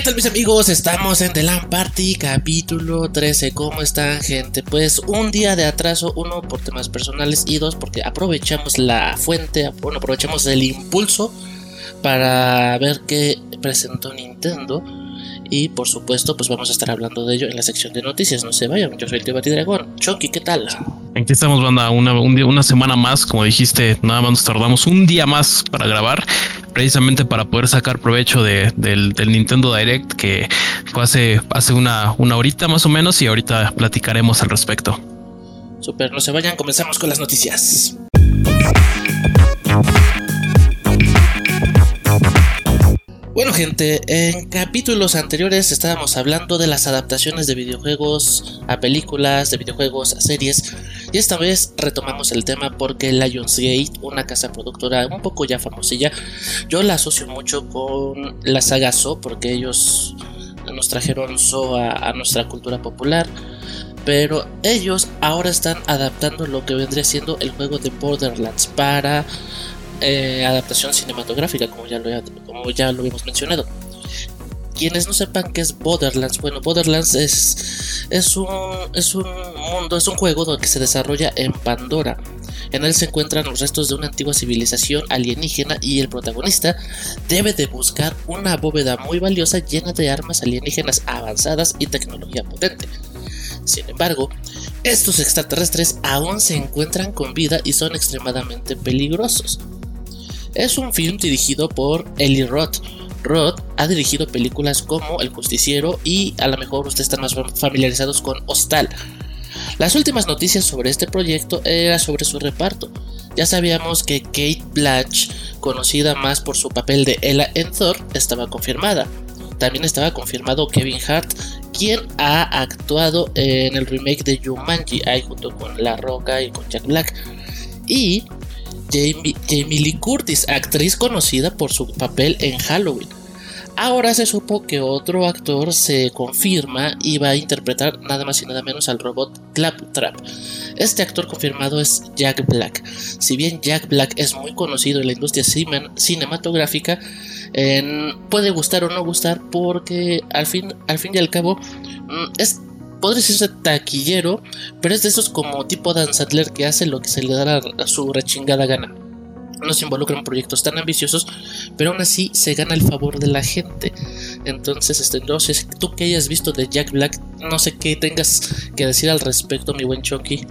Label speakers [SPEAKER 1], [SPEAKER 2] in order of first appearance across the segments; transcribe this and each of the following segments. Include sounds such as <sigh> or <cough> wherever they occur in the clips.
[SPEAKER 1] ¿Qué tal mis amigos? Estamos en The Land Party capítulo 13. ¿Cómo están gente? Pues un día de atraso, uno por temas personales y dos porque aprovechamos la fuente, bueno, aprovechamos el impulso para ver qué presentó Nintendo. Y por supuesto, pues vamos a estar hablando de ello en la sección de noticias. No se vayan, yo soy el tío Dragón. Chucky, ¿qué tal?
[SPEAKER 2] Aquí estamos, banda, una, una semana más, como dijiste, nada más nos tardamos un día más para grabar precisamente para poder sacar provecho de, del, Nintendo Direct que fue hace, hace una, una horita más o menos y ahorita platicaremos al respecto.
[SPEAKER 1] Super, no se vayan, comenzamos con las noticias. Bueno gente, en capítulos anteriores estábamos hablando de las adaptaciones de videojuegos a películas, de videojuegos a series, y esta vez retomamos el tema porque Lionsgate, una casa productora un poco ya famosilla, yo la asocio mucho con la saga So porque ellos nos trajeron So a, nuestra cultura popular pero ellos ahora están adaptando lo que vendría siendo el juego de Borderlands para eh, adaptación cinematográfica, como ya, lo, como ya lo habíamos mencionado. Quienes no sepan qué es Borderlands, bueno, Borderlands es, es, un, es un mundo, es un juego que se desarrolla en Pandora. En él se encuentran los restos de una antigua civilización alienígena y el protagonista debe de buscar una bóveda muy valiosa llena de armas alienígenas avanzadas y tecnología potente. Sin embargo, estos extraterrestres aún se encuentran con vida y son extremadamente peligrosos. Es un film dirigido por Eli Roth. Roth ha dirigido películas como El Justiciero y a lo mejor ustedes están más familiarizados con Hostal. Las últimas noticias sobre este proyecto era sobre su reparto. Ya sabíamos que Kate Blanch, conocida más por su papel de Ella en Thor, estaba confirmada. También estaba confirmado Kevin Hart, quien ha actuado en el remake de Jumanji, ahí junto con La Roca y con Jack Black. Y Jamie, Lee Curtis, actriz conocida por su papel en Halloween. Ahora se supo que otro actor se confirma y va a interpretar nada más y nada menos al robot Claptrap. Este actor confirmado es Jack Black. Si bien Jack Black es muy conocido en la industria cinematográfica, puede gustar o no gustar porque al fin, al fin y al cabo mm, es podría decirse taquillero, pero es de esos como tipo Dan que hace lo que se le da a, su rechingada gana. No se involucra en proyectos tan ambiciosos, pero aún así se gana el favor de la gente. Entonces, este, no sé, tú que hayas visto de Jack Black, no sé qué tengas que decir al respecto, mi buen Chucky.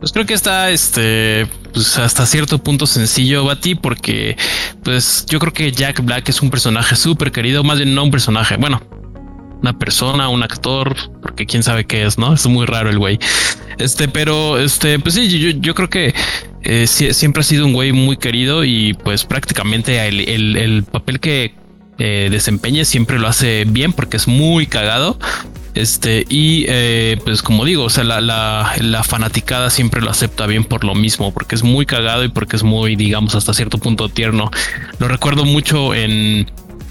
[SPEAKER 2] Pues creo que está este pues hasta cierto punto sencillo, Bati, porque pues yo creo que Jack Black es un personaje súper querido, más bien no un personaje, bueno, una persona, un actor, porque quién sabe qué es, ¿no? Es muy raro el güey. Este, pero este, pues sí, yo, creo que eh, siempre ha sido un güey muy querido y pues prácticamente el, papel que eh, desempeña siempre lo hace bien porque es muy cagado. Este, y eh, pues como digo, o sea, la, fanaticada siempre lo acepta bien por lo mismo, porque es muy cagado y porque es muy, digamos, hasta cierto punto tierno. Lo recuerdo mucho en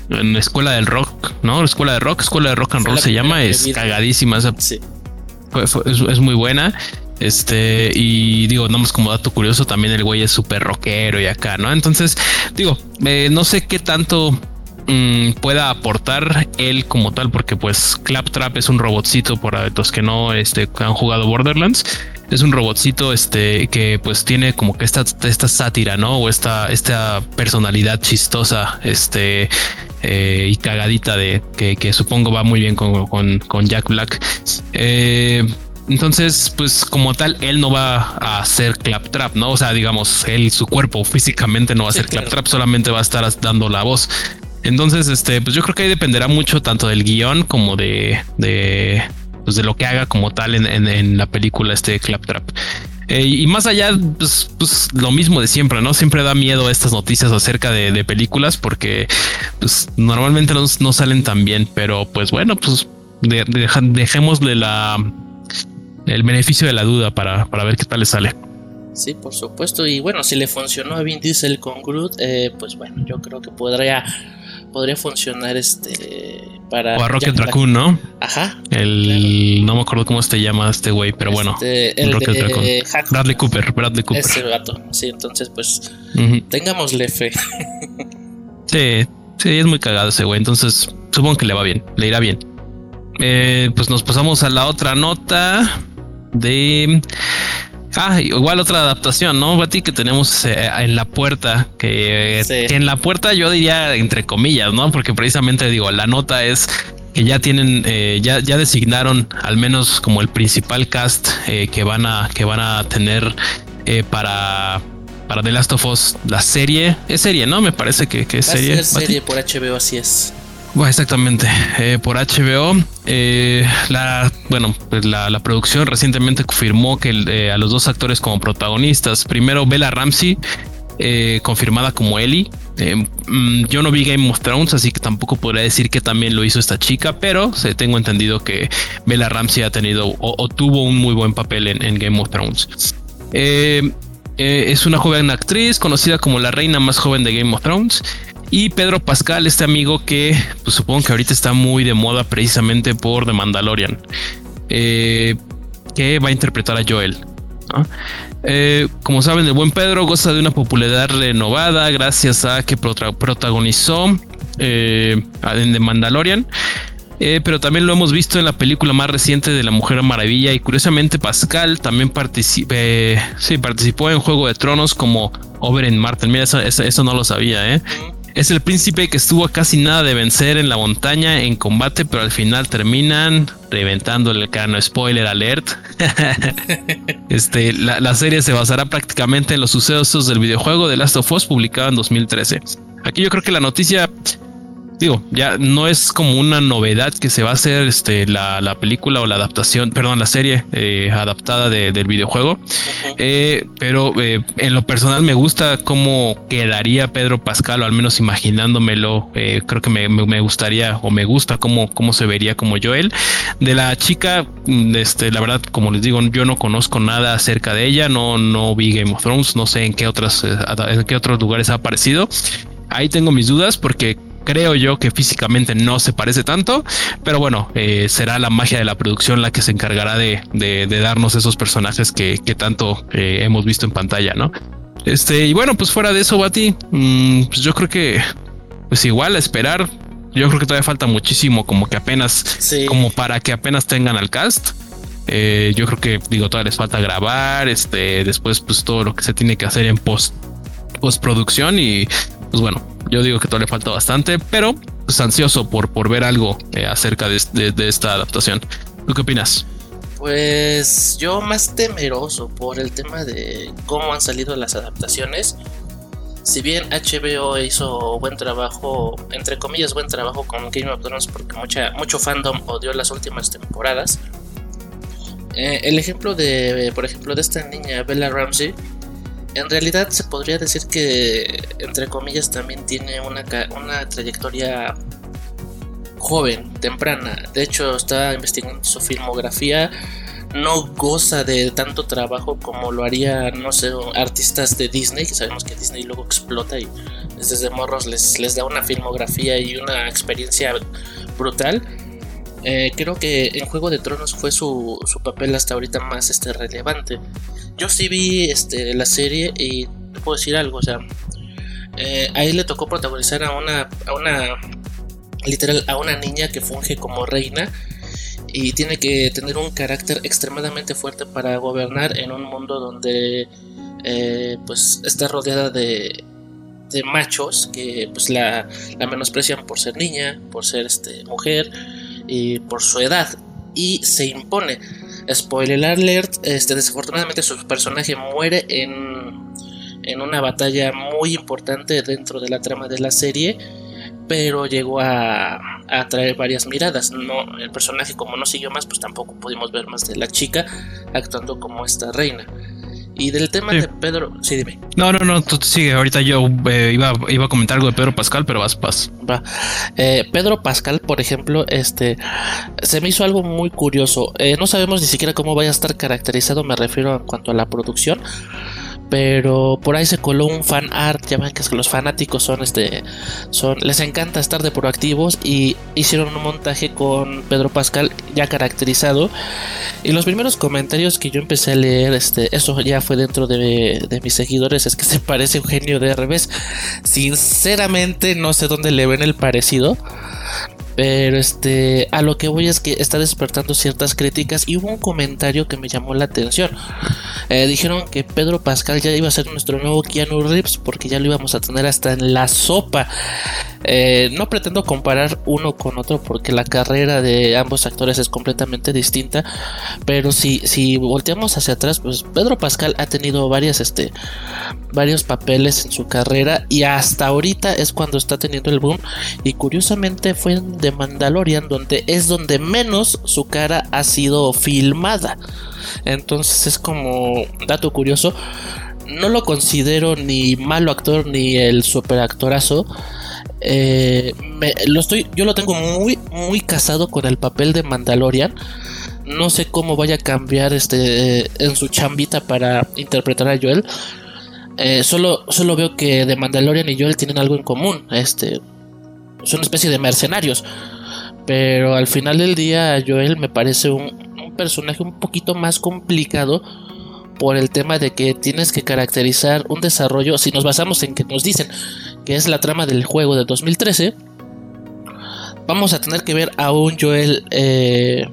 [SPEAKER 2] en la escuela del rock, ¿no? La escuela de rock, escuela de rock and roll se llama, es cagadísima. es, muy buena. Este, y digo, más como dato curioso, también el güey es súper rockero y acá, ¿no? Entonces, digo, eh, no sé qué tanto mm, pueda aportar él como tal, porque pues Claptrap es un robotcito para los que no este, han jugado Borderlands es un robotcito este que pues tiene como que esta, esta sátira, ¿no? O esta, esta personalidad chistosa, este eh, y cagadita de que, supongo va muy bien con, con, Jack Black. Eh, entonces, pues como tal, él no va a hacer claptrap, ¿no? O sea, digamos, él, su cuerpo físicamente no va a hacer claptrap, solamente va a estar dando la voz. Entonces, este, pues yo creo que ahí dependerá mucho tanto del guion como de, de pues, de lo que haga como tal en, la película este Claptrap. Eh, y más allá, pues, pues, lo mismo de siempre, ¿no? Siempre da miedo estas noticias acerca de, películas porque pues, normalmente no, salen tan bien, pero pues bueno, pues dejémosle la, el beneficio de la duda para, para ver qué tal le sale.
[SPEAKER 1] Sí, por supuesto. Y bueno, si le funcionó a Vin Diesel con Groot, eh, pues bueno, yo creo que podría, podría funcionar este para.
[SPEAKER 2] O a Rocket Raccoon, ¿no?
[SPEAKER 1] Ajá.
[SPEAKER 2] El. No me acuerdo cómo se llama este güey, pero bueno.
[SPEAKER 1] Este, el Rocket Raccoon.
[SPEAKER 2] Bradley Cooper, Bradley Cooper.
[SPEAKER 1] Ese gato. Sí, entonces, pues. Tengámosle fe.
[SPEAKER 2] sí. Sí, es muy cagado ese güey. Entonces, supongo que le va bien, le irá bien. Eh, pues nos pasamos a la otra nota de. Ah, igual otra adaptación, ¿no, Bati? Que tenemos eh, en la puerta, que, en la puerta yo diría entre comillas, ¿no? Porque precisamente digo, la nota es que ya tienen, eh, ya, ya designaron al menos como el principal cast que van a, que van a tener para, para The Last of Us, la serie. Es serie, ¿no? Me parece que, es serie.
[SPEAKER 1] Es serie por HBO, así es.
[SPEAKER 2] Bueno, exactamente. Eh, por HBO, eh, la, bueno, pues la, producción recientemente confirmó que eh, a los dos actores como protagonistas, primero Bella Ramsey, confirmada como Ellie. Mm, yo no vi Game of Thrones, así que tampoco podría decir que también lo hizo esta chica, pero tengo entendido que Bella Ramsey ha tenido o, tuvo un muy buen papel en, Game of Thrones. es una joven actriz conocida como la reina más joven de Game of Thrones y Pedro Pascal, este amigo que pues, supongo que ahorita está muy de moda precisamente por The Mandalorian, eh, que va a interpretar a Joel. Eh, como saben, el buen Pedro goza de una popularidad renovada gracias a que protagonizó eh, en The Mandalorian. pero también lo hemos visto en la película más reciente de La Mujer Maravilla y curiosamente Pascal también sí, participó en Juego de Tronos como Oberyn Martin. Mira, eso, eso no lo sabía, ¿eh? Es el príncipe que estuvo casi nada de vencer en la montaña en combate, pero al final terminan reventando el cano. Spoiler alert. <laughs> este, la, serie se basará prácticamente en los sucesos del videojuego de Last of Us publicado en 2013. Aquí yo creo que la noticia digo, ya no es como una novedad que se va a hacer este, la, película o la adaptación, perdón, la serie eh, adaptada del videojuego. Eh, pero eh, en lo personal me gusta cómo quedaría Pedro Pascal, o al menos imaginándomelo. creo que me, gustaría o me gusta cómo, cómo se vería como Joel. De la chica, mm, este, la verdad, como les digo, yo no conozco nada acerca de ella, no, no vi Game of Thrones, no sé en qué otras, en qué otros lugares ha aparecido. Ahí tengo mis dudas porque creo yo que físicamente no se parece tanto, pero bueno, eh, será la magia de la producción la que se encargará de, darnos esos personajes que, tanto eh, hemos visto en pantalla, ¿no? Este, y bueno, pues fuera de eso, Bati, mm, pues yo creo que, pues igual a esperar, yo creo que todavía falta muchísimo, como que apenas, como para que apenas tengan al cast. Eh, yo creo que, digo, todavía les falta grabar, este, después, pues todo lo que se tiene que hacer en post, postproducción y, pues bueno, yo digo que todavía falta bastante, pero pues ansioso por, por ver algo eh, acerca de, esta adaptación. ¿Tú qué opinas?
[SPEAKER 1] Pues yo más temeroso por el tema de cómo han salido las adaptaciones. Si bien HBO hizo buen trabajo, entre comillas buen trabajo con Game of Thrones porque mucha, mucho fandom odió las últimas temporadas. Eh, el ejemplo de, por ejemplo, de esta niña Bella Ramsey, en realidad se podría decir que, entre comillas, también tiene una, una trayectoria joven, temprana. De hecho, está investigando su filmografía. No goza de tanto trabajo como lo haría, no sé, artistas de Disney, que sabemos que Disney luego explota y desde morros les, les da una filmografía y una experiencia brutal. Eh, creo que en Juego de Tronos fue su, su papel hasta ahorita más este, relevante. Yo sí vi este, la serie y te puedo decir algo, o sea, eh, ahí le tocó protagonizar a una, a una, literal, a una niña que funge como reina y tiene que tener un carácter extremadamente fuerte para gobernar en un mundo donde eh, pues está rodeada de, de machos que pues la, la, menosprecian por ser niña, por ser este, mujer y por su edad y se impone Spoiler alert, este, desafortunadamente su personaje muere en, en una batalla muy importante dentro de la trama de la serie, pero llegó a, a atraer varias miradas. No, el personaje como no siguió más, pues tampoco pudimos ver más de la chica actuando como esta reina. Y del tema de Pedro, sí, dime.
[SPEAKER 2] No, no, no, tú sigue. Ahorita yo eh, iba, iba a comentar algo de Pedro Pascal, pero vas, vas.
[SPEAKER 1] Va. Eh, Pedro Pascal, por ejemplo, este se me hizo algo muy curioso. Eh, no sabemos ni siquiera cómo vaya a estar caracterizado, me refiero en cuanto a la producción. Pero por ahí se coló un fan art, ya ven que los fanáticos son este son les encanta estar de proactivos y hicieron un montaje con Pedro Pascal ya caracterizado y los primeros comentarios que yo empecé a leer este eso ya fue dentro de, de mis seguidores es que se parece Eugenio de revés. Sinceramente no sé dónde le ven el parecido. Pero este, a lo que voy es que está despertando ciertas críticas y hubo un comentario que me llamó la atención. Eh, dijeron que Pedro Pascal ya iba a ser nuestro nuevo Keanu Reeves porque ya lo íbamos a tener hasta en la sopa. Eh, no pretendo comparar uno con otro porque la carrera de ambos actores es completamente distinta. Pero si, si volteamos hacia atrás, pues Pedro Pascal ha tenido varias, este, varios papeles en su carrera y hasta ahorita es cuando está teniendo el boom. Y curiosamente fue en The Mandalorian donde es donde menos su cara ha sido filmada. Entonces es como dato curioso. No lo considero ni malo actor ni el superactorazo. Eh, lo estoy, yo lo tengo muy, muy casado con el papel de Mandalorian. No sé cómo vaya a cambiar este en su chambita para interpretar a Joel. Eh, solo, solo veo que de Mandalorian y Joel tienen algo en común. Este, son una especie de mercenarios. Pero al final del día, Joel me parece un, personaje un poquito más complicado por el tema de que tienes que caracterizar un desarrollo, si nos basamos en que nos dicen que es la trama del juego de 2013, vamos a tener que ver a un Joel eh,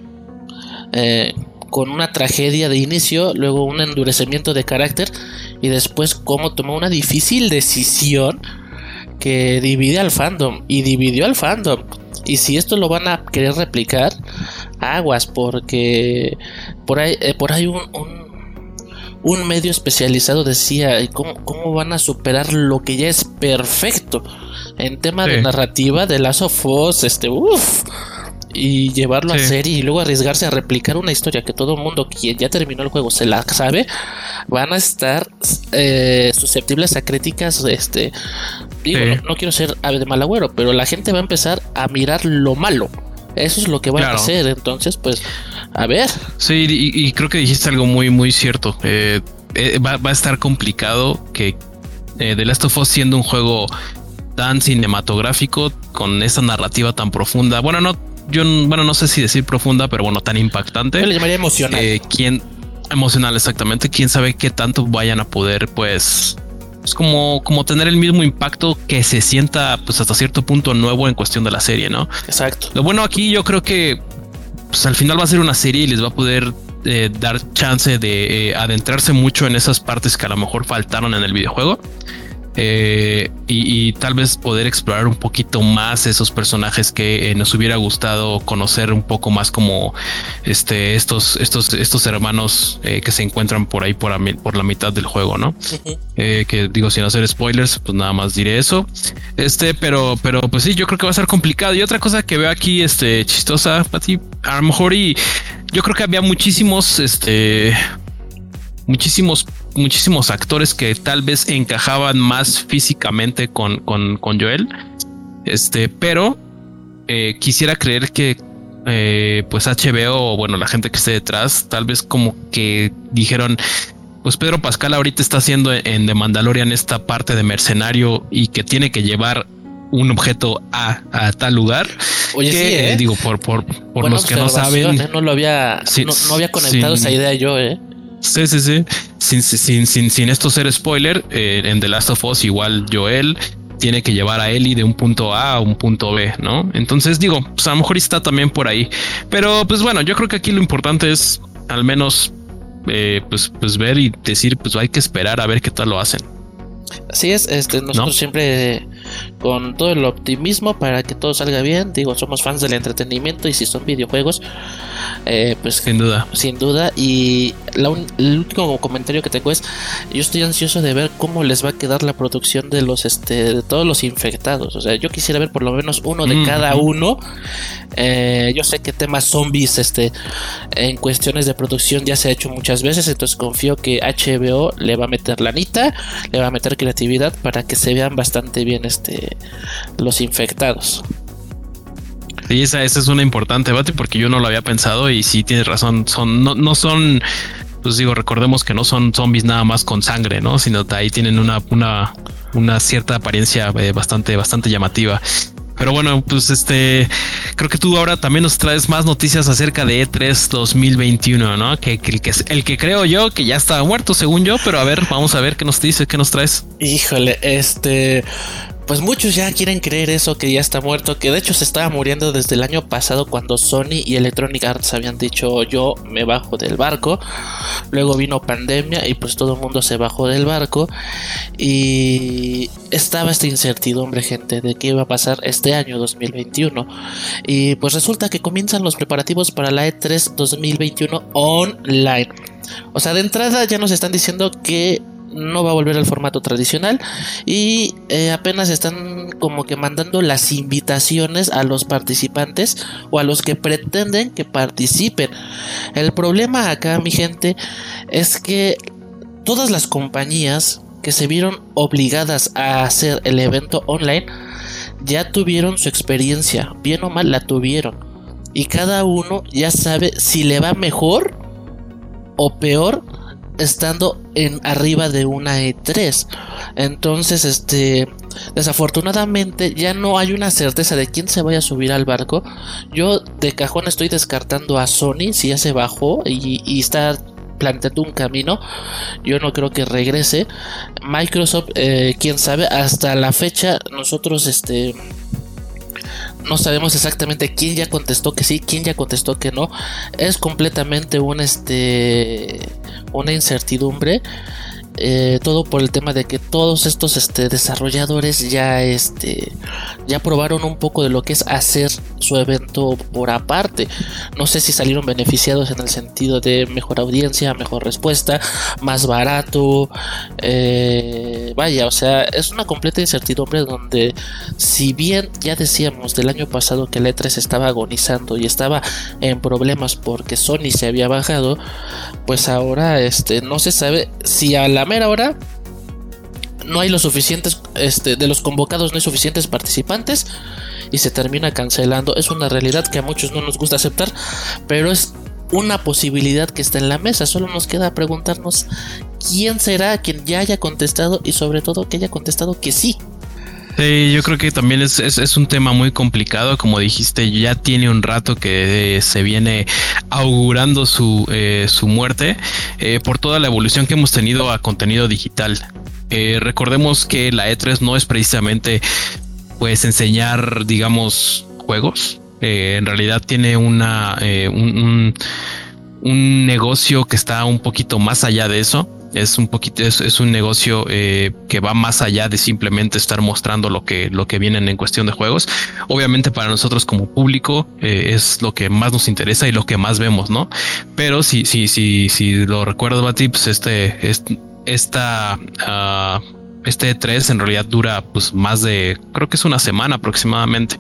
[SPEAKER 1] eh, con una tragedia de inicio, luego un endurecimiento de carácter y después cómo tomó una difícil decisión que divide al fandom y dividió al fandom. Y si esto lo van a querer replicar, aguas, porque por ahí, eh, por ahí un, un, medio especializado decía ¿cómo, cómo van a superar lo que ya es perfecto en tema de narrativa de Last of Us, este, uff y llevarlo a serie y luego arriesgarse a replicar una historia que todo el mundo quien ya terminó el juego se la sabe, van a estar eh, susceptibles a críticas. Este, digo, no, quiero ser ave de mal agüero, pero la gente va a empezar a mirar lo malo. Eso es lo que va a hacer. Entonces, pues, a ver.
[SPEAKER 2] Sí, y, creo que dijiste algo muy, muy cierto. Eh, eh, va, a estar complicado que The Last of Us siendo un juego tan cinematográfico con esa narrativa tan profunda. Bueno, no yo, bueno, no sé si decir profunda, pero bueno, tan impactante.
[SPEAKER 1] Yo le llamaría emocional.
[SPEAKER 2] Eh, ¿quién, emocional, exactamente. Quién sabe qué tanto vayan a poder, pues, es como, como tener el mismo impacto que se sienta, pues, hasta cierto punto nuevo en cuestión de la serie, ¿no?
[SPEAKER 1] Exacto.
[SPEAKER 2] Lo bueno aquí, yo creo que, pues, al final va a ser una serie y les va a poder eh, dar chance de eh, adentrarse mucho en esas partes que a lo mejor faltaron en el videojuego. Eh, y, tal vez poder explorar un poquito más esos personajes que eh, nos hubiera gustado conocer un poco más como este estos estos estos hermanos eh, que se encuentran por ahí por, por la mitad del juego no que digo sin hacer spoilers pues nada más diré eso. Este pero pero pues sí yo creo que va a ser complicado. Y otra cosa que veo aquí este chistosa ti a lo mejor y yo creo que había muchísimos este muchísimos, muchísimos actores que tal vez encajaban más físicamente con, con, Joel. Este, pero eh, quisiera creer que eh, pues HBO o bueno, la gente que esté detrás, tal vez como que dijeron, pues Pedro Pascal ahorita está haciendo en The Mandalorian esta parte de mercenario y que tiene que llevar un objeto a, a tal lugar.
[SPEAKER 1] Oye,
[SPEAKER 2] que,
[SPEAKER 1] ¿eh?
[SPEAKER 2] digo, por, por, por los que no saben,
[SPEAKER 1] no lo había, no, había conectado esa idea yo, eh.
[SPEAKER 2] Sí, sí, sí. Sin, sin, sin, sin esto ser spoiler, eh, en The Last of Us igual Joel tiene que llevar a Ellie de un punto A a un punto B, ¿no? Entonces digo, pues a lo mejor está también por ahí. Pero pues bueno, yo creo que aquí lo importante es al menos eh, pues, pues ver y decir, pues hay que esperar a ver qué tal lo hacen.
[SPEAKER 1] Así es, este, nosotros siempre con todo el optimismo para que todo salga bien. Digo, somos fans del entretenimiento y si son videojuegos, eh, pues
[SPEAKER 2] sin duda,
[SPEAKER 1] sin duda. Y el último comentario que tengo es, yo estoy ansioso de ver cómo les va a quedar la producción de los, este, de todos los infectados. O sea, yo quisiera ver por lo menos uno de mm, cada uno. Eh, yo sé que temas zombies, este, en cuestiones de producción ya se ha hecho muchas veces, entonces confío que HBO le va a meter la lanita, le va a meter creatividad para que se vean bastante bien este los infectados.
[SPEAKER 2] Sí, esa, esa es una importante debate porque yo no lo había pensado y sí tienes razón, son no, no son pues digo, recordemos que no son zombies nada más con sangre, ¿no? Sino ahí tienen una, una, una cierta apariencia eh, bastante, bastante llamativa. Pero bueno, pues este, creo que tú ahora también nos traes más noticias acerca de E3 2021, ¿no? Que, el, que el que creo yo que ya estaba muerto, según yo, pero a ver, vamos a ver qué nos dice, qué nos traes.
[SPEAKER 1] Híjole, este, pues muchos ya quieren creer eso, que ya está muerto, que de hecho se estaba muriendo desde el año pasado cuando Sony y Electronic Arts habían dicho yo me bajo del barco. Luego vino pandemia y pues todo el mundo se bajó del barco y estaba esta incertidumbre gente de qué iba a pasar este año 2021. Y pues resulta que comienzan los preparativos para la E3 2021 online. O sea, de entrada ya nos están diciendo que no va a volver al formato tradicional y eh, apenas están como que mandando las invitaciones a los participantes o a los que pretenden que participen. El problema acá, mi gente, es que todas las compañías que se vieron obligadas a hacer el evento online ya tuvieron su experiencia, bien o mal la tuvieron. Y cada uno ya sabe si le va mejor o peor estando en arriba de una E3. Entonces, este, desafortunadamente ya no hay una certeza de quién se vaya a subir al barco. Yo de cajón estoy descartando a Sony si ya se bajó y, está planteando un camino. Yo no creo que regrese. Microsoft, eh, quién sabe, hasta la fecha nosotros, este no sabemos exactamente quién ya contestó que sí, quién ya contestó que no. Es completamente un este una incertidumbre. Eh, todo por el tema de que todos estos este, desarrolladores ya, este, ya probaron un poco de lo que es hacer su evento por aparte. No sé si salieron beneficiados en el sentido de mejor audiencia, mejor respuesta, más barato. Eh, vaya, o sea, es una completa incertidumbre donde si bien ya decíamos del año pasado que el E3 estaba agonizando y estaba en problemas porque Sony se había bajado, pues ahora este, no se sabe si a la mera hora no hay los suficientes, este, de los convocados no hay suficientes participantes y se termina cancelando. Es una realidad que a muchos no nos gusta aceptar, pero es una posibilidad que está en la mesa. Solo nos queda preguntarnos quién será quien ya haya contestado y sobre todo que haya contestado que sí.
[SPEAKER 2] Sí, yo creo que también es, es, un tema muy complicado, como dijiste, ya tiene un rato que eh, se viene augurando su, eh, su muerte eh, por toda la evolución que hemos tenido a contenido digital. Recordemos que la E3 no es precisamente pues enseñar, digamos, juegos. en realidad tiene una un, un negocio que está un poquito más allá de eso es un poquito, es, un negocio eh, que va más allá de simplemente estar mostrando lo que, lo que vienen en cuestión de juegos. Obviamente para nosotros como público eh, es lo que más nos interesa y lo que más vemos, ¿no? Pero si, si, si, si lo recuerdo, Bati, pues este, este esta, uh, este 3 en realidad dura pues más de, creo que es una semana aproximadamente.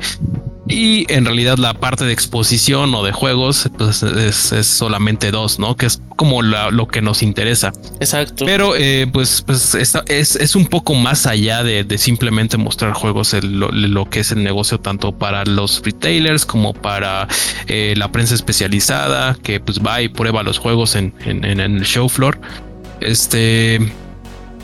[SPEAKER 2] Y en realidad la parte de exposición o de juegos pues es, solamente dos, ¿no? Que es como lo que nos interesa.
[SPEAKER 1] Exacto.
[SPEAKER 2] Pero eh, pues, pues es, es, un poco más allá de, simplemente mostrar juegos, lo, que es el negocio tanto para los retailers como para eh, la prensa especializada que pues va y prueba los juegos en, en, en el show floor. Este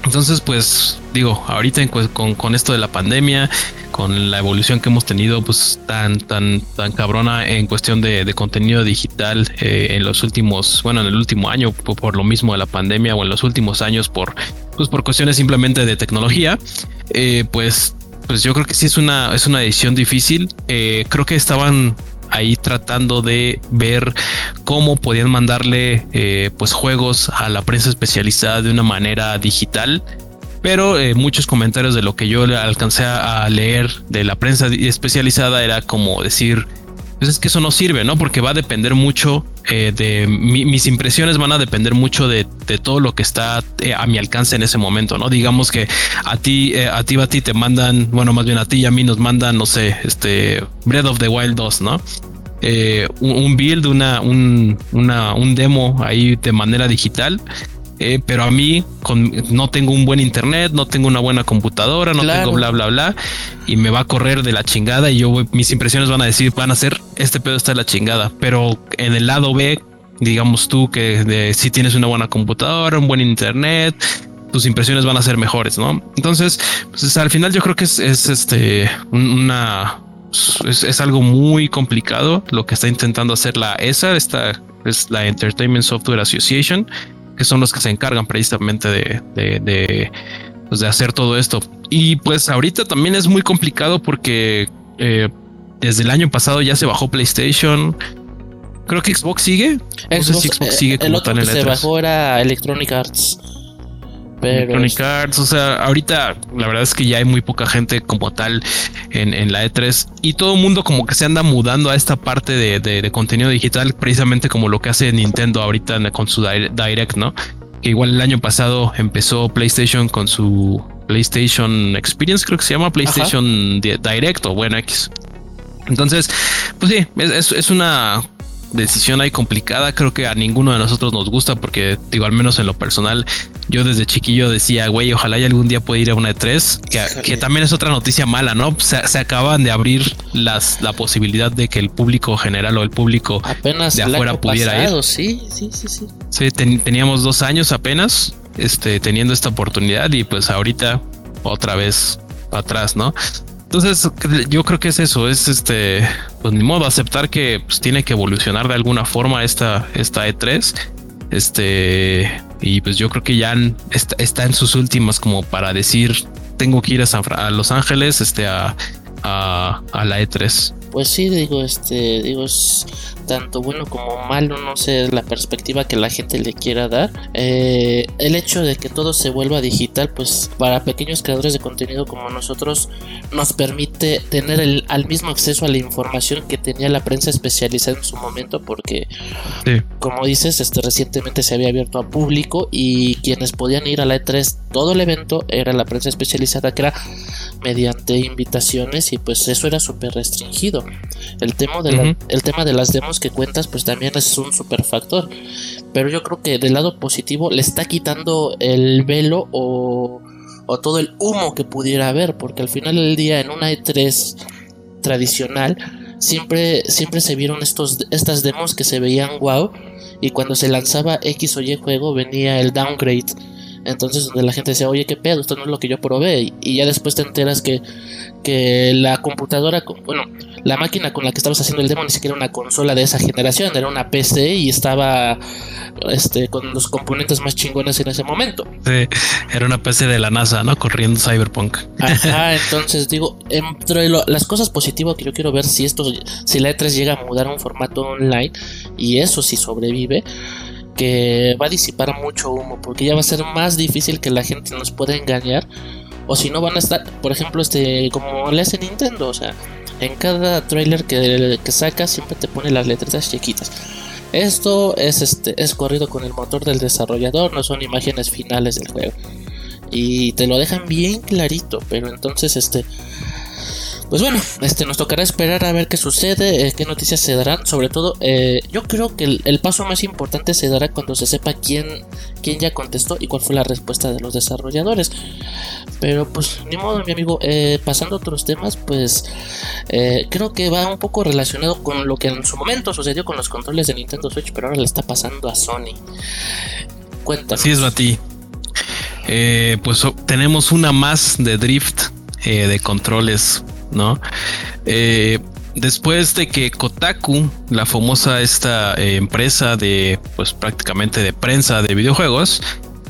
[SPEAKER 2] entonces, pues digo, ahorita con, con, esto de la pandemia, con la evolución que hemos tenido, pues tan, tan, tan cabrona en cuestión de, contenido digital eh, en los últimos, bueno, en el último año, por, lo mismo de la pandemia, o en los últimos años por, pues por cuestiones simplemente de tecnología, eh, pues, pues yo creo que sí es una, es una decisión difícil. Eh, creo que estaban ahí tratando de ver cómo podían mandarle eh, pues juegos a la prensa especializada de una manera digital. Pero eh, muchos comentarios de lo que yo alcancé a leer de la prensa especializada era como decir pues es que eso no sirve, ¿no? Porque va a depender mucho eh, de mis impresiones van a depender mucho de, todo lo que está a mi alcance en ese momento, ¿no? Digamos que a ti, a ti, a ti te mandan, bueno, más bien a ti y a mí nos mandan, no sé, este Breath of the Wild 2, ¿no? Eh, un, build, una, un, una, un demo ahí de manera digital. Eh, pero a mí con, no tengo un buen internet, no tengo una buena computadora, no tengo bla, bla, bla, y me va a correr de la chingada y yo mis impresiones van a decir, van a ser, este pedo está de la chingada, pero en el lado B digamos tú que si tienes una buena computadora, un buen internet, tus impresiones van a ser mejores, ¿no? Entonces, pues, al final yo creo que es, este una es, algo muy complicado lo que está intentando hacer la ESA, esta es la Entertainment Software Association, que son los que se encargan precisamente de, de, pues, de hacer todo esto. Y pues ahorita también es muy complicado porque eh, desde el año pasado ya se bajó PlayStation. Creo que Xbox sigue.
[SPEAKER 1] Xbox, eh, sigue como el otro que se bajó era Electronic Arts.
[SPEAKER 2] Electronic Arts, o sea, ahorita la verdad es que ya hay muy poca gente como tal en, la E3 y todo el mundo como que se anda mudando a esta parte de, contenido digital, precisamente como lo que hace Nintendo ahorita con su Direct, ¿no? Que igual el año pasado empezó PlayStation con su PlayStation Experience, creo que se llama PlayStation Direct o bueno, X. Entonces, pues sí, es una decisión ahí complicada. Creo que a ninguno de nosotros nos gusta porque, digo, al menos en lo personal, yo desde chiquillo decía, güey, ojalá y algún día pueda ir a una E3, que, también es otra noticia mala, ¿no? Se, acaban de abrir las, la posibilidad de que el público general o el público
[SPEAKER 1] apenas de afuera pudiera ir. Sí, sí, sí, sí.
[SPEAKER 2] Sí, teníamos dos años apenas este, teniendo esta oportunidad y pues ahorita otra vez atrás, ¿no? Entonces, yo creo que es eso, es este, pues ni modo, aceptar que pues, tiene que evolucionar de alguna forma esta, esta E3. Este, y pues yo creo que ya está, en sus últimas como para decir, tengo que ir a, a Los Ángeles, este, a, a, a la E3.
[SPEAKER 1] Pues sí, digo, este, digo, es tanto bueno como malo, no sé la perspectiva que la gente le quiera dar. Eh, el hecho de que todo se vuelva digital, pues para pequeños creadores de contenido como nosotros, nos permite tener el, al mismo acceso a la información que tenía la prensa especializada en su momento, porque, como dices, este recientemente se había abierto a público y quienes podían ir a la E3 todo el evento era la prensa especializada, que era mediante invitaciones y pues eso era súper restringido. El tema, de el tema de las demos que cuentas pues también es un super factor. Pero yo creo que del lado positivo le está quitando el velo o, o todo el humo que pudiera haber. Porque al final del día en una E3 tradicional siempre, siempre se vieron estos, estas demos que se veían wow. Y cuando se lanzaba X o Y juego venía el downgrade entonces donde la gente decía, oye, qué pedo, esto no es lo que yo probé. Y, ya después te enteras que, que la computadora, bueno, la máquina con la que estabas haciendo el demo ni siquiera era una consola de esa generación, era una PC y estaba este, con los componentes más chingones en ese momento.
[SPEAKER 2] Sí, era una PC de la NASA, ¿no? Corriendo Cyberpunk.
[SPEAKER 1] Ajá, <laughs> entonces digo, entre las cosas positivas que yo quiero ver si esto, si la E3 llega a mudar a un formato online y eso si sobrevive que va a disipar mucho humo, porque ya va a ser más difícil que la gente nos pueda engañar. O si no van a estar, por ejemplo, este, como le hace Nintendo, o sea, en cada trailer que, que saca siempre te pone las letras chiquitas. Esto es este es corrido con el motor del desarrollador, no son imágenes finales del juego. Y te lo dejan bien clarito, pero entonces este pues bueno, este nos tocará esperar a ver qué sucede, eh, qué noticias se darán. Sobre todo, eh, yo creo que el, paso más importante se dará cuando se sepa quién, quién ya contestó y cuál fue la respuesta de los desarrolladores. Pero pues ni modo, mi amigo. Eh, pasando a otros temas, pues creo que va un poco relacionado con lo que en su momento sucedió con los controles de Nintendo Switch, pero ahora le está pasando a Sony. Cuéntanos.
[SPEAKER 2] Así es, Bati. pues tenemos una más de drift de controles ¿no? Eh, después de que Kotaku, la famosa esta eh, empresa de, pues prácticamente de prensa de videojuegos,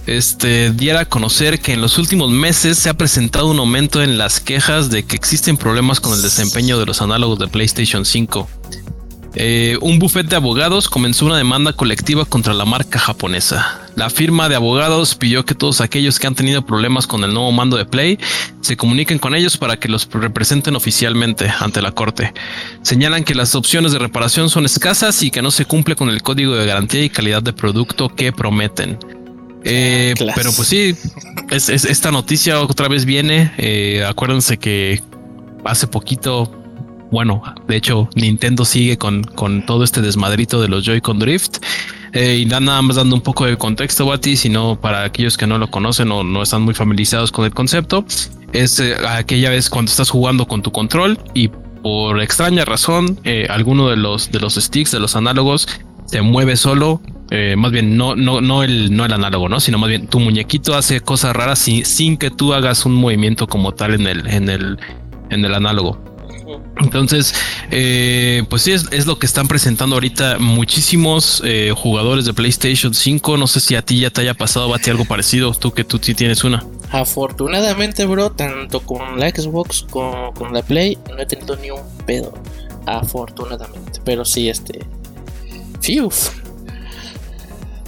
[SPEAKER 2] este, diera a conocer que en los últimos meses se ha presentado un aumento en las quejas de que existen problemas con el desempeño de los análogos de PlayStation 5. Eh, un bufete de abogados comenzó una demanda colectiva contra la marca japonesa. La firma de abogados pidió que todos aquellos que han tenido problemas con el nuevo mando de Play se comuniquen con ellos para que los representen oficialmente ante la corte. Señalan que las opciones de reparación son escasas y que no se cumple con el código de garantía y calidad de producto que prometen. Eh, pero pues sí, es, esta noticia otra vez viene. Eh, acuérdense que hace poquito bueno, de hecho, Nintendo sigue con, con todo este desmadrito de los Joy-Con Drift. Eh, y nada más dando un poco de contexto, Bati, sino para aquellos que no lo conocen o no están muy familiarizados con el concepto, es eh, aquella vez cuando estás jugando con tu control y por extraña razón, eh, alguno de los, de los sticks, de los análogos, se mueve solo, eh, más bien no, no, no el, no el análogo, ¿no? Sino más bien tu muñequito hace cosas raras sin, que tú hagas un movimiento como tal en el, en el, en el análogo. Entonces, eh, pues sí, es, lo que están presentando ahorita muchísimos eh, jugadores de PlayStation 5. No sé si a ti ya te haya pasado, Bati, algo parecido, tú que tú sí tienes una.
[SPEAKER 1] Afortunadamente, bro, tanto con la Xbox como con la Play, no he tenido ni un pedo. Afortunadamente. Pero sí, este. Fiu,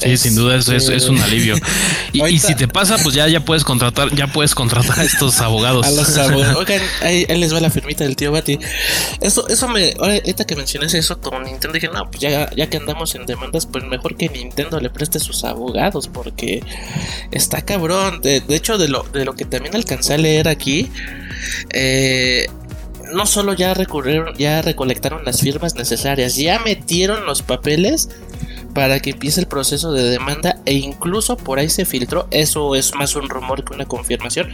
[SPEAKER 2] Sí, sin duda es, es, un alivio. <laughs> Y, si te pasa, pues ya, ya puedes contratar, ya puedes contratar a estos abogados.
[SPEAKER 1] A los <laughs> abogados. Oigan, ahí, les va la firmita del tío Bati. Eso, eso me, ahorita que mencionas eso con Nintendo, dije, no, pues ya, ya que andamos en demandas, pues mejor que Nintendo le preste sus abogados, porque está cabrón. De, hecho, de lo, de lo que también alcancé a leer aquí, eh, no solo ya recurrieron, ya recolectaron las firmas necesarias, ya metieron los papeles para que empiece el proceso de demanda e incluso por ahí se filtró, eso es más un rumor que una confirmación,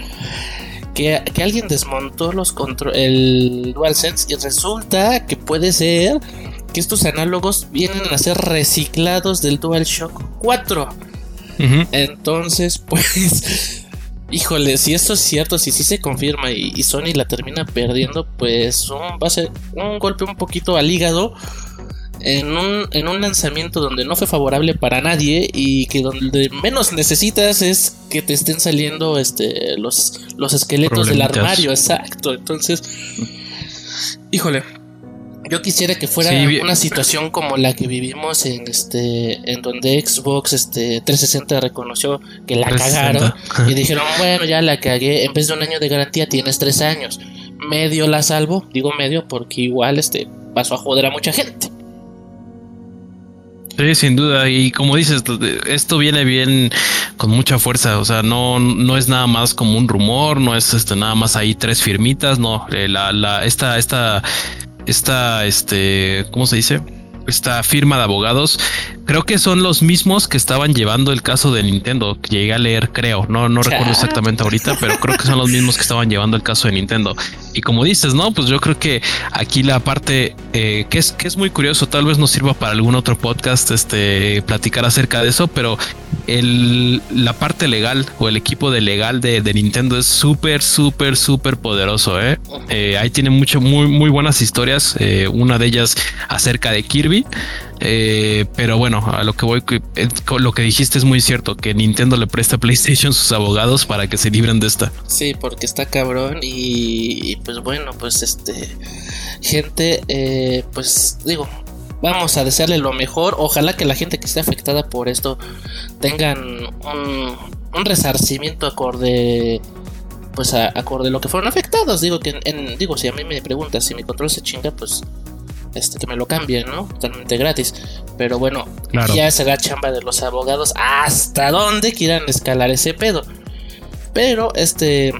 [SPEAKER 1] que, alguien desmontó los el DualSense y resulta que puede ser que estos análogos vienen a ser reciclados del DualShock 4. Entonces, <laughs> pues... Híjole, si esto es cierto, si sí se confirma y, Sony la termina perdiendo, pues va a ser un golpe un poquito al hígado en un, en un lanzamiento donde no fue favorable para nadie y que donde menos necesitas es que te estén saliendo este los, los esqueletos del armario, exacto. Entonces, híjole, yo quisiera que fuera una situación como la que vivimos en este en donde Xbox este 360 reconoció que la cagaron y dijeron, bueno, ya la cagué, en vez de un año de garantía tienes tres años. Medio la salvo, digo medio porque igual este pasó a joder a mucha gente.
[SPEAKER 2] Sí, sin duda. Y como dices, esto viene bien con mucha fuerza. O sea, no, no es nada más como un rumor, no es este nada más ahí tres firmitas, no. Eh, la, la, esta, esta, esta, este, ¿cómo se dice? Esta firma de abogados creo que son los mismos que estaban llevando el caso de Nintendo. Que llegué a leer, creo. No, no recuerdo exactamente ahorita, pero creo que son los mismos que estaban llevando el caso de Nintendo. Y como dices, no, pues yo creo que aquí la parte eh, que es que es muy curioso, tal vez nos sirva para algún otro podcast, este platicar acerca de eso, pero el, la parte legal o el equipo de legal de, Nintendo es súper, súper, súper poderoso. ¿eh? ¿eh? ahí tiene mucho, muy, muy buenas historias. Eh, una de ellas acerca de Kirby. Eh, pero bueno, a lo que voy, eh, lo que dijiste es muy cierto, que Nintendo le presta <laughs> a PlayStation sus abogados para que se libren de esta.
[SPEAKER 1] Sí, porque está cabrón y, pues bueno, pues este, gente, eh, pues digo, vamos a desearle lo mejor. Ojalá que la gente que esté afectada por esto tengan un, resarcimiento acorde pues a, acorde a lo que fueron afectados. Digo que en, digo, si a mí me preguntas si mi control se chinga, pues este, que me lo cambien, ¿no? Totalmente gratis. Pero bueno, ya será chamba de los abogados hasta dónde quieran escalar ese pedo. Pero este,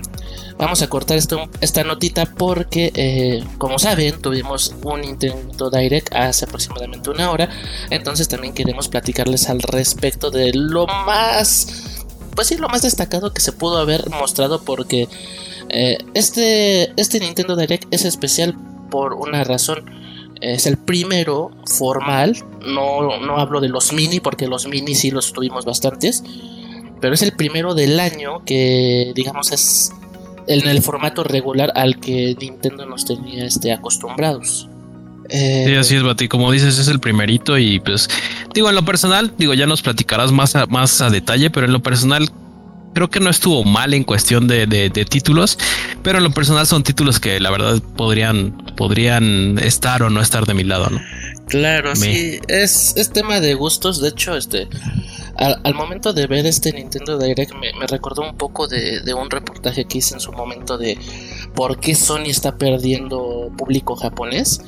[SPEAKER 1] vamos a cortar esto, esta notita porque, eh, como saben, tuvimos un intento direct hace aproximadamente una hora. Entonces también queremos platicarles al respecto de lo más, pues sí, lo más destacado que se pudo haber mostrado porque eh, este, este Nintendo Direct es especial por una razón es el primero formal. No, no hablo de los mini, porque los mini sí los tuvimos bastantes. Pero es el primero del año que, digamos, es en el formato regular al que Nintendo nos tenía este, acostumbrados.
[SPEAKER 2] sí, así es, Bati. Como dices, es el primerito. Y pues, digo, en lo personal, digo, ya nos platicarás más más a detalle, pero en lo personal, creo que no estuvo mal en cuestión de, títulos, pero en lo personal son títulos que la verdad podrían, podrían estar o no estar de mi lado, ¿no?
[SPEAKER 1] Claro, sí, es, es tema de gustos. De hecho, este al, momento de ver este Nintendo Direct me, recordó un poco de, de, un reportaje que hice en su momento de por qué Sony está perdiendo público japonés.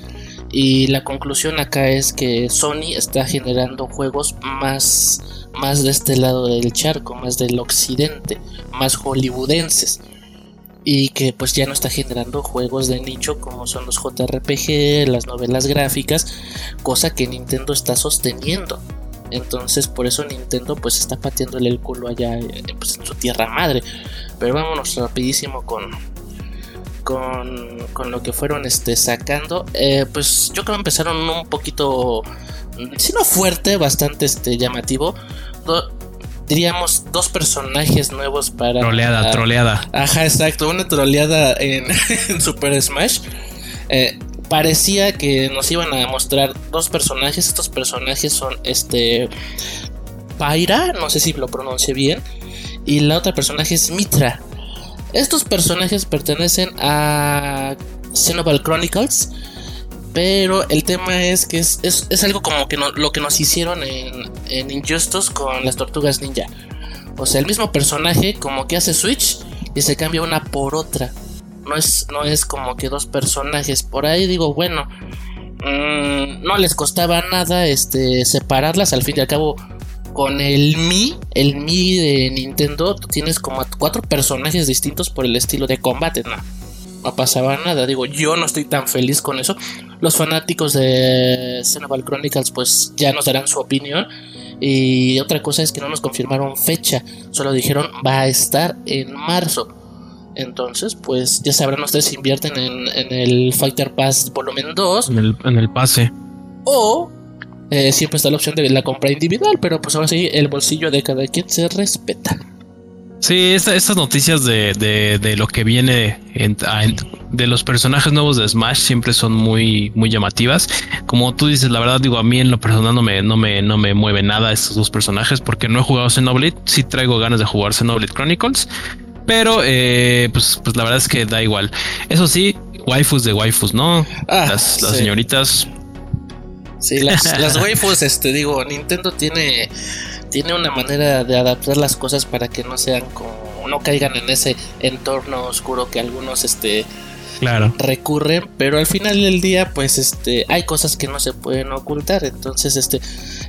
[SPEAKER 1] Y la conclusión acá es que Sony está generando juegos más más de este lado del charco, más del occidente, más hollywoodenses. Y que pues ya no está generando juegos de nicho como son los JRPG, las novelas gráficas, cosa que Nintendo está sosteniendo. Entonces por eso Nintendo pues está pateándole el culo allá eh, pues, en su tierra madre. Pero vámonos rapidísimo con, con, con lo que fueron este, sacando, eh, pues yo creo que empezaron un poquito, si no fuerte, bastante este, llamativo. Diríamos dos personajes nuevos para.
[SPEAKER 2] Troleada, troleada.
[SPEAKER 1] Ajá, exacto, una troleada <laughs> en, Super Smash. Eh, parecía que nos iban a mostrar dos personajes. Estos personajes son este. Pyra, no sé si lo pronuncie bien. Y la otra personaje es Mitra. Estos personajes pertenecen a Xenoblade Chronicles. Pero el tema es que es, algo como que lo que nos hicieron en, en con las tortugas ninja. O sea, el mismo personaje como que hace switch y se cambia una por otra. No es, no es como que dos personajes. Por ahí digo, bueno, mm, no les costaba nada este, separarlas. Al fin y al cabo, con el Mi, el Mi de Nintendo, tienes como cuatro personajes distintos por el estilo de combate, ¿no? No pasaba nada, digo, yo no estoy tan feliz con eso. Los fanáticos de Xenoblade Chronicles pues ya nos darán su opinión. Y otra cosa es que no nos confirmaron fecha, solo dijeron va a estar en marzo. Entonces, pues ya sabrán ustedes si invierten en, el Fighter Pass volumen 2.
[SPEAKER 2] En el, en el pase.
[SPEAKER 1] O eh, siempre está la opción de la compra individual, pero pues ahora sí, el bolsillo de cada quien se respeta.
[SPEAKER 2] Sí, estas noticias de, de, lo que viene de los personajes nuevos de Smash siempre son muy, muy llamativas. Como tú dices, la verdad, digo, a mí en lo personal no me, no me, no me mueve nada estos dos personajes porque no he jugado Xenoblade. Sí traigo ganas de jugar Xenoblade Chronicles, pero eh, pues, pues la verdad es que da igual. Eso sí, waifus de waifus, ¿no? Ah, las, las señoritas
[SPEAKER 1] Sí, las, las <laughs> waifus, este, digo, Nintendo tiene, tiene una manera de adaptar las cosas para que no sean como, no caigan en ese entorno oscuro que algunos, este,
[SPEAKER 2] claro.
[SPEAKER 1] recurren, pero al final del día, pues, este, hay cosas que no se pueden ocultar, entonces, este,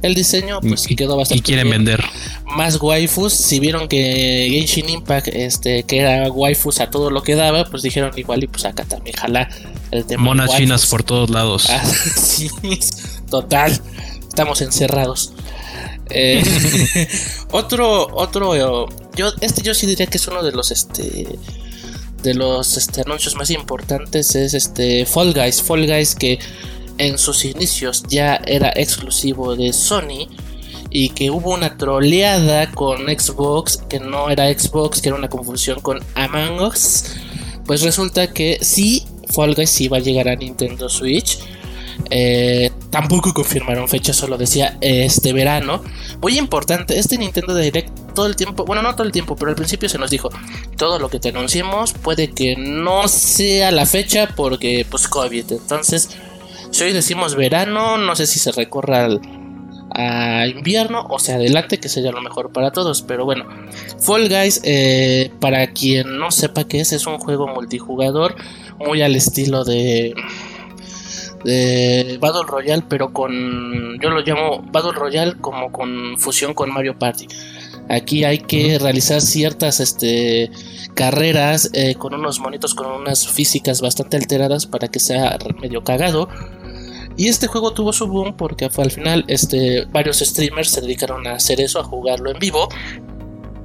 [SPEAKER 1] el diseño, pues, quedó bastante.
[SPEAKER 2] Y quieren vender
[SPEAKER 1] más waifus. Si vieron que Genshin Impact, este, que era waifus a todo lo que daba, pues dijeron igual y pues acá también jala
[SPEAKER 2] el tema. Monas chinas por todos lados. <laughs>
[SPEAKER 1] Ah, sí, total. Estamos encerrados. Eh, <laughs> otro, otro, yo, este yo sí diría que es uno de los, este, de los, este, anuncios más importantes es este Fall Guys, Fall Guys que en sus inicios ya era exclusivo de Sony y que hubo una troleada con Xbox que no era Xbox, que era una confusión con Among Us. Pues resulta que sí, Fall Guys sí va a llegar a Nintendo Switch. Eh, tampoco confirmaron fecha, solo decía este verano. Muy importante, este Nintendo Direct todo el tiempo, bueno, no todo el tiempo, pero al principio se nos dijo, todo lo que te anunciemos puede que no sea la fecha porque pues COVID. Entonces, si hoy decimos verano, no sé si se recorra al a invierno o sea adelante que sería lo mejor para todos pero bueno Fall Guys eh, para quien no sepa qué es es un juego multijugador muy al estilo de de Battle Royale pero con yo lo llamo Battle Royale como con fusión con Mario Party aquí hay que realizar ciertas este carreras eh, con unos monitos con unas físicas bastante alteradas para que sea medio cagado y este juego tuvo su boom porque al final este, varios streamers se dedicaron a hacer eso, a jugarlo en vivo.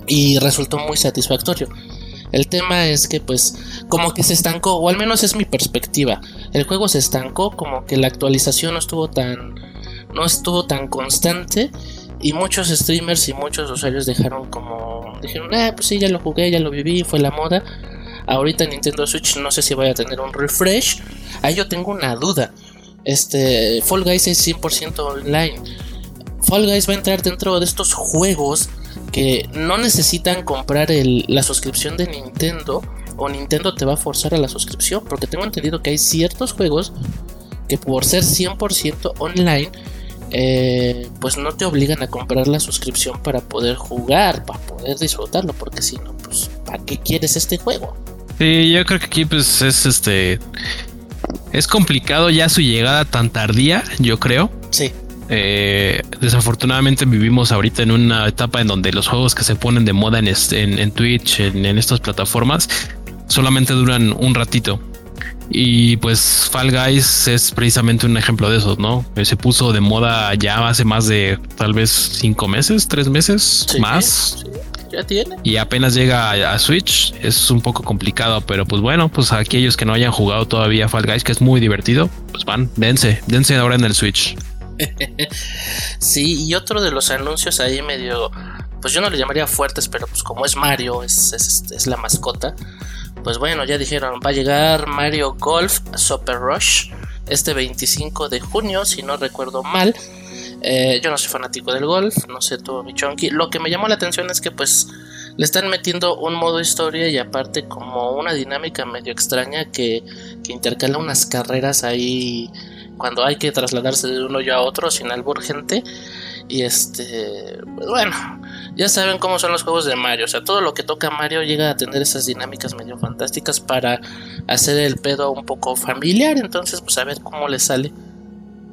[SPEAKER 1] Y resultó muy satisfactorio. El tema es que pues como que se estancó, o al menos es mi perspectiva. El juego se estancó, como que la actualización no estuvo tan no estuvo tan constante y muchos streamers y muchos usuarios dejaron como dijeron, "Ah, pues sí, ya lo jugué, ya lo viví, fue la moda." Ahorita Nintendo Switch no sé si vaya a tener un refresh. Ahí yo tengo una duda. Este, Fall Guys es 100% online. Fall Guys va a entrar dentro de estos juegos que no necesitan comprar la suscripción de Nintendo o Nintendo te va a forzar a la suscripción. Porque tengo entendido que hay ciertos juegos que por ser 100% online, eh, pues no te obligan a comprar la suscripción para poder jugar, para poder disfrutarlo. Porque si no, pues ¿para qué quieres este juego?
[SPEAKER 2] Sí, yo creo que aquí pues es este es complicado ya su llegada tan tardía, yo creo.
[SPEAKER 1] Sí.
[SPEAKER 2] Eh, desafortunadamente vivimos ahorita en una etapa en donde los juegos que se ponen de moda en, en, Twitch, en, estas plataformas, solamente duran un ratito. Y pues Fall Guys es precisamente un ejemplo de eso, ¿no? Se puso de moda ya hace más de tal vez cinco meses, tres meses más.
[SPEAKER 1] ya tiene.
[SPEAKER 2] Y apenas llega a, Switch, es un poco complicado, pero pues bueno, pues aquellos que no hayan jugado todavía Fall Guys, que es muy divertido, pues van, dense, dense ahora en el Switch. <laughs>
[SPEAKER 1] sí, y otro de los anuncios ahí medio, pues yo no le llamaría fuertes, pero pues como es Mario, es, es la mascota, pues bueno, ya dijeron, va a llegar Mario Golf Super Rush este 25 de junio, si no recuerdo mal. Eh, yo no soy fanático del golf, no sé tú, mi chonky. Lo que me llamó la atención es que pues le están metiendo un modo historia y aparte como una dinámica medio extraña que, que intercala unas carreras ahí cuando hay que trasladarse de uno yo a otro sin albur gente. Y este, pues bueno, ya saben cómo son los juegos de Mario. O sea, todo lo que toca Mario llega a tener esas dinámicas medio fantásticas para hacer el pedo un poco familiar. Entonces, pues a ver cómo le sale.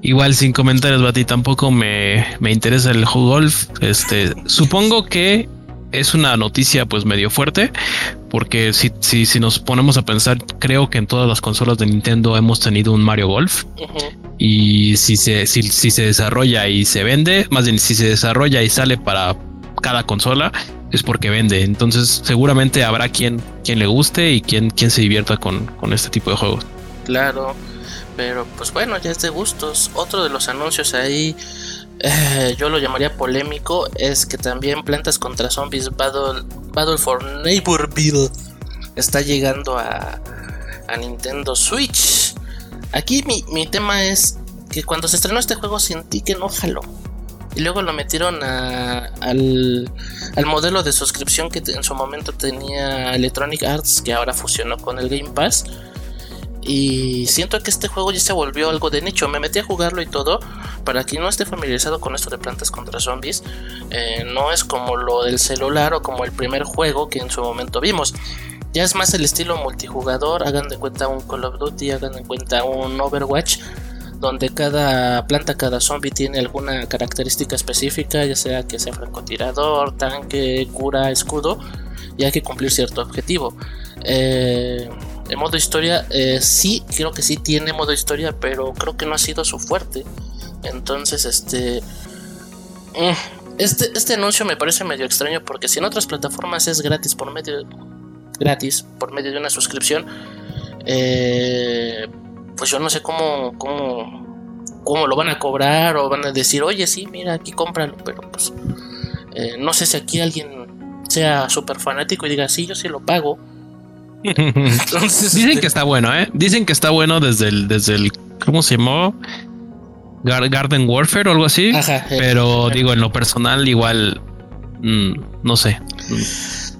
[SPEAKER 2] Igual sin comentarios, Bati, tampoco me, me interesa el golf. Este, supongo que es una noticia pues medio fuerte, porque si, si, si, nos ponemos a pensar, creo que en todas las consolas de Nintendo hemos tenido un Mario Golf. Y si se, si, si se desarrolla y se vende, más bien si se desarrolla y sale para cada consola, es porque vende. Entonces seguramente habrá quien, quien le guste y quien, quien se divierta con, con este tipo de juegos.
[SPEAKER 1] Claro. Pero pues bueno, ya es de gustos. Otro de los anuncios ahí, eh, yo lo llamaría polémico, es que también Plantas contra Zombies Battle, Battle for Neighborville está llegando a, Nintendo Switch. Aquí mi, mi, tema es que cuando se estrenó este juego sentí que no jaló. Y luego lo metieron al, al, modelo de suscripción que en su momento tenía Electronic Arts, que ahora fusionó con el Game Pass y siento que este juego ya se volvió algo de nicho. Me metí a jugarlo y todo. Para quien no esté familiarizado con esto de plantas contra zombies, eh, no es como lo del celular o como el primer juego que en su momento vimos. Ya es más el estilo multijugador. Hagan de cuenta un Call of Duty, hagan de cuenta un Overwatch. Donde cada planta, cada zombie tiene alguna característica específica, ya sea que sea francotirador, tanque, cura, escudo, y hay que cumplir cierto objetivo. Eh, el modo historia eh, sí, creo que sí tiene modo historia, pero creo que no ha sido su fuerte. Entonces, este... Mm, este, este anuncio me parece medio extraño porque si en otras plataformas es gratis por medio gratis por medio de una suscripción, eh, pues yo no sé cómo, cómo, cómo lo van a cobrar o van a decir, oye, sí, mira, aquí cómpralo, pero pues eh, no sé si aquí alguien sea súper fanático y diga, sí, yo sí lo pago
[SPEAKER 2] Dicen que está bueno, ¿eh? Dicen que está bueno desde el, desde el, ¿cómo se llamó? Garden Warfare o algo así. Eh, pero digo, en lo personal, igual, mm, no sé.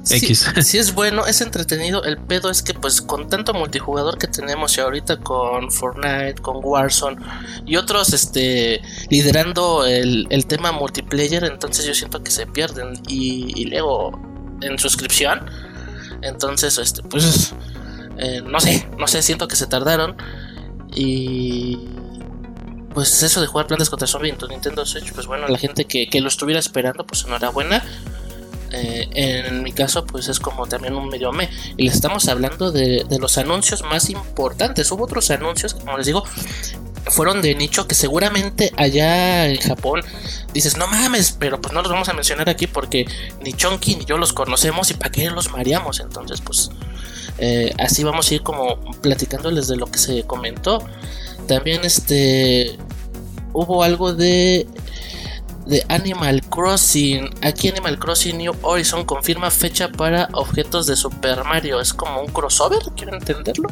[SPEAKER 1] X. <laughs> Si es bueno, es entretenido. El pedo es que, pues, con tanto multijugador que tenemos y ahorita con Fortnite, con Warzone y otros, este, liderando el, tema multiplayer, entonces yo siento que se pierden. Y, y luego, en suscripción entonces, este, pues, eh, no sé, no sé, siento que se tardaron. Y pues eso de jugar plantas contra zombies en Nintendo Switch, pues bueno, la gente que, lo estuviera esperando, pues enhorabuena. Eh, en mi caso, pues es como también un medio me. Y le estamos hablando de, de, los anuncios más importantes. Hubo otros anuncios, como les digo, fueron de nicho que seguramente allá en Japón dices, no mames, pero pues no los vamos a mencionar aquí porque ni Chonky ni yo los conocemos y para qué los mareamos. Entonces, pues eh, así vamos a ir como platicándoles de lo que se comentó. También este hubo algo de de Animal Crossing. Aquí Animal Crossing New Horizon confirma fecha para objetos de Super Mario. Es como un crossover, quiero entenderlo.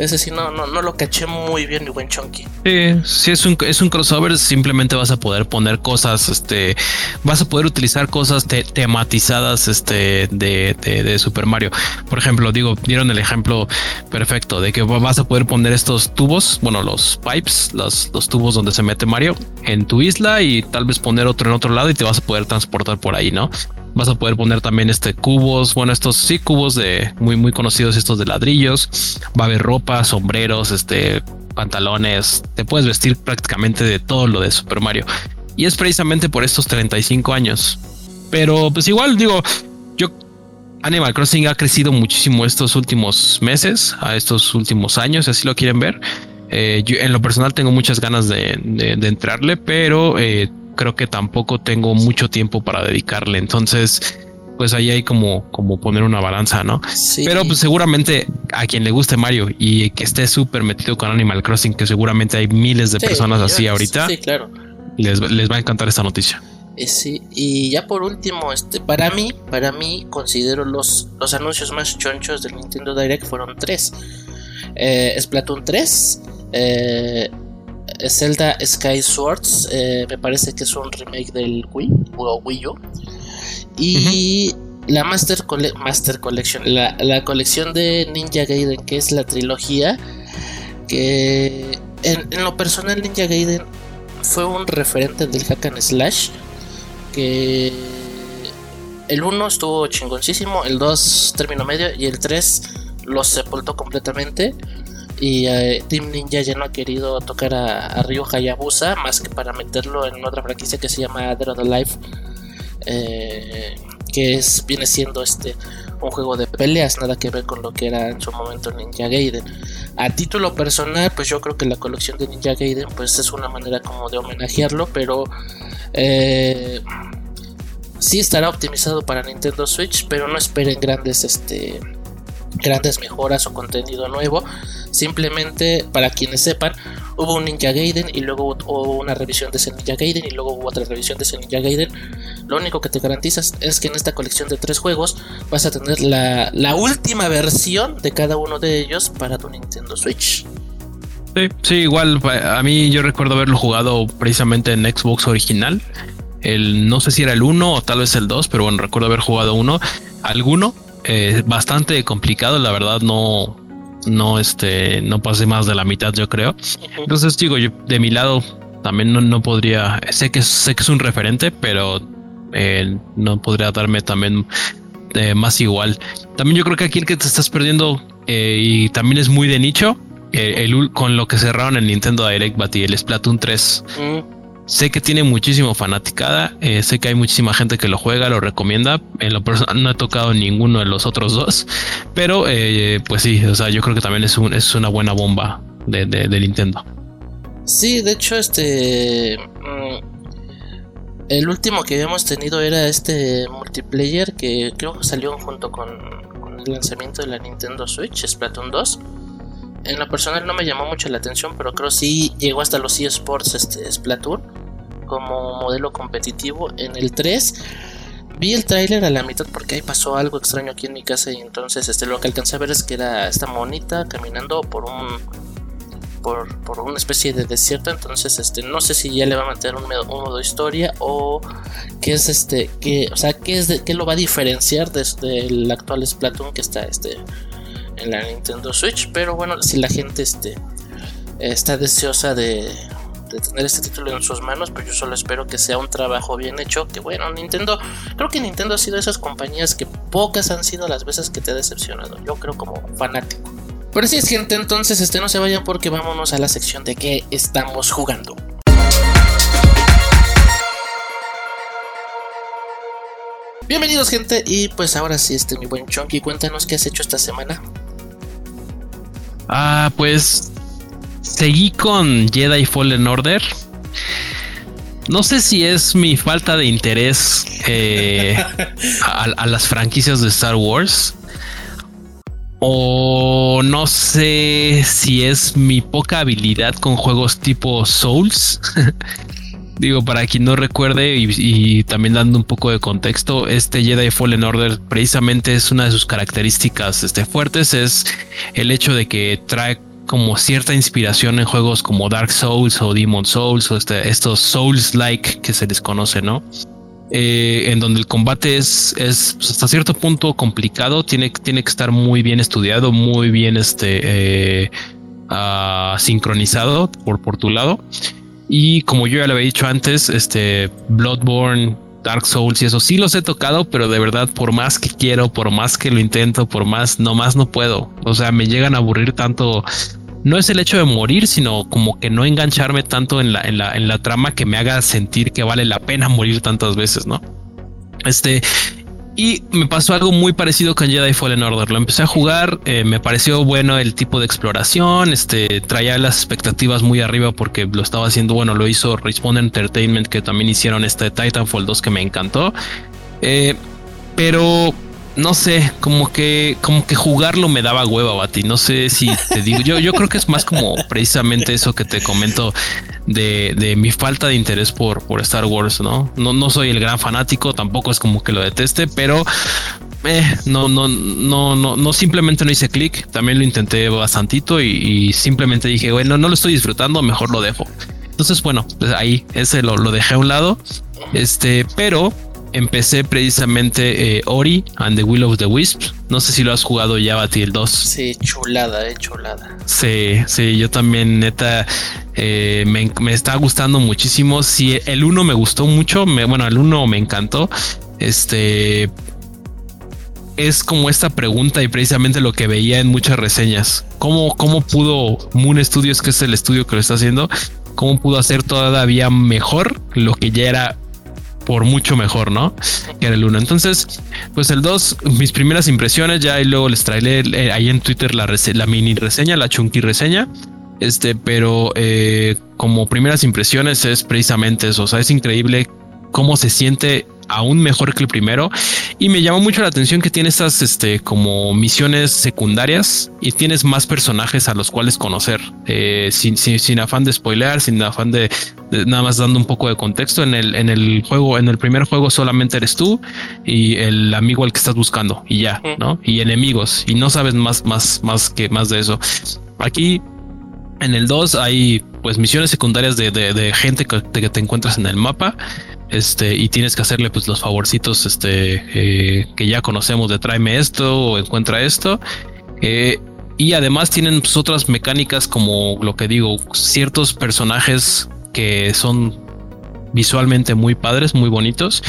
[SPEAKER 1] Ese sí no, no, no lo caché muy bien, mi buen Chunky.
[SPEAKER 2] Sí, si es un, es un crossover, simplemente vas a poder poner cosas, este, vas a poder utilizar cosas tematizadas este, de, de, Super Mario. Por ejemplo, digo, dieron el ejemplo perfecto de que vas a poder poner estos tubos, bueno, los pipes, los, los tubos donde se mete Mario en tu isla y tal vez poner otro en otro lado y te vas a poder transportar por ahí, ¿no? Vas a poder poner también este cubos, bueno, estos sí cubos de muy muy conocidos estos de ladrillos. Va a haber ropa, sombreros, este pantalones, te puedes vestir prácticamente de todo lo de Super Mario. Y es precisamente por estos 35 años. Pero pues igual digo, yo Animal Crossing ha crecido muchísimo estos últimos meses, a estos últimos años, así lo quieren ver. Eh, yo en lo personal tengo muchas ganas de, de, entrarle, pero eh, creo que tampoco tengo mucho tiempo para dedicarle. Entonces, pues ahí hay como, como poner una balanza, ¿no? Pero pues seguramente a quien le guste Mario y que esté súper metido con Animal Crossing, que seguramente hay miles de personas así ahorita.
[SPEAKER 1] Sí, claro.
[SPEAKER 2] Les, les va a encantar esta noticia.
[SPEAKER 1] Eh, sí, y ya por último, este, para mí, para mí, considero los, los anuncios más chonchos del Nintendo Direct fueron tres. Eh, Splatoon 3, eh, Zelda Sky Swords, eh, me parece que es un remake del Wii o Wii U. Y la Master, Master Collection, la, colección de Ninja Gaiden, que es la trilogía, que en, en lo personal Ninja Gaiden fue un referente del hack and slash que el 1 estuvo chingoncísimo, el 2 término medio y el 3 lo sepultó completamente. Y eh, Team Ninja ya no ha querido tocar a, Ryo Hayabusa más que para meterlo en otra franquicia que se llama Dead or Alive. Eh, que es, viene siendo este un juego de peleas, nada que ver con lo que era en su momento Ninja Gaiden. A título personal, pues yo creo que la colección de Ninja Gaiden pues es una manera como de homenajearlo, pero eh, sí estará optimizado para Nintendo Switch, pero no esperen grandes, este, grandes mejoras o contenido nuevo. Simplemente, para quienes sepan, hubo un Ninja Gaiden y luego hubo una revisión de ese Ninja Gaiden y luego hubo otra revisión de ese Ninja Gaiden. Lo único que te garantizas es que en esta colección de tres juegos vas a tener la, la última versión de cada uno de ellos para tu Nintendo Switch.
[SPEAKER 2] Sí, sí, igual a mí yo recuerdo haberlo jugado precisamente en Xbox original. El no sé si era el 1 o tal vez el 2, pero bueno, recuerdo haber jugado uno, alguno, eh, bastante complicado, la verdad no no este no pasé más de la mitad, yo creo. Entonces digo, yo de mi lado también no, podría, sé que sé que es un referente, pero eh, no podría darme también eh, más igual. También yo creo que aquí el que te estás perdiendo y también es muy de nicho el, con lo que cerraron el Nintendo Direct Batty, el Splatoon 3. Mm. Sé que tiene muchísimo fanaticada, eh, sé que hay muchísima gente que lo juega, lo recomienda. En lo personal no he tocado ninguno de los otros dos, pero eh, pues sí, o sea, yo creo que también es, un, es una buena bomba de, de, Nintendo.
[SPEAKER 1] Sí, de hecho, este. Mm, el último que habíamos tenido era este multiplayer que creo que salió junto con, con el lanzamiento de la Nintendo Switch, Splatoon 2 en lo personal no me llamó mucho la atención, pero creo sí llegó hasta los eSports este, Splatoon como modelo competitivo. En el 3 vi el tráiler a la mitad porque ahí pasó algo extraño aquí en mi casa y entonces este, lo que alcancé a ver es que era esta monita caminando por un por, por, una especie de desierto entonces este no sé si ya le va a meter un, modo de historia o qué es este que o sea qué es de, qué lo va a diferenciar desde el actual Splatoon que está este en la Nintendo Switch. Pero bueno, si la gente este, está deseosa de, tener este título en sus manos, pues yo solo espero que sea un trabajo bien hecho. Que bueno, Nintendo, creo que Nintendo ha sido esas compañías que pocas han sido las veces que te ha decepcionado. Yo creo como fanático. Pero si es gente, entonces este no se vayan porque vámonos a la sección de que estamos jugando. Bienvenidos gente y pues ahora sí este mi buen Chonky, cuéntanos qué has hecho esta semana.
[SPEAKER 2] Ah, pues seguí con Jedi Fallen Order. No sé si es mi falta de interés eh, <laughs> a, las franquicias de Star Wars. O no sé si es mi poca habilidad con juegos tipo Souls. <laughs> Digo, para quien no recuerde y, también dando un poco de contexto, este Jedi Fallen Order precisamente es una de sus características este, fuertes, es el hecho de que trae como cierta inspiración en juegos como Dark Souls o Demon Souls o este, estos Souls-like que se les conoce, ¿no? Eh, en donde el combate es, es pues, hasta cierto punto complicado, tiene, tiene que estar muy bien estudiado, muy bien este, eh, ah, sincronizado por, por tu lado. Y como yo ya le había dicho antes, este Bloodborne, Dark Souls y eso sí los he tocado, pero de verdad, por más que quiero, por más que lo intento, por más, no más no puedo. O sea, me llegan a aburrir tanto. No es el hecho de morir, sino como que no engancharme tanto en la, en la, en la trama que me haga sentir que vale la pena morir tantas veces, ¿no? Este, y me pasó algo muy parecido con Jedi Fallen Order. Lo empecé a jugar, eh, me pareció bueno el tipo de exploración, este traía las expectativas muy arriba porque lo estaba haciendo, bueno, lo hizo Respawn Entertainment que también hicieron este Titanfall 2 que me encantó. Eh, pero no sé, como que, como que jugarlo me daba hueva, Bati. No sé si te digo, yo, yo creo que es más como precisamente eso que te comento de, de mi falta de interés por, por Star Wars, ¿no? ¿no? No soy el gran fanático, tampoco es como que lo deteste, pero eh, no, no, no, no, no, simplemente no hice clic. También lo intenté bastantito y, simplemente dije, bueno, no lo estoy disfrutando, mejor lo dejo. Entonces, bueno, pues ahí ese lo, lo dejé a un lado. Este, pero empecé precisamente eh, Ori and the Will of the Wisp. No sé si lo has jugado ya, Bati, el 2.
[SPEAKER 1] Sí, chulada, eh, chulada.
[SPEAKER 2] Sí, sí, yo también, neta, eh, me, me, está gustando muchísimo. Sí, el 1 me gustó mucho. Me, bueno, el 1 me encantó. Este es como esta pregunta y precisamente lo que veía en muchas reseñas. ¿Cómo, cómo pudo Moon Studios, que es el estudio que lo está haciendo, cómo pudo hacer todavía mejor lo que ya era por mucho mejor, ¿no? Que era el 1. Entonces, pues el 2, mis primeras impresiones, ya y luego les traeré eh, ahí en Twitter la, la mini reseña, la chunky reseña. Este, pero eh, como primeras impresiones es precisamente eso. O sea, es increíble cómo se siente aún mejor que el primero. Y me llamó mucho la atención que tiene estas este, como misiones secundarias y tienes más personajes a los cuales conocer. Eh, sin, sin, afán de spoilear, sin afán de, nada más dando un poco de contexto. En el, en el juego, en el primer juego solamente eres tú y el amigo al que estás buscando y ya, ¿no? Y enemigos. Y no sabes más, más, más que más de eso. Aquí en el 2 hay pues misiones secundarias de, de, gente que te, encuentras en el mapa este y tienes que hacerle pues los favorcitos este eh, que ya conocemos de tráeme esto o encuentra esto eh, y además tienen pues, otras mecánicas como lo que digo ciertos personajes que son visualmente muy padres muy bonitos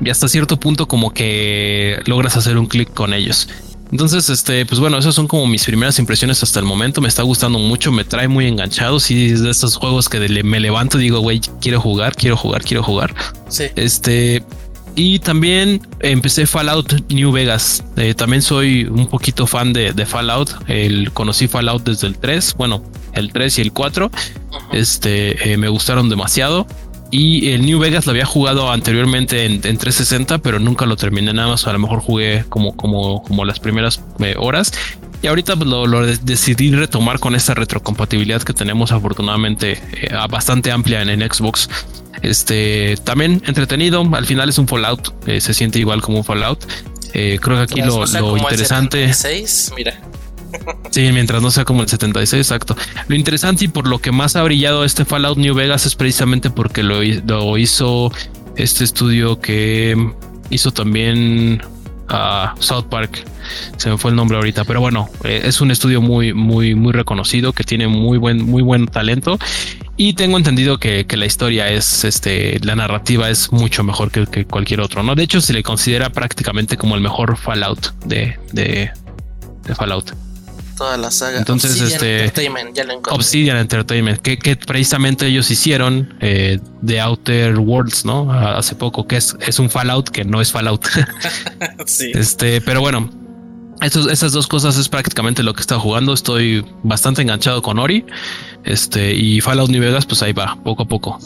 [SPEAKER 2] y hasta cierto punto como que logras hacer un clic con ellos entonces, este, pues bueno, esas son como mis primeras impresiones hasta el momento. Me está gustando mucho, me trae muy enganchado. Si es de estos juegos que me levanto y digo, güey, quiero jugar, quiero jugar, quiero jugar.
[SPEAKER 1] Sí.
[SPEAKER 2] Este, y también empecé Fallout New Vegas. Eh, también soy un poquito fan de, Fallout. El, conocí Fallout desde el 3, bueno, el 3 y el 4. Este, eh, me gustaron demasiado. Y el New Vegas lo había jugado anteriormente en, 360, pero nunca lo terminé nada más. A lo mejor jugué como, como, como las primeras eh, horas. Y ahorita pues, lo, decidí retomar con esta retrocompatibilidad que tenemos afortunadamente eh, bastante amplia en, Xbox. Este también entretenido. Al final es un Fallout. Eh, se siente igual como un Fallout. creo que aquí lo, lo interesante.
[SPEAKER 1] mira.
[SPEAKER 2] Sí, mientras no sea como el 76, exacto. Lo interesante y por lo que más ha brillado este Fallout New Vegas es precisamente porque lo, hizo este estudio que hizo también a South Park. Se me fue el nombre ahorita, pero bueno, eh, es un estudio muy, muy, muy reconocido que tiene muy buen, muy buen talento. Y tengo entendido que, la historia es, este, la narrativa es mucho mejor que, cualquier otro, ¿no? De hecho, se le considera prácticamente como el mejor Fallout de, de Fallout
[SPEAKER 1] toda la saga.
[SPEAKER 2] Entonces, Obsidian este Entertainment, ya lo Obsidian Entertainment, que, que precisamente ellos hicieron eh, The Outer Worlds, ¿no? Hace poco, que es, es un Fallout que no es Fallout. <laughs> <laughs> sí. Este, pero bueno, estos, esas dos cosas es prácticamente lo que está jugando. Estoy bastante enganchado con Ori. Este, y Fallout New Vegas, pues ahí va, poco a poco.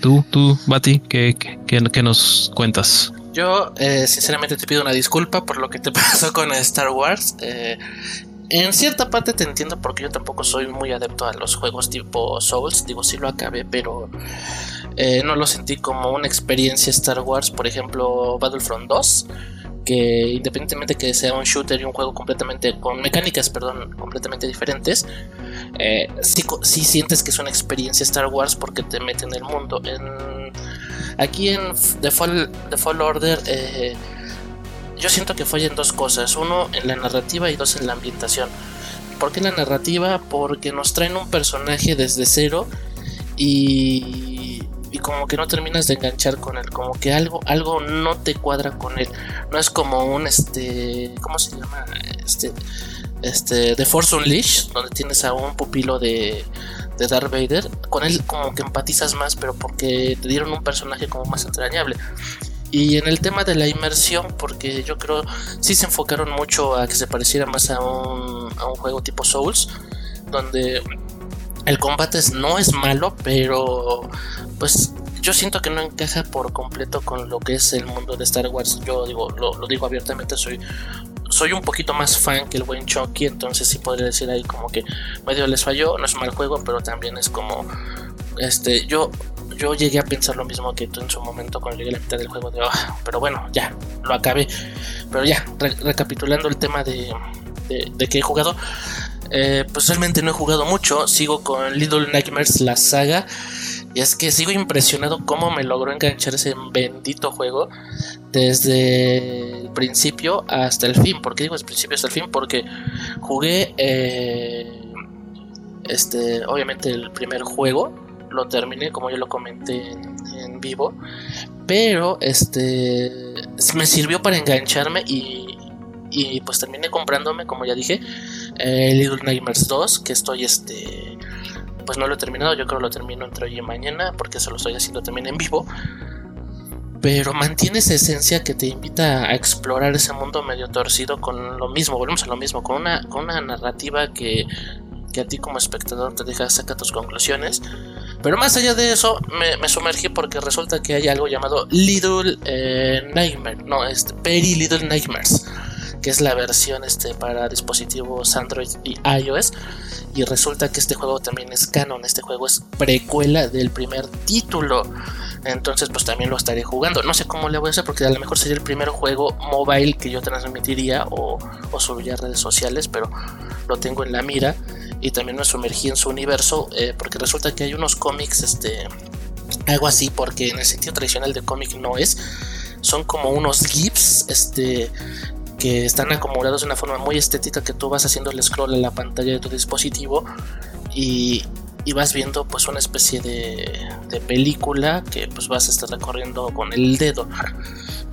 [SPEAKER 2] Tú, tú, Bati, ¿qué, qué, qué nos cuentas?
[SPEAKER 1] Yo, eh, sinceramente, te pido una disculpa por lo que te <laughs> pasó con Star Wars. Eh, en cierta parte te entiendo porque yo tampoco soy muy adepto a los juegos tipo Souls. Digo, sí lo acabé, pero eh, no lo sentí como una experiencia Star Wars. Por ejemplo, Battlefront 2, que independientemente que sea un shooter y un juego completamente con mecánicas, perdón, completamente diferentes, eh, sí, sientes que es una experiencia Star Wars porque te mete en el mundo. En, aquí en The Fall, The Fall Order. Eh, yo siento que falla en dos cosas. Uno, en la narrativa y dos, en la ambientación. ¿Por qué la narrativa? Porque nos traen un personaje desde cero y, y como que no terminas de enganchar con él. Como que algo, algo no te cuadra con él. No es como un, este, ¿cómo se llama? Este, este, The Force Unleashed, donde tienes a un pupilo de, de Darth Vader. Con él como que empatizas más, pero porque te dieron un personaje como más entrañable. Y en el tema de la inmersión, porque yo creo sí se enfocaron mucho a que se pareciera más a un, a un juego tipo Souls, donde el combate no es malo, pero pues yo siento que no encaja por completo con lo que es el mundo de Star Wars. Yo digo, lo, digo abiertamente, soy soy un poquito más fan que el buen Chucky, entonces sí podría decir ahí como que medio les falló, no es mal juego, pero también es como este yo yo llegué a pensar lo mismo que tú en su momento cuando llegué a la mitad del juego de ah, pero bueno, ya, lo acabé. Pero ya, recapitulando el tema de, de, que he jugado, eh, pues realmente no he jugado mucho, sigo con Little Nightmares la saga. Y es que sigo impresionado cómo me logró enganchar ese bendito juego desde el principio hasta el fin. ¿Por qué digo desde el principio hasta el fin? Porque jugué, eh, este, obviamente el primer juego, lo terminé como yo lo comenté en, vivo, pero este, me sirvió para engancharme y, y pues terminé comprándome, como ya dije, eh, Little Nightmares 2, que estoy este pues no lo he terminado, yo creo que lo termino entre hoy y mañana, porque eso lo estoy haciendo también en vivo. Pero mantiene esa esencia que te invita a explorar ese mundo medio torcido con lo mismo, volvemos a lo mismo, con una, con una narrativa que, que a ti como espectador te deja sacar tus conclusiones. Pero más allá de eso, me, sumergí porque resulta que hay algo llamado Little eh, Nightmare, no, este, Very Little Nightmares que es la versión este, para dispositivos Android y iOS. Y resulta que este juego también es canon, este juego es precuela del primer título. Entonces pues también lo estaré jugando. No sé cómo le voy a hacer porque a lo mejor sería el primer juego mobile que yo transmitiría o, o subiría a redes sociales, pero lo tengo en la mira y también me sumergí en su universo eh, porque resulta que hay unos cómics, este, algo así, porque en el sentido tradicional de cómic no es, son como unos GIFs, este, que están acomodados de una forma muy estética que tú vas haciendo el scroll en la pantalla de tu dispositivo y, vas viendo pues una especie de, película que pues vas a estar recorriendo con el dedo.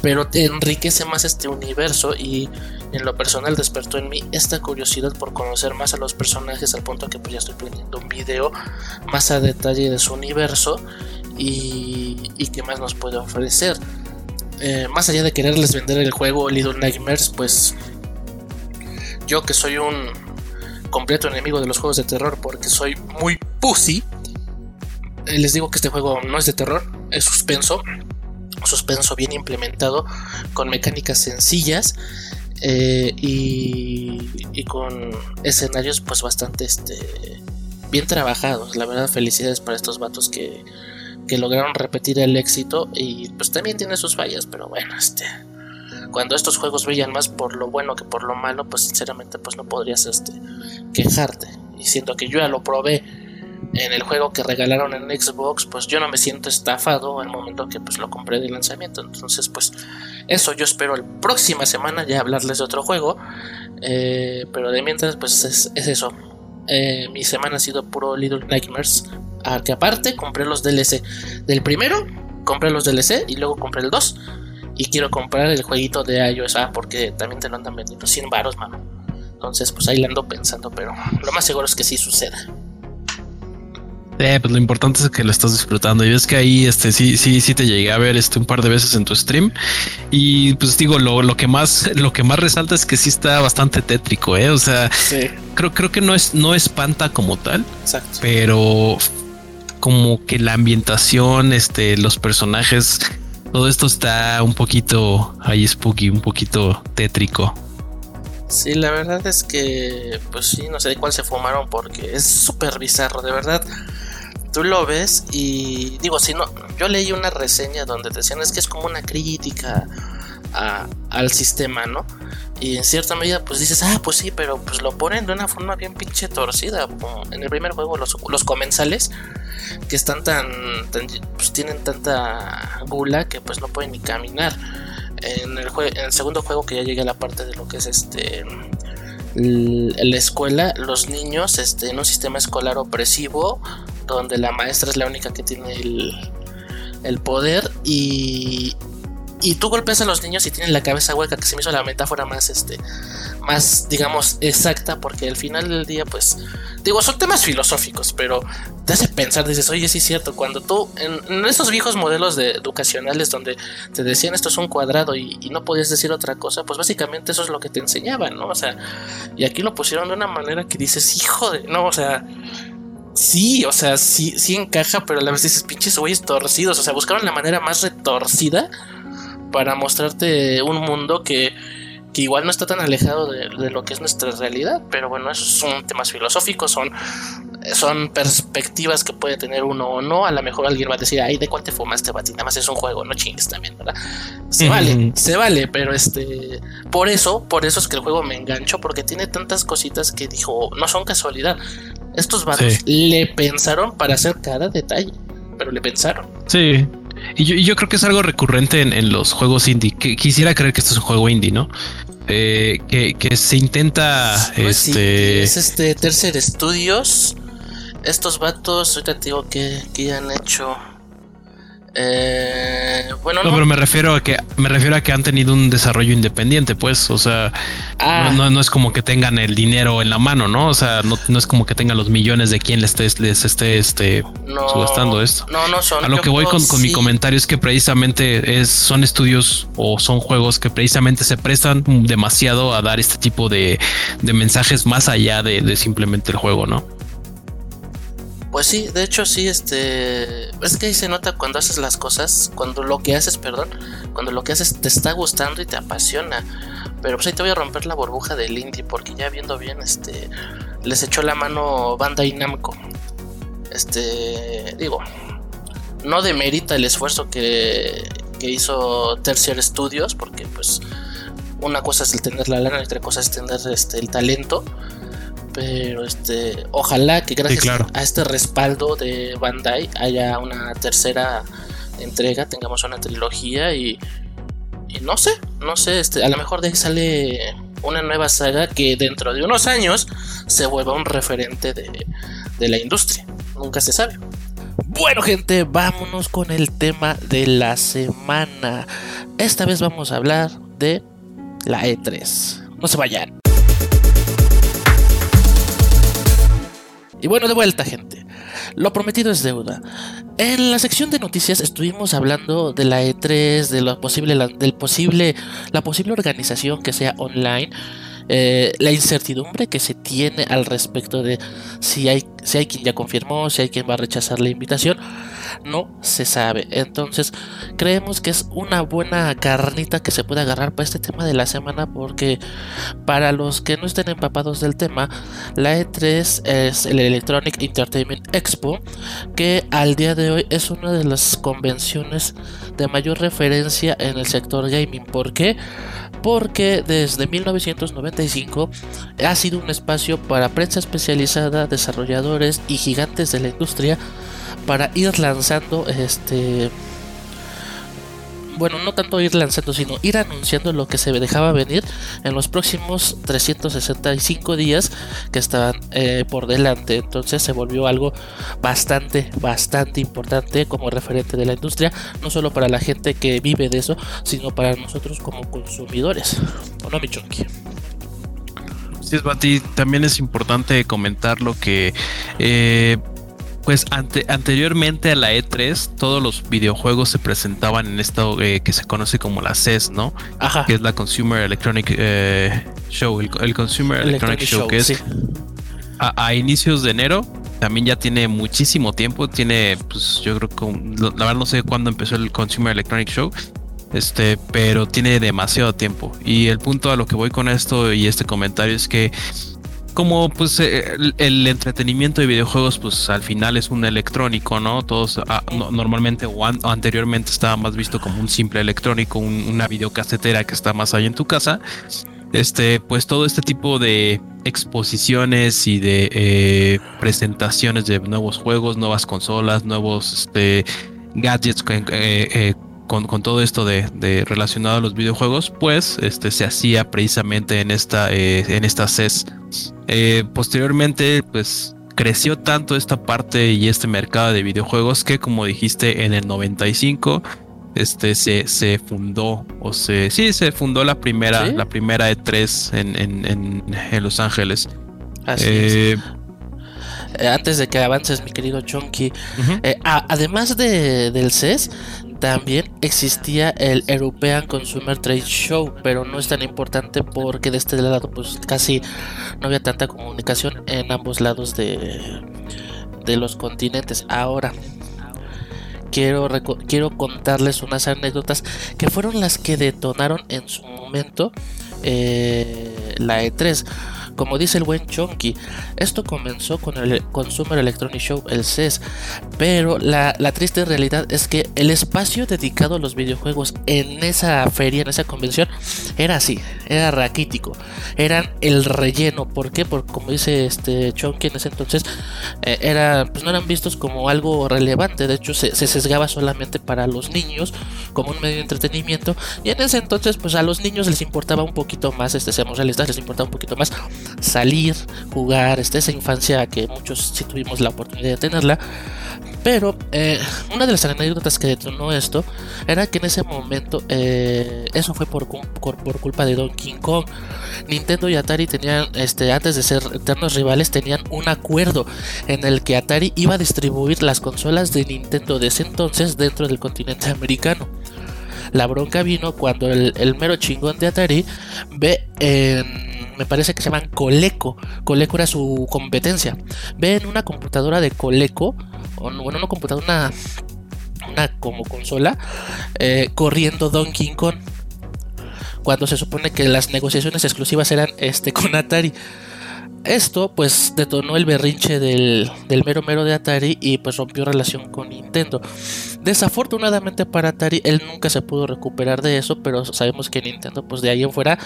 [SPEAKER 1] Pero te enriquece más este universo y en lo personal despertó en mí esta curiosidad por conocer más a los personajes al punto que pues ya estoy poniendo un video más a detalle de su universo y, y qué más nos puede ofrecer. Eh, más allá de quererles vender el juego Little Nightmares, pues yo que soy un completo enemigo de los juegos de terror porque soy muy pussy, eh, les digo que este juego no es de terror, es suspenso, suspenso bien implementado, con mecánicas sencillas eh, y, y, con escenarios pues bastante este, bien trabajados. La verdad, felicidades para estos vatos que que lograron repetir el éxito y pues también tiene sus fallas, pero bueno, este cuando estos juegos brillan más por lo bueno que por lo malo, pues sinceramente pues no podrías este quejarte. Y siento que yo ya lo probé en el juego que regalaron en Xbox, pues yo no me siento estafado al momento que pues lo compré de lanzamiento. Entonces, pues eso yo espero la próxima semana ya hablarles de otro juego. Eh, pero de mientras, pues es, eso. Eh, mi semana ha sido puro Little Nightmares que aparte compré los DLC del primero, compré los DLC y luego compré el 2. Y quiero comprar el jueguito de iOS ah, porque también te lo andan vendiendo 100 baros, mamá. Entonces, pues ahí le ando pensando, pero lo más seguro es que sí suceda.
[SPEAKER 2] Eh, pues lo importante es que lo estás disfrutando. Y ves que ahí este sí, sí, sí te llegué a ver este un par de veces en tu stream. Y pues digo, lo, lo que más, lo que más resalta es que sí está bastante tétrico, eh. O sea, creo, creo que no es, no espanta como tal. Exacto. Pero como que la ambientación, este, los personajes, todo esto está un poquito ahí spooky, un poquito tétrico.
[SPEAKER 1] Sí, la verdad es que, pues sí, no sé de cuál se fumaron porque es súper bizarro, de verdad. Tú lo ves y digo, si no, yo leí una reseña donde decían es que es como una crítica al sistema, ¿no? Y en cierta medida, pues dices, ah, pues sí, pero pues lo ponen de una forma bien pinche torcida. Como en el primer juego, los, los comensales que están tan, pues tienen tanta gula que pues no pueden ni caminar. En el, en el segundo juego, que ya llegué a la parte de lo que es este la escuela, los niños este, en un sistema escolar opresivo, donde la maestra es la única que tiene el, el poder y, y tú golpeas a los niños y tienen la cabeza hueca, que se me hizo la metáfora más, este, más, digamos, exacta, porque al final del día, pues, digo, son temas filosóficos, pero te hace pensar, dices, oye, sí es cierto, cuando tú, en, esos viejos modelos de educacionales donde te decían esto es un cuadrado y, y, no podías decir otra cosa, pues básicamente eso es lo que te enseñaban, ¿no? O sea, y aquí lo pusieron de una manera que dices, hijo de, no, o sea, Sí, o sea, sí, sí encaja, pero a la vez dices, pinches güeyes torcidos. O sea, buscaron la manera más retorcida para mostrarte un mundo que, que igual no está tan alejado de, de, lo que es nuestra realidad. Pero bueno, esos son temas filosóficos, son son perspectivas que puede tener uno o no. A lo mejor alguien va a decir, ay, ¿de cuál te fumaste, Bati? Nada más es un juego, no chingues también, ¿verdad? Se vale, se vale, pero este. Por eso, por eso es que el juego me engancho, porque tiene tantas cositas que dijo, no son casualidad. Estos vatos le pensaron para hacer cada detalle, pero le pensaron.
[SPEAKER 2] Sí. Y yo, creo que es algo recurrente en, los juegos indie. Que quisiera creer que esto es un juego indie, ¿no? Eh, que, se intenta.
[SPEAKER 1] Pues este... es este Tercer Estudios estos vatos, ahorita te digo que, que han hecho. Eh, bueno,
[SPEAKER 2] no, pero me refiero a que me refiero a que han tenido un desarrollo independiente, pues, o sea, ah. no, es como que tengan el dinero en la mano, ¿no? O sea, no, es como que tengan los millones de quien les esté, les esté este, subastando esto.
[SPEAKER 1] No, no son.
[SPEAKER 2] A lo que voy con, mi comentario es que precisamente es, son estudios o son juegos que precisamente se prestan demasiado a dar este tipo de, de mensajes más allá de, de simplemente el juego, ¿no?
[SPEAKER 1] Pues sí, de hecho sí, este... Es que ahí se nota cuando haces las cosas, cuando lo que haces, perdón, cuando lo que haces te está gustando y te apasiona. Pero pues ahí te voy a romper la burbuja del indie porque ya viendo bien, este... Les echó la mano Bandai Namco. Este... Digo, no demerita el esfuerzo que, que hizo Tertiary Studios porque pues una cosa es el tener la lana otra cosa es tener este, el talento pero este ojalá que gracias a este respaldo de Bandai haya una tercera entrega tengamos una trilogía y, y no sé no sé este a lo mejor de ahí sale una nueva saga que dentro de unos años se vuelva un referente de, de la industria nunca se sabe bueno gente, vámonos con el tema de la semana. Esta vez vamos a hablar de la E3. No se vayan. Y bueno, de vuelta, gente. Lo prometido es deuda. En la sección de noticias estuvimos hablando de la E3, de lo posible, del posible, la posible organización que sea online eh, la incertidumbre que se tiene al respecto de si hay, si hay quien ya confirmó, si hay quien va a rechazar la invitación, no se sabe. Entonces, creemos que es una buena carnita que se puede agarrar para este tema de la semana, porque para los que no estén empapados del tema, la E3 es el Electronic Entertainment Expo, que al día de hoy es una de las convenciones de mayor referencia en el sector gaming. ¿Por qué? Porque desde 1995 ha sido un espacio para prensa especializada, desarrolladores y gigantes de la industria para ir lanzando este bueno, no tanto ir lanzando, sino ir anunciando lo que se dejaba venir en los próximos 365 días que estaban eh, por delante. Entonces se volvió algo bastante, bastante importante como referente de la industria, no solo para la gente que vive de eso, sino para nosotros como consumidores. ¿O no, mi chunky?
[SPEAKER 2] Sí, Bati, también es importante comentar lo que eh, pues anteriormente a la E3, todos los videojuegos se presentaban en esto eh, que se conoce como la CES, ¿no? Ajá. Que es la Consumer Electronic eh, Show, el, Consumer Electronic, Show, que es a, inicios de enero. También ya tiene muchísimo tiempo. Tiene, pues yo creo que la verdad no sé cuándo empezó el Consumer Electronic Show. Este, pero tiene demasiado tiempo. Y el punto a lo que voy con esto y este comentario es que como pues eh, el, entretenimiento de videojuegos pues al final es un electrónico, ¿no? Todos ah, normalmente o, anteriormente estaba más visto como un simple electrónico, una videocasetera que está más allá en tu casa. Este, pues todo este tipo de exposiciones y de eh, presentaciones de nuevos juegos, nuevas consolas, nuevos este, gadgets eh, con, todo esto de, relacionado a los videojuegos, pues este se hacía precisamente en esta en esta CES eh, posteriormente, pues creció tanto esta parte y este mercado de videojuegos que, como dijiste, en el 95 este se, se fundó o se sí se fundó la primera la primera E3 en, en, Los Ángeles.
[SPEAKER 1] Eh, eh, antes de que avances, mi querido Chunky, además de, del CES, también existía el European Consumer Trade Show, pero no es tan importante porque de este lado pues casi no había tanta comunicación en ambos lados de, de los continentes. Ahora, quiero, quiero contarles unas anécdotas que fueron las que detonaron en su momento eh, la E3. Como dice el buen Chonky, esto comenzó con el Consumer Electronic Show, el CES, pero la, triste realidad es que el espacio dedicado a los videojuegos en esa feria, en esa convención, era así, era raquítico, eran el relleno. ¿Por qué? Porque como dice este Chonky en ese entonces, eh, era, pues no eran vistos como algo relevante, de hecho se, se sesgaba solamente para los niños como un medio de entretenimiento y en ese entonces pues a los niños les importaba un poquito más, este, seamos realistas, les importaba un poquito más salir, jugar, este, esa infancia que muchos sí tuvimos la oportunidad de tenerla. Pero eh, una de las anécdotas que detonó esto era que en ese momento eh, eso fue por, por, culpa de Donkey Kong. Nintendo y Atari tenían, este, antes de ser eternos rivales, tenían un acuerdo en el que Atari iba a distribuir las consolas de Nintendo de ese entonces dentro del continente americano. La bronca vino cuando el, mero chingón de Atari ve en me parece que se llaman Coleco. Coleco era su competencia. Ven una computadora de Coleco, bueno, una computadora, una, como consola, eh, corriendo Donkey Kong. Cuando se supone que las negociaciones exclusivas eran este, con Atari. Esto pues detonó el berrinche del, mero mero de Atari y pues rompió relación con Nintendo. Desafortunadamente para Atari él nunca se pudo recuperar de eso, pero sabemos que Nintendo pues de ahí en fuera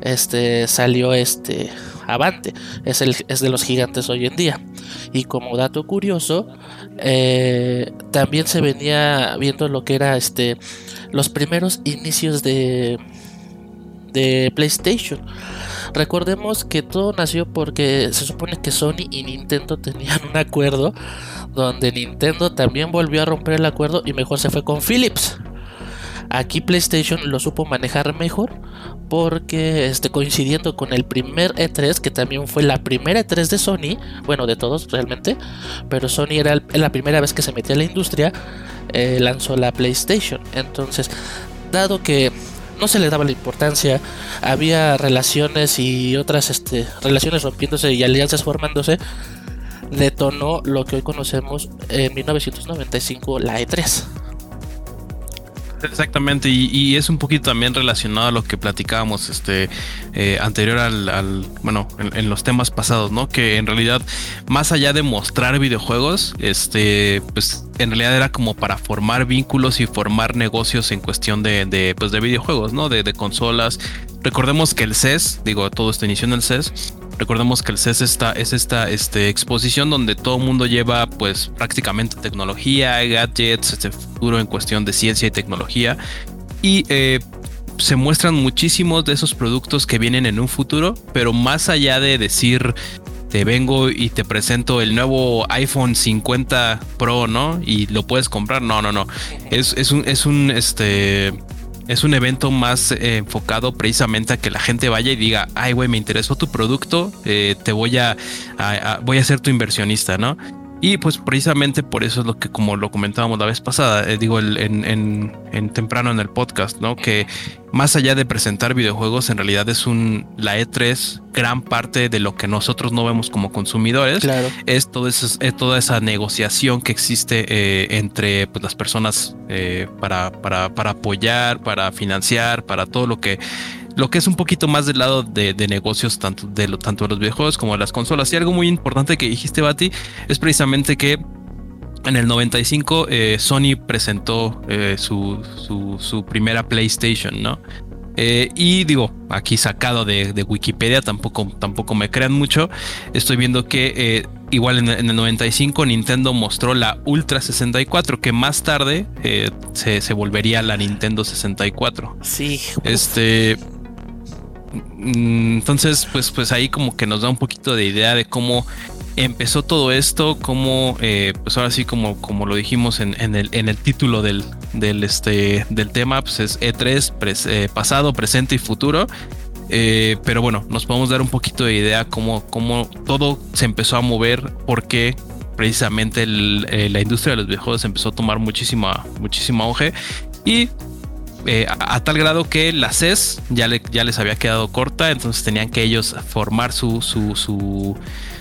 [SPEAKER 1] este, salió este avante, es, el, es de los gigantes hoy en día. Y como dato curioso, eh, también se venía viendo lo que era este los primeros inicios de, de PlayStation Recordemos que todo nació porque se supone que Sony y Nintendo tenían un acuerdo donde Nintendo también volvió a romper el acuerdo y mejor se fue con Philips. Aquí PlayStation lo supo manejar mejor porque este, coincidiendo con el primer E3, que también fue la primera E3 de Sony, bueno, de todos realmente, pero Sony era la primera vez que se metía en la industria, eh, lanzó la PlayStation. Entonces, dado que no se le daba la importancia, había relaciones y otras este, relaciones rompiéndose y alianzas formándose, detonó lo que hoy conocemos en 1995 la E3.
[SPEAKER 2] Exactamente, y, es un poquito también relacionado a lo que platicábamos este eh, anterior al, bueno, en, los temas pasados, ¿no? Que en realidad, más allá de mostrar videojuegos, este, pues en realidad era como para formar vínculos y formar negocios en cuestión de, de pues, de videojuegos, ¿no? De, consolas. Recordemos que el CES, digo, todo esto inició en el CES, Recordemos que el CES está, es esta este, exposición donde todo el mundo lleva pues prácticamente tecnología, gadgets, este futuro en cuestión de ciencia y tecnología. Y eh, se muestran muchísimos de esos productos que vienen en un futuro, pero más allá de decir te vengo y te presento el nuevo iPhone 50 Pro, ¿no? Y lo puedes comprar. No, no, no. Es, es un, es un, este, es un evento más eh, enfocado precisamente a que la gente vaya y diga, ay, güey, me interesó tu producto, eh, te voy a, voy a ser tu inversionista, ¿no? Y pues precisamente por eso es lo que, como lo comentábamos la vez pasada, eh, digo en, en, temprano en el podcast, ¿no? Que más allá de presentar videojuegos, en realidad es un, la E3, gran parte de lo que nosotros no vemos como consumidores, es, todo eso, toda esa negociación que existe eh, entre pues, las personas eh, para, para, para apoyar, para financiar, para todo lo que lo que es un poquito más del lado de, negocios, tanto de, lo, tanto de los videojuegos como de las consolas. Y algo muy importante que dijiste, Bati, es precisamente que en el 95 eh, Sony presentó eh, su, su, primera PlayStation, ¿no? Eh, y digo, aquí sacado de, Wikipedia, tampoco, tampoco me crean mucho. Estoy viendo que igual en, el 95 Nintendo mostró la Ultra 64, que más tarde se, se, volvería la Nintendo 64.
[SPEAKER 1] Sí.
[SPEAKER 2] Este. Entonces, pues, pues ahí como que nos da un poquito de idea de cómo empezó todo esto, cómo, eh, pues ahora sí, como, como lo dijimos en, el, en el título del, del, este, del tema, pues es E3, eh, pasado, presente y futuro. Eh, pero bueno, nos podemos dar un poquito de idea cómo, cómo todo se empezó a mover, porque precisamente la industria de los videojuegos empezó a tomar muchísima, muchísima auge. Y eh, a, tal grado que la CES ya, ya les había quedado corta, entonces tenían que ellos formar su, su,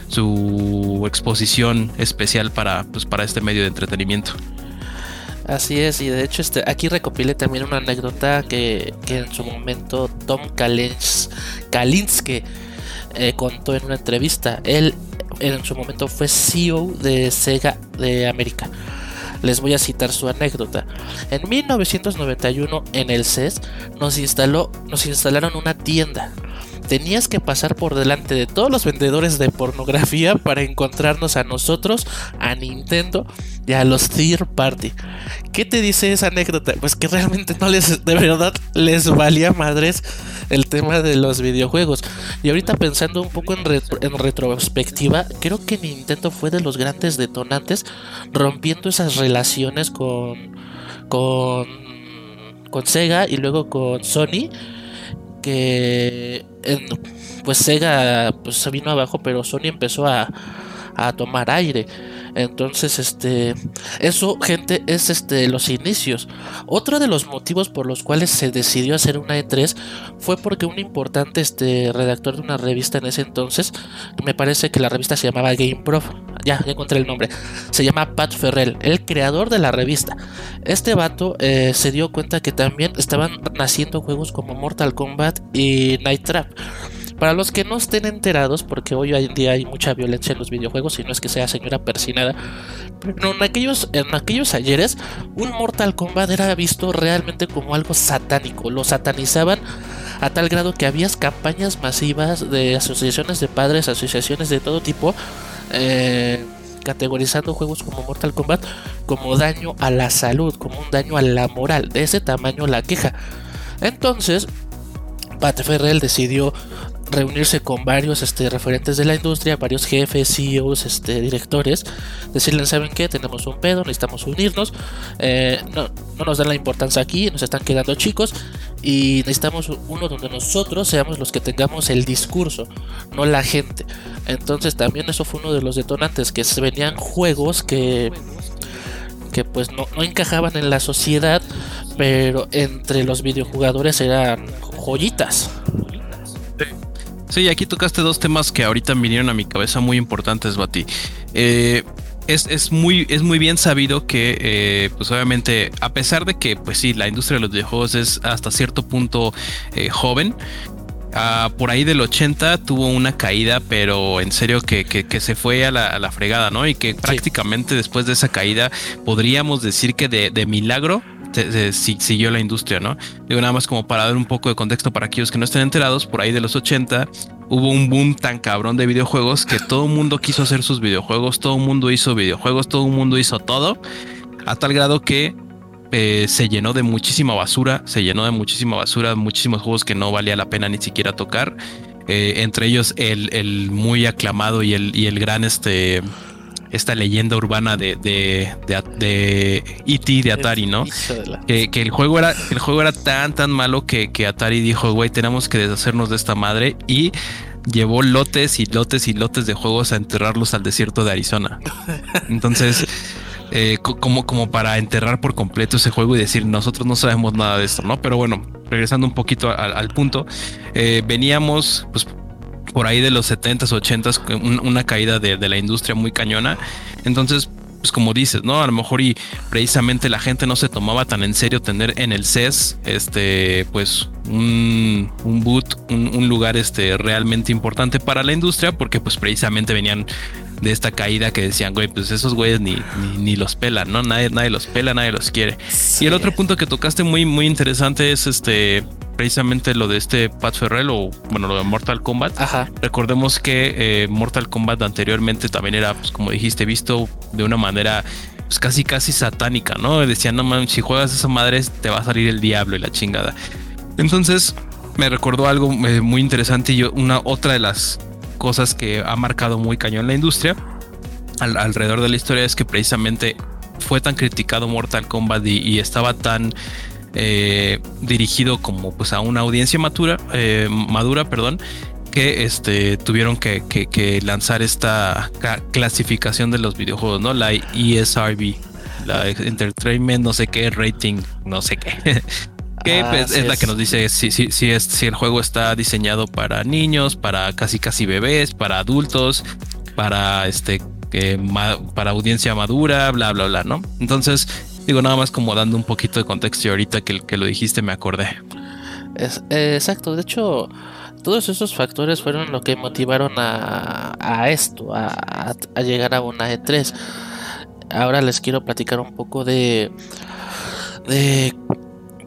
[SPEAKER 2] su, exposición especial para, pues, para este medio de entretenimiento.
[SPEAKER 1] Así es, y de hecho este, aquí recopilé también una anécdota que, en su momento Tom Kalinske eh, contó en una entrevista. Él en su momento fue CEO de Sega de América. Les voy a citar su anécdota. En 1991 en el CES nos instaló, nos instalaron una tienda tenías que pasar por delante de todos los vendedores de pornografía para encontrarnos a nosotros, a Nintendo y a los third party. ¿Qué te dice esa anécdota? Pues que realmente no les, de verdad, les valía madres el tema de los videojuegos. Y ahorita pensando un poco en, en retrospectiva, creo que Nintendo fue de los grandes detonantes rompiendo esas relaciones con, con, con Sega y luego con Sony que pues Sega pues se vino abajo, pero Sony empezó a, a tomar aire. Entonces, este, eso, gente, es este los inicios. Otro de los motivos por los cuales se decidió hacer una E3 fue porque un importante este redactor de una revista en ese entonces, me parece que la revista se llamaba Game Pro, ya, encontré el nombre, se llama Pat Ferrell, el creador de la revista. Este vato eh, se dio cuenta que también estaban naciendo juegos como Mortal Kombat y Night Trap. Para los que no estén enterados, porque hoy en día hay mucha violencia en los videojuegos y no es que sea señora persinada, pero en aquellos, en aquellos ayeres un Mortal Kombat era visto realmente como algo satánico, lo satanizaban a tal grado que había campañas masivas de asociaciones de padres, asociaciones de todo tipo, eh, categorizando juegos como Mortal Kombat como daño a la salud, como un daño a la moral, de ese tamaño la queja. Entonces, Pat Ferrell decidió reunirse con varios este, referentes de la industria, varios jefes, CEOs, este, directores, decirles, ¿saben qué? Tenemos un pedo, necesitamos unirnos, eh, no, no nos dan la importancia aquí, nos están quedando chicos y necesitamos uno donde nosotros seamos los que tengamos el discurso, no la gente. Entonces también eso fue uno de los detonantes, que se venían juegos que que pues no, encajaban en la sociedad, pero entre los videojugadores eran joyitas.
[SPEAKER 2] Aquí tocaste dos temas que ahorita vinieron a mi cabeza muy importantes, Bati. Eh, es, muy, es muy bien sabido que, eh, pues obviamente, a pesar de que, pues sí, la industria de los videojuegos es hasta cierto punto eh, joven, ah, por ahí del 80 tuvo una caída, pero en serio que, que, se fue a la, fregada, ¿no? Y que prácticamente después de esa caída podríamos decir que de, de milagro siguió la industria, ¿no? Digo, nada más como para dar un poco de contexto para aquellos que no estén enterados, por ahí de los 80 hubo un boom tan cabrón de videojuegos que todo el mundo quiso hacer sus videojuegos, todo el mundo hizo videojuegos, todo el mundo hizo todo, a tal grado que eh, se llenó de muchísima basura, se llenó de muchísima basura, muchísimos juegos que no valía la pena ni siquiera tocar. Eh, entre ellos el, muy aclamado y el gran este esta leyenda urbana de, de, de, de E.T. de Atari, ¿no? Que, el juego era, el juego era tan, tan malo que, que Atari dijo, güey, tenemos que deshacernos de esta madre y llevó lotes y lotes y lotes de juegos a enterrarlos al desierto de Arizona. Entonces, <laughs> eh, como, como para enterrar por completo ese juego y decir, nosotros no sabemos nada de esto, ¿no? Pero bueno, regresando un poquito al, punto, eh, veníamos, pues por ahí de los 70s, 80s, una caída de, la industria muy cañona. Entonces, pues como dices, ¿no? A lo mejor y precisamente la gente no se tomaba tan en serio tener en el CES, este, pues un, un boot, un, lugar este, realmente importante para la industria, porque pues precisamente venían de esta caída que decían, güey, pues esos güeyes ni, ni, los pelan, ¿no? Nadie, nadie los pela, nadie los quiere. Y el otro punto que tocaste muy, muy interesante es este, precisamente lo de este Pat Ferrell o bueno, lo de Mortal Kombat.
[SPEAKER 1] Ajá.
[SPEAKER 2] Recordemos que eh, Mortal Kombat anteriormente también era, pues, como dijiste, visto de una manera pues, casi casi satánica, ¿no? Decían, no man, si juegas esa madre te va a salir el diablo y la chingada. Entonces me recordó algo eh, muy interesante y yo, una otra de las cosas que ha marcado muy cañón la industria alrededor de la historia es que precisamente fue tan criticado Mortal Kombat y, estaba tan eh, dirigido como pues a una audiencia madura, eh, madura, perdón, que este tuvieron que, lanzar esta clasificación de los videojuegos, ¿no? La ESRB, la Entertainment, no sé qué, rating, no sé qué. <laughs> Que pues, es, la que nos dice si, si, si, es, si el juego está diseñado para niños, para casi casi bebés, para adultos, para este para audiencia madura, bla, bla, bla, ¿no? Entonces, digo, nada más como dando un poquito de contexto y ahorita que, que lo dijiste me acordé.
[SPEAKER 1] Es, exacto, de hecho, todos esos factores fueron lo que motivaron a, a esto, a, a, llegar a una E3. Ahora les quiero platicar un poco de, de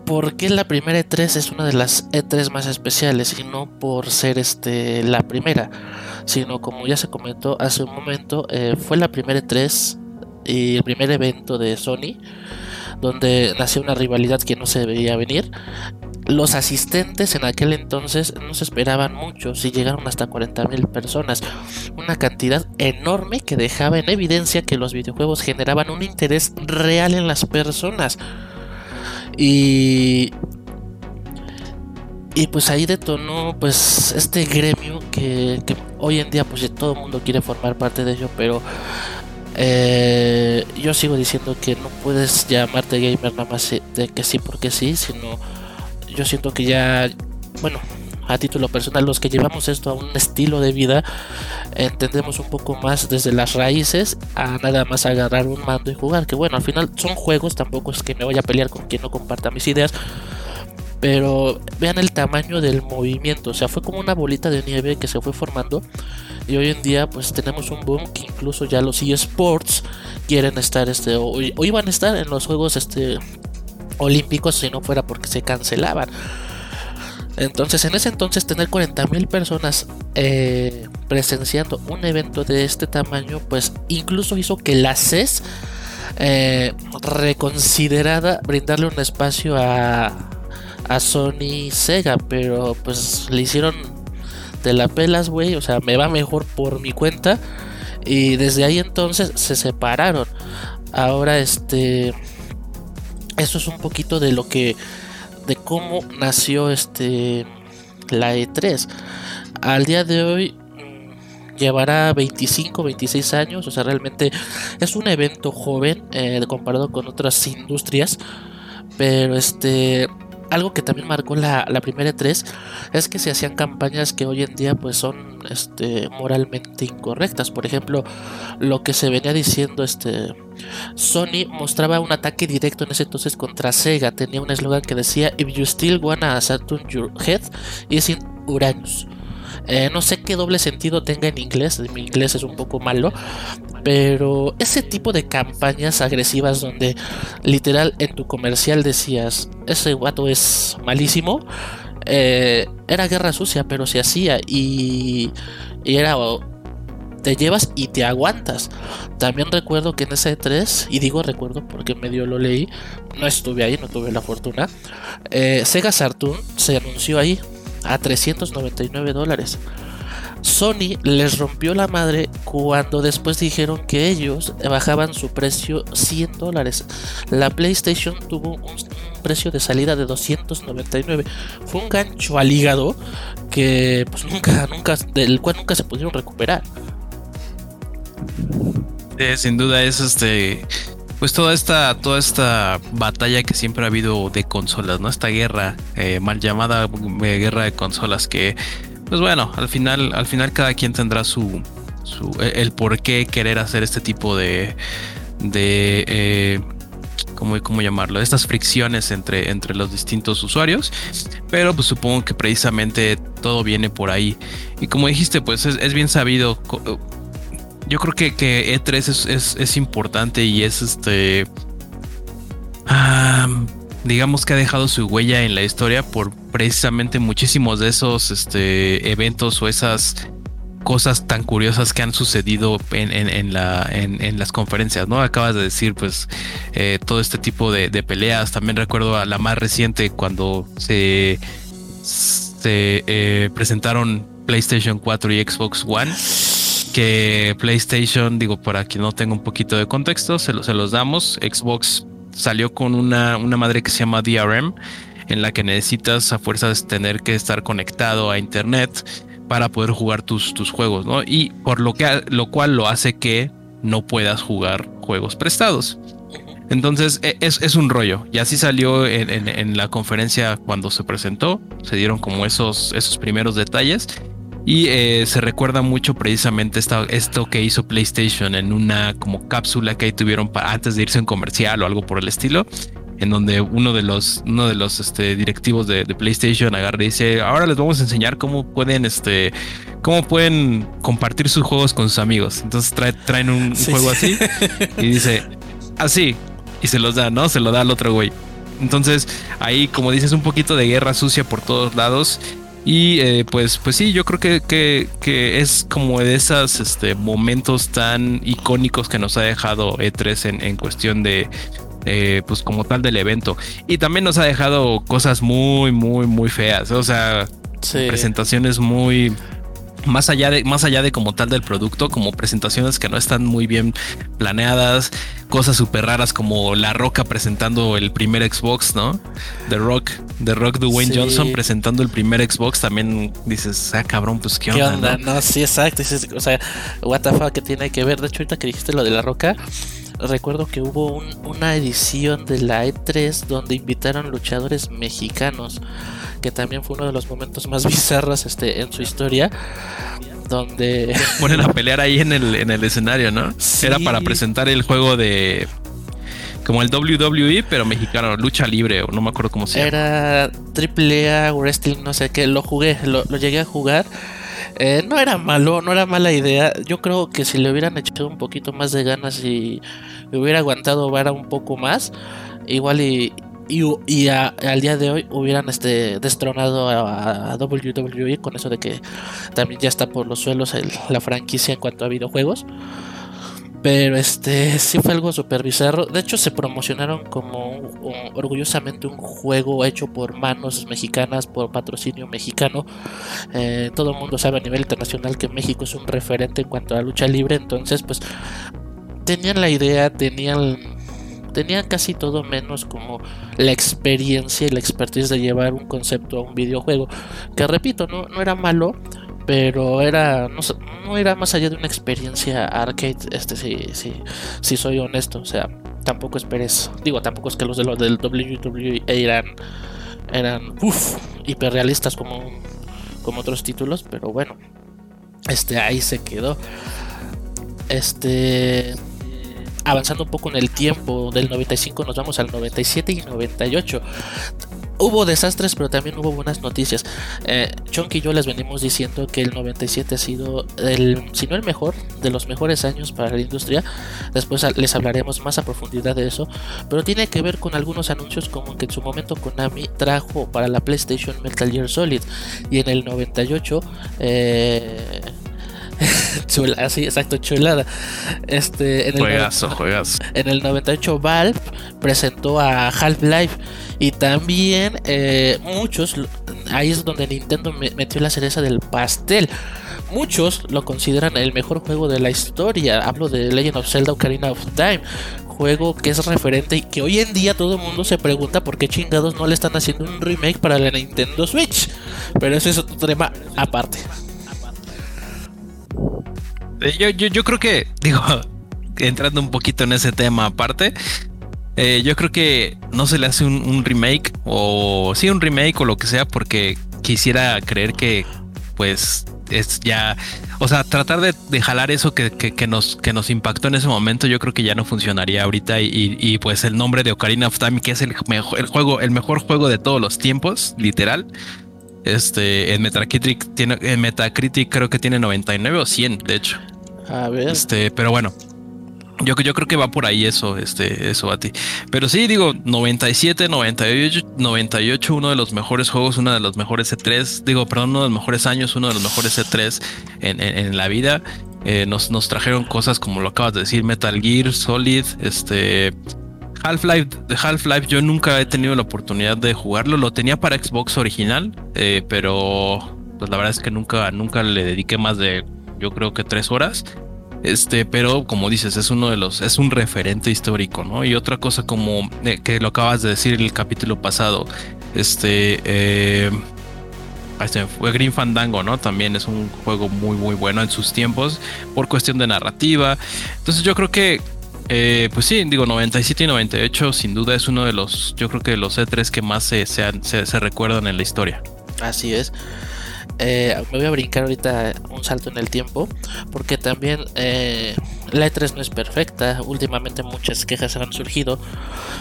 [SPEAKER 1] por qué la primera E3 es una de las E3 más especiales y no por ser este la primera, sino como ya se comentó hace un momento, eh, fue la primera E3 y el primer evento de Sony donde nació una rivalidad que no se veía venir. Los asistentes en aquel entonces no se esperaban mucho, si llegaron hasta 40.000 personas, una cantidad enorme que dejaba en evidencia que los videojuegos generaban un interés real en las personas. Y, y pues ahí detonó pues este gremio que, hoy en día pues todo el mundo quiere formar parte de ello, pero eh, yo sigo diciendo que no puedes llamarte gamer nada más de que sí porque sí, sino yo siento que ya, bueno, a título personal, los que llevamos esto a un estilo de vida, entendemos un poco más desde las raíces a nada más agarrar un mando y jugar. Que bueno, al final son juegos, tampoco es que me vaya a pelear con quien no comparta mis ideas. Pero vean el tamaño del movimiento, o sea, fue como una bolita de nieve que se fue formando. Y hoy en día, pues tenemos un boom que incluso ya los eSports quieren estar, este, o, o iban a estar en los juegos, este, olímpicos si no fuera porque se cancelaban. Entonces, en ese entonces, tener 40.000 personas eh, presenciando un evento de este tamaño, pues incluso hizo que la CES eh, reconsiderada brindarle un espacio a, a Sony Sega, pero pues le hicieron de la pelas, güey, o sea, me va mejor por mi cuenta. Y desde ahí entonces se separaron. Ahora, este. Eso es un poquito de lo que de cómo nació este la E3. Al día de hoy mm, llevará 25, 26 años, o sea, realmente es un evento joven eh, comparado con otras industrias, pero este algo que también marcó la, primera E3 es que se hacían campañas que hoy en día pues son este, moralmente incorrectas. Por ejemplo, lo que se venía diciendo, este, Sony mostraba un ataque directo en ese entonces contra Sega. Tenía un eslogan que decía, If you still wanna Saturn your head, is in Uranus. Eh, no sé qué doble sentido tenga en inglés, mi inglés es un poco malo, pero ese tipo de campañas agresivas donde literal en tu comercial decías, ese guato es malísimo, eh, era guerra sucia, pero se hacía y, y era te llevas y te aguantas. También recuerdo que en ese 3, y digo recuerdo porque medio lo leí, no estuve ahí, no tuve la fortuna, eh, Sega Saturn se anunció ahí a 399 dólares. Sony les rompió la madre cuando después dijeron que ellos bajaban su precio 100 dólares. La PlayStation tuvo un precio de salida de 299. Fue un gancho al hígado que pues nunca, nunca, del cual nunca se pudieron recuperar.
[SPEAKER 2] sin duda es este pues toda esta, toda esta batalla que siempre ha habido de consolas, ¿no? Esta guerra, eh, mal llamada eh, guerra de consolas, que, pues bueno, al final, al final cada quien tendrá su, su e, el por qué querer hacer este tipo de, de eh, ¿cómo, ¿cómo, llamarlo? Estas fricciones entre, entre los distintos usuarios. Pero pues supongo que precisamente todo viene por ahí. Y como dijiste, pues es, es bien sabido yo creo que, que E3 es, importante y es este. digamos que ha dejado su huella en la historia por precisamente muchísimos de esos este, eventos o esas cosas tan curiosas que han sucedido en, en, las conferencias, ¿no? Acabas de decir, pues, eh, todo este tipo de, peleas. También recuerdo a la más reciente cuando se, se eh, presentaron PlayStation 4 y Xbox One que PlayStation, digo, para quien no tenga un poquito de contexto, se, los damos. Xbox salió con una, una madre que se llama DRM, en la que necesitas a fuerzas tener que estar conectado a internet para poder jugar tus, tus juegos, ¿no? Y por lo, que, lo cual lo hace que no puedas jugar juegos prestados. Entonces e, es, un rollo. Y así salió en, la conferencia cuando se presentó. Se dieron como esos, esos primeros detalles. Y eh, se recuerda mucho precisamente esto que hizo PlayStation en una como cápsula que ahí tuvieron para, antes de irse en comercial o algo por el estilo. En donde uno de los, uno de los este, directivos de, PlayStation agarra y dice: Ahora les vamos a enseñar cómo pueden, este, cómo pueden compartir sus juegos con sus amigos. Entonces traen un, juego así y dice: Así, y se los da, ¿no? Se lo da al otro güey. Entonces ahí, como dices, un poquito de guerra sucia por todos lados. Y eh, pues, pues sí, yo creo que, que, es como de esos este, momentos tan icónicos que nos ha dejado E3 en, cuestión de, pues como tal del evento. Y también nos ha dejado cosas muy, muy, muy feas. O sea, presentaciones muy más allá de más allá de como tal del producto, como presentaciones que no están muy bien planeadas, cosas súper raras como La Roca presentando el primer Xbox, ¿no? The Rock, The Rock Dwayne Johnson presentando el primer Xbox, también dices, ah, cabrón, pues qué onda.
[SPEAKER 1] ¿no? sí, exacto. o sea, what the fuck, que tiene que ver. De hecho, ahorita que dijiste lo de La Roca, recuerdo que hubo una edición de la E3 donde invitaron luchadores mexicanos que también fue uno de los momentos más <laughs> bizarros este, en su historia. Donde
[SPEAKER 2] ponen a pelear ahí en el, en el escenario, ¿no? Era para presentar el juego de como el WWE, pero mexicano, lucha libre, o no me acuerdo cómo se llama.
[SPEAKER 1] Era AAA Wrestling, no sé qué, lo jugué, lo, llegué a jugar. Eh, no era malo, no era mala idea. Yo creo que si le hubieran echado un poquito más de ganas y hubiera aguantado vara un poco más, igual y, y, al día de hoy hubieran este, destronado a, WWE con eso de que también ya está por los suelos la franquicia en cuanto a videojuegos. Pero este sí fue algo súper bizarro. De hecho, se promocionaron como orgullosamente un juego hecho por manos mexicanas, por patrocinio mexicano. Eh, todo el mundo sabe a nivel internacional que México es un referente en cuanto a lucha libre. Entonces, pues tenían la idea, tenían tenía casi todo menos como la experiencia y la expertise de llevar un concepto a un videojuego. Que repito, no, no era malo, pero era no, era más allá de una experiencia arcade, este sí, sí, sí soy honesto, o sea, tampoco esperes, digo, tampoco es que los de los del WWE eran eran uff, hiperrealistas como como otros títulos, pero bueno, este ahí se quedó. Este avanzando un poco en el tiempo, del 95 nos vamos al 97 y 98. Hubo desastres, pero también hubo buenas noticias. Eh, Chonky y yo les venimos diciendo que el 97 ha sido, el, si no el mejor, de los mejores años para la industria. Después les hablaremos más a profundidad de eso. Pero tiene que ver con algunos anuncios como que en su momento Konami trajo para la PlayStation Metal Gear Solid. Y en el 98... Eh, <laughs> Chula, sí, exacto, chulada. Este, en el
[SPEAKER 2] juegazo, juegazo.
[SPEAKER 1] En el 98 Valve presentó a Half-Life y también eh, muchos, ahí es donde Nintendo metió la cereza del pastel. Muchos lo consideran el mejor juego de la historia. Hablo de Legend of Zelda Ocarina of Time. Juego que es referente y que hoy en día todo el mundo se pregunta por qué chingados no le están haciendo un remake para la Nintendo Switch. Pero eso es otro tema aparte.
[SPEAKER 2] Eh, yo, creo que, <laughs> digo, entrando un poquito en ese tema aparte, eh, yo creo que no se le hace un, remake o sí un remake o lo que sea porque quisiera creer que pues es ya, o sea, tratar de, jalar eso que, nos, que nos impactó en ese momento, yo creo que ya no funcionaría ahorita y, pues el nombre de Ocarina of Time, que es el mejor, el juego, el mejor juego de todos los tiempos, literal. Este, en Metacritic tiene, en Metacritic creo que tiene 99 o 100, de hecho.
[SPEAKER 1] A ver.
[SPEAKER 2] Este, pero bueno. Yo, yo creo que va por ahí eso, este, eso a ti. Pero sí, digo, 97, 98, 98, uno de los mejores juegos, uno de los mejores E3, digo, perdón, uno de los mejores años, uno de los mejores E3 en, en, la vida. Eh, nos, nos trajeron cosas como lo acabas de decir, Metal Gear, Solid, este, Half-Life, Half-Life yo nunca he tenido la oportunidad de jugarlo. Lo tenía para Xbox original, eh, pero pues la verdad es que nunca, nunca le dediqué más de, yo creo que tres horas. Este, pero como dices, es uno de los, es un referente histórico, ¿no? Y otra cosa como eh, que lo acabas de decir en el capítulo pasado, este, eh, fue Green Fandango, ¿no? También es un juego muy, muy bueno en sus tiempos por cuestión de narrativa. Entonces yo creo que Eh, pues sí, digo, 97 y 98 sin duda es uno de los, yo creo que los E3 que más se, se, recuerdan en la historia.
[SPEAKER 1] Así es. Eh, me voy a brincar ahorita un salto en el tiempo, porque también eh, la E3 no es perfecta, últimamente muchas quejas han surgido,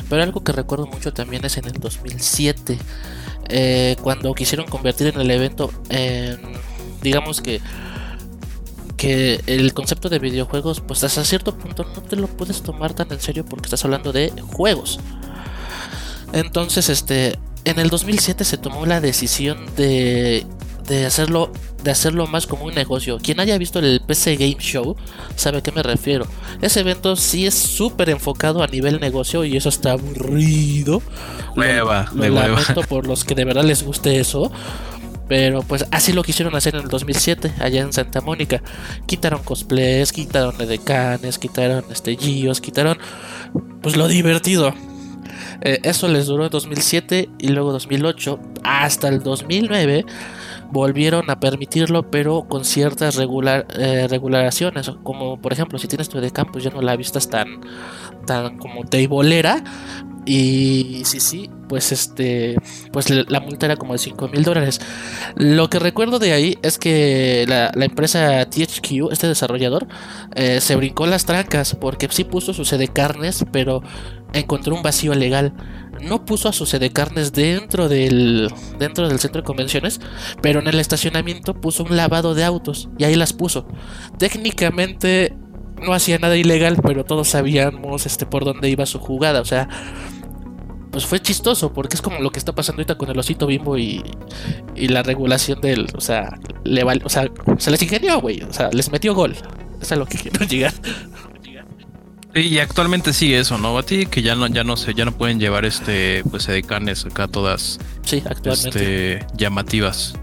[SPEAKER 1] pero algo que recuerdo mucho también es en el 2007, cuando quisieron convertir en el evento en, digamos que que el concepto de videojuegos, pues hasta cierto punto no te lo puedes tomar tan en serio porque estás hablando de juegos. Entonces, este, en el 2007 se tomó la decisión de, de hacerlo de hacerlo más como un negocio. Quien haya visto el PC Game Show sabe a qué me refiero. Ese evento sí es súper enfocado a nivel negocio y eso está aburrido.
[SPEAKER 2] Hueva,
[SPEAKER 1] lo, por los que de verdad les guste eso. Pero pues así lo quisieron hacer en el 2007, allá en Santa Mónica. Quitaron cosplays, quitaron edecanes, quitaron este Gios, quitaron pues lo divertido. Eh, eso les duró en 2007 y luego 2008 hasta el 2009 volvieron a permitirlo pero con ciertas regular, eh, regulaciones como por ejemplo si tienes tu edecam pues ya no la vistas tan tan como teibolera y sí, sí, pues este, pues la multa era como de 5 mil dólares. Lo que recuerdo de ahí es que la, empresa THQ, este desarrollador, eh, se brincó las trancas porque sí puso su sede carnes, pero encontró un vacío legal. No puso a su sede carnes dentro del, dentro del centro de convenciones, pero en el estacionamiento puso un lavado de autos y ahí las puso. Técnicamente no hacía nada ilegal, pero todos sabíamos este por dónde iba su jugada, o sea, pues fue chistoso porque es como lo que está pasando ahorita con el osito bimbo y, y la regulación del, o sea, le o sea, se les ingenió, güey, o sea, les metió gol. Es a lo que quiero llegar.
[SPEAKER 2] Y actualmente sigue eso, ¿no, Bati? Que ya no, ya no sé, ya no pueden llevar este, pues, carnes acá todas.
[SPEAKER 1] Sí, actualmente.
[SPEAKER 2] Este, llamativas.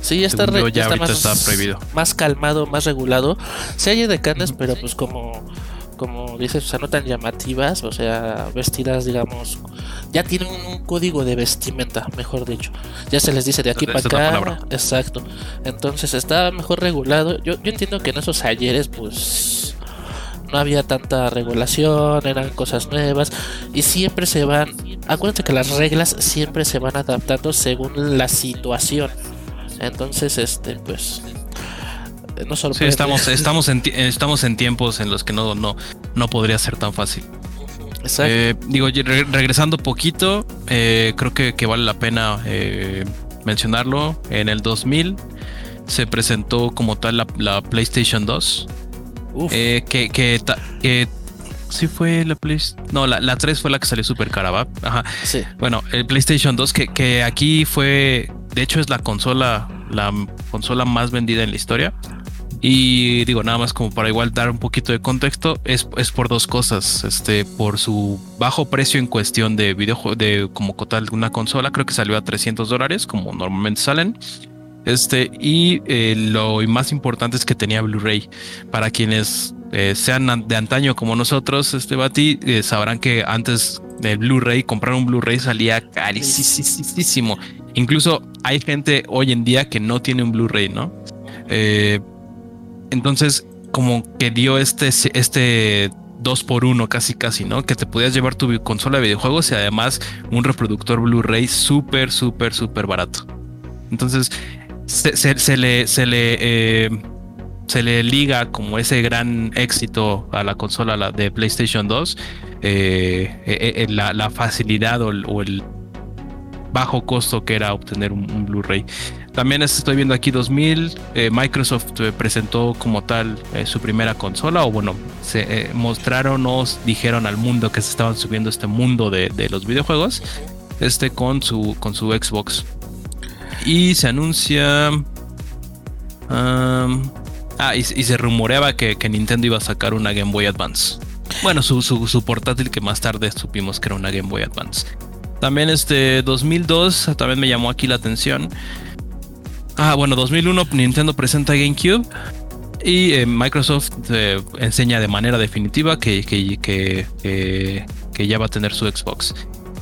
[SPEAKER 1] Sí, ya está, ya más, está prohibido. más calmado, más regulado. Se hay de carnes, pero pues como como dices, o sea, no tan llamativas, o sea, vestidas, digamos, ya tienen un, código de vestimenta, mejor dicho. Ya se les dice de aquí para acá. Exacto. Entonces está mejor regulado. Yo, yo entiendo que en esos ayeres, pues no había tanta regulación, eran cosas nuevas y siempre se van. Acuérdate que las reglas siempre se van adaptando según la situación. Entonces, este, pues
[SPEAKER 2] Sí, estamos, estamos, en, estamos en tiempos en los que no, no, no podría ser tan fácil. Exacto. Eh, digo, regresando poquito, eh, creo que, que, vale la pena eh, mencionarlo. En el 2000 se presentó como tal la, PlayStation 2. que, que, sí fue la PlayStation. No, la, la, 3 fue la que salió súper cara, ¿va? Ajá. Sí. Bueno, el PlayStation 2, que, que aquí fue. De hecho, es la consola, la consola más vendida en la historia. Y digo, nada más como para igual dar un poquito de contexto, es, es por dos cosas. Este, por su bajo precio en cuestión de videojuego, de como tal una consola, creo que salió a 300 dólares, como normalmente salen. Este, y eh, lo más importante es que tenía Blu-ray. Para quienes eh, sean de antaño como nosotros, este Bati, eh, sabrán que antes del Blu-ray, comprar un Blu-ray salía carísimo. Incluso hay gente hoy en día que no tiene un Blu-ray, ¿no? Eh, entonces, como que dio este, este 2 por 1 casi casi, ¿no? Que te podías llevar tu consola de videojuegos y además un reproductor Blu-ray súper, súper, súper barato. Entonces, se, le, se le, eh, se le liga como ese gran éxito a la consola de PlayStation 2, eh, eh, la, facilidad o el, bajo costo que era obtener un Blu-ray. También estoy viendo aquí 2000, eh, Microsoft eh, presentó como tal eh, su primera consola, o bueno, se mostraron o dijeron al mundo que se estaban subiendo este mundo de, los videojuegos, este con su, con su Xbox. Y se anuncia... ah, y, se rumoreaba que, Nintendo iba a sacar una Game Boy Advance. Bueno, su, su, portátil que más tarde supimos que era una Game Boy Advance. También este 2002 también me llamó aquí la atención Ah, bueno, 2001 Nintendo presenta GameCube y eh, Microsoft eh, enseña de manera definitiva que, que, que, ya va a tener su Xbox.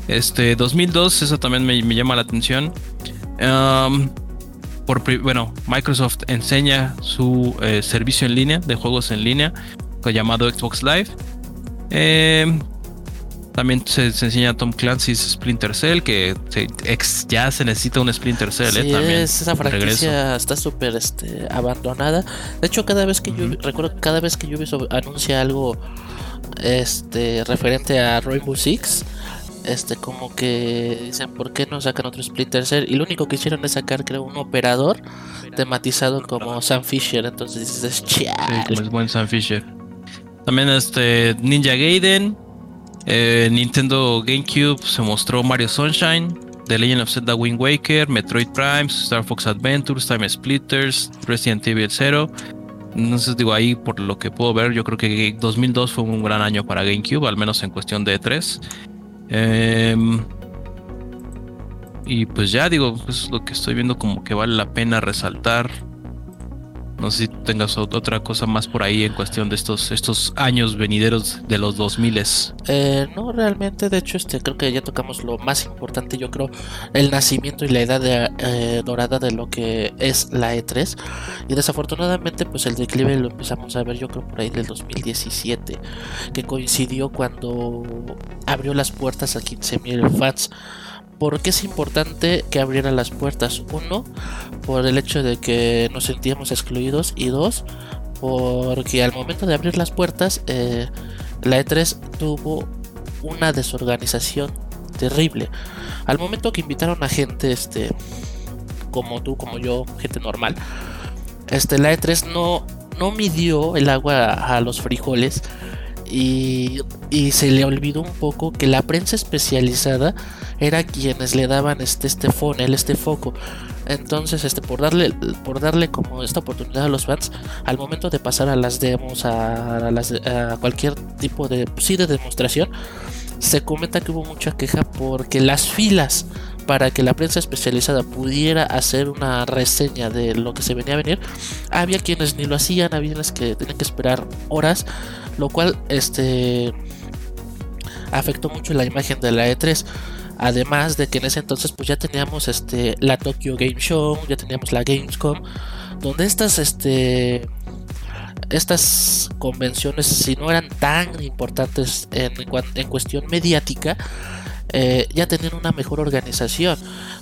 [SPEAKER 2] Este 2002, eso también me, llama la atención. por, bueno, Microsoft enseña su eh, servicio en línea de juegos en línea llamado Xbox Live. Eh, también se, enseña Tom Clancy's Splinter Cell, que ya se necesita un Splinter Cell.
[SPEAKER 1] ¿eh?
[SPEAKER 2] También,
[SPEAKER 1] esa franquicia está súper este, abandonada. De hecho, cada vez que yo recuerdo, cada vez que Ubisoft anuncia algo este referente a Rainbow Six, este como que dicen por qué no sacan otro Splinter Cell y lo único que hicieron es sacar creo un operador tematizado como Sam Fisher entonces dices sí,
[SPEAKER 2] como es buen Sam Fisher también este Ninja Gaiden eh, Nintendo GameCube se mostró Mario Sunshine, The Legend of Zelda Wind Waker, Metroid Prime, Star Fox Adventures, Time Splitters, Resident Evil 0. Entonces digo ahí por lo que puedo ver, yo creo que 2002 fue un gran año para GameCube, al menos en cuestión de E3. Em, y pues ya digo, es lo que estoy viendo como que vale la pena resaltar. No sé si tengas otra cosa más por ahí en cuestión de estos, estos años venideros de los 2000
[SPEAKER 1] eh, No, realmente, de hecho, este creo que ya tocamos lo más importante, yo creo, el nacimiento y la edad eh, dorada de lo que es la E3. Y desafortunadamente, pues el declive lo empezamos a ver, yo creo, por ahí del 2017, que coincidió cuando abrió las puertas a 15.000 fans. ¿Por qué es importante que abriera las puertas? Uno, por el hecho de que nos sentíamos excluidos y dos, porque al momento de abrir las puertas, eh, la E3 tuvo una desorganización terrible. Al momento que invitaron a gente, este, como tú, como yo, gente normal, este, la E3 no, no midió el agua a los frijoles y, se le olvidó un poco que la prensa especializada era quienes le daban este, este funnel, este foco. Entonces, este, por darle, por darle como esta oportunidad a los fans, al momento de pasar a las demos, a, a cualquier tipo de, sí, de demostración, se comenta que hubo mucha queja porque las filas para que la prensa especializada pudiera hacer una reseña de lo que se venía a venir, había quienes ni lo hacían, había quienes que tenían que esperar horas, lo cual este afectó mucho la imagen de la E3. Además de que en ese entonces pues ya teníamos este la Tokyo Game Show, ya teníamos la Gamescom, donde estas este estas convenciones si no eran tan importantes en, en cuestión mediática, eh, ya tenían una mejor organización.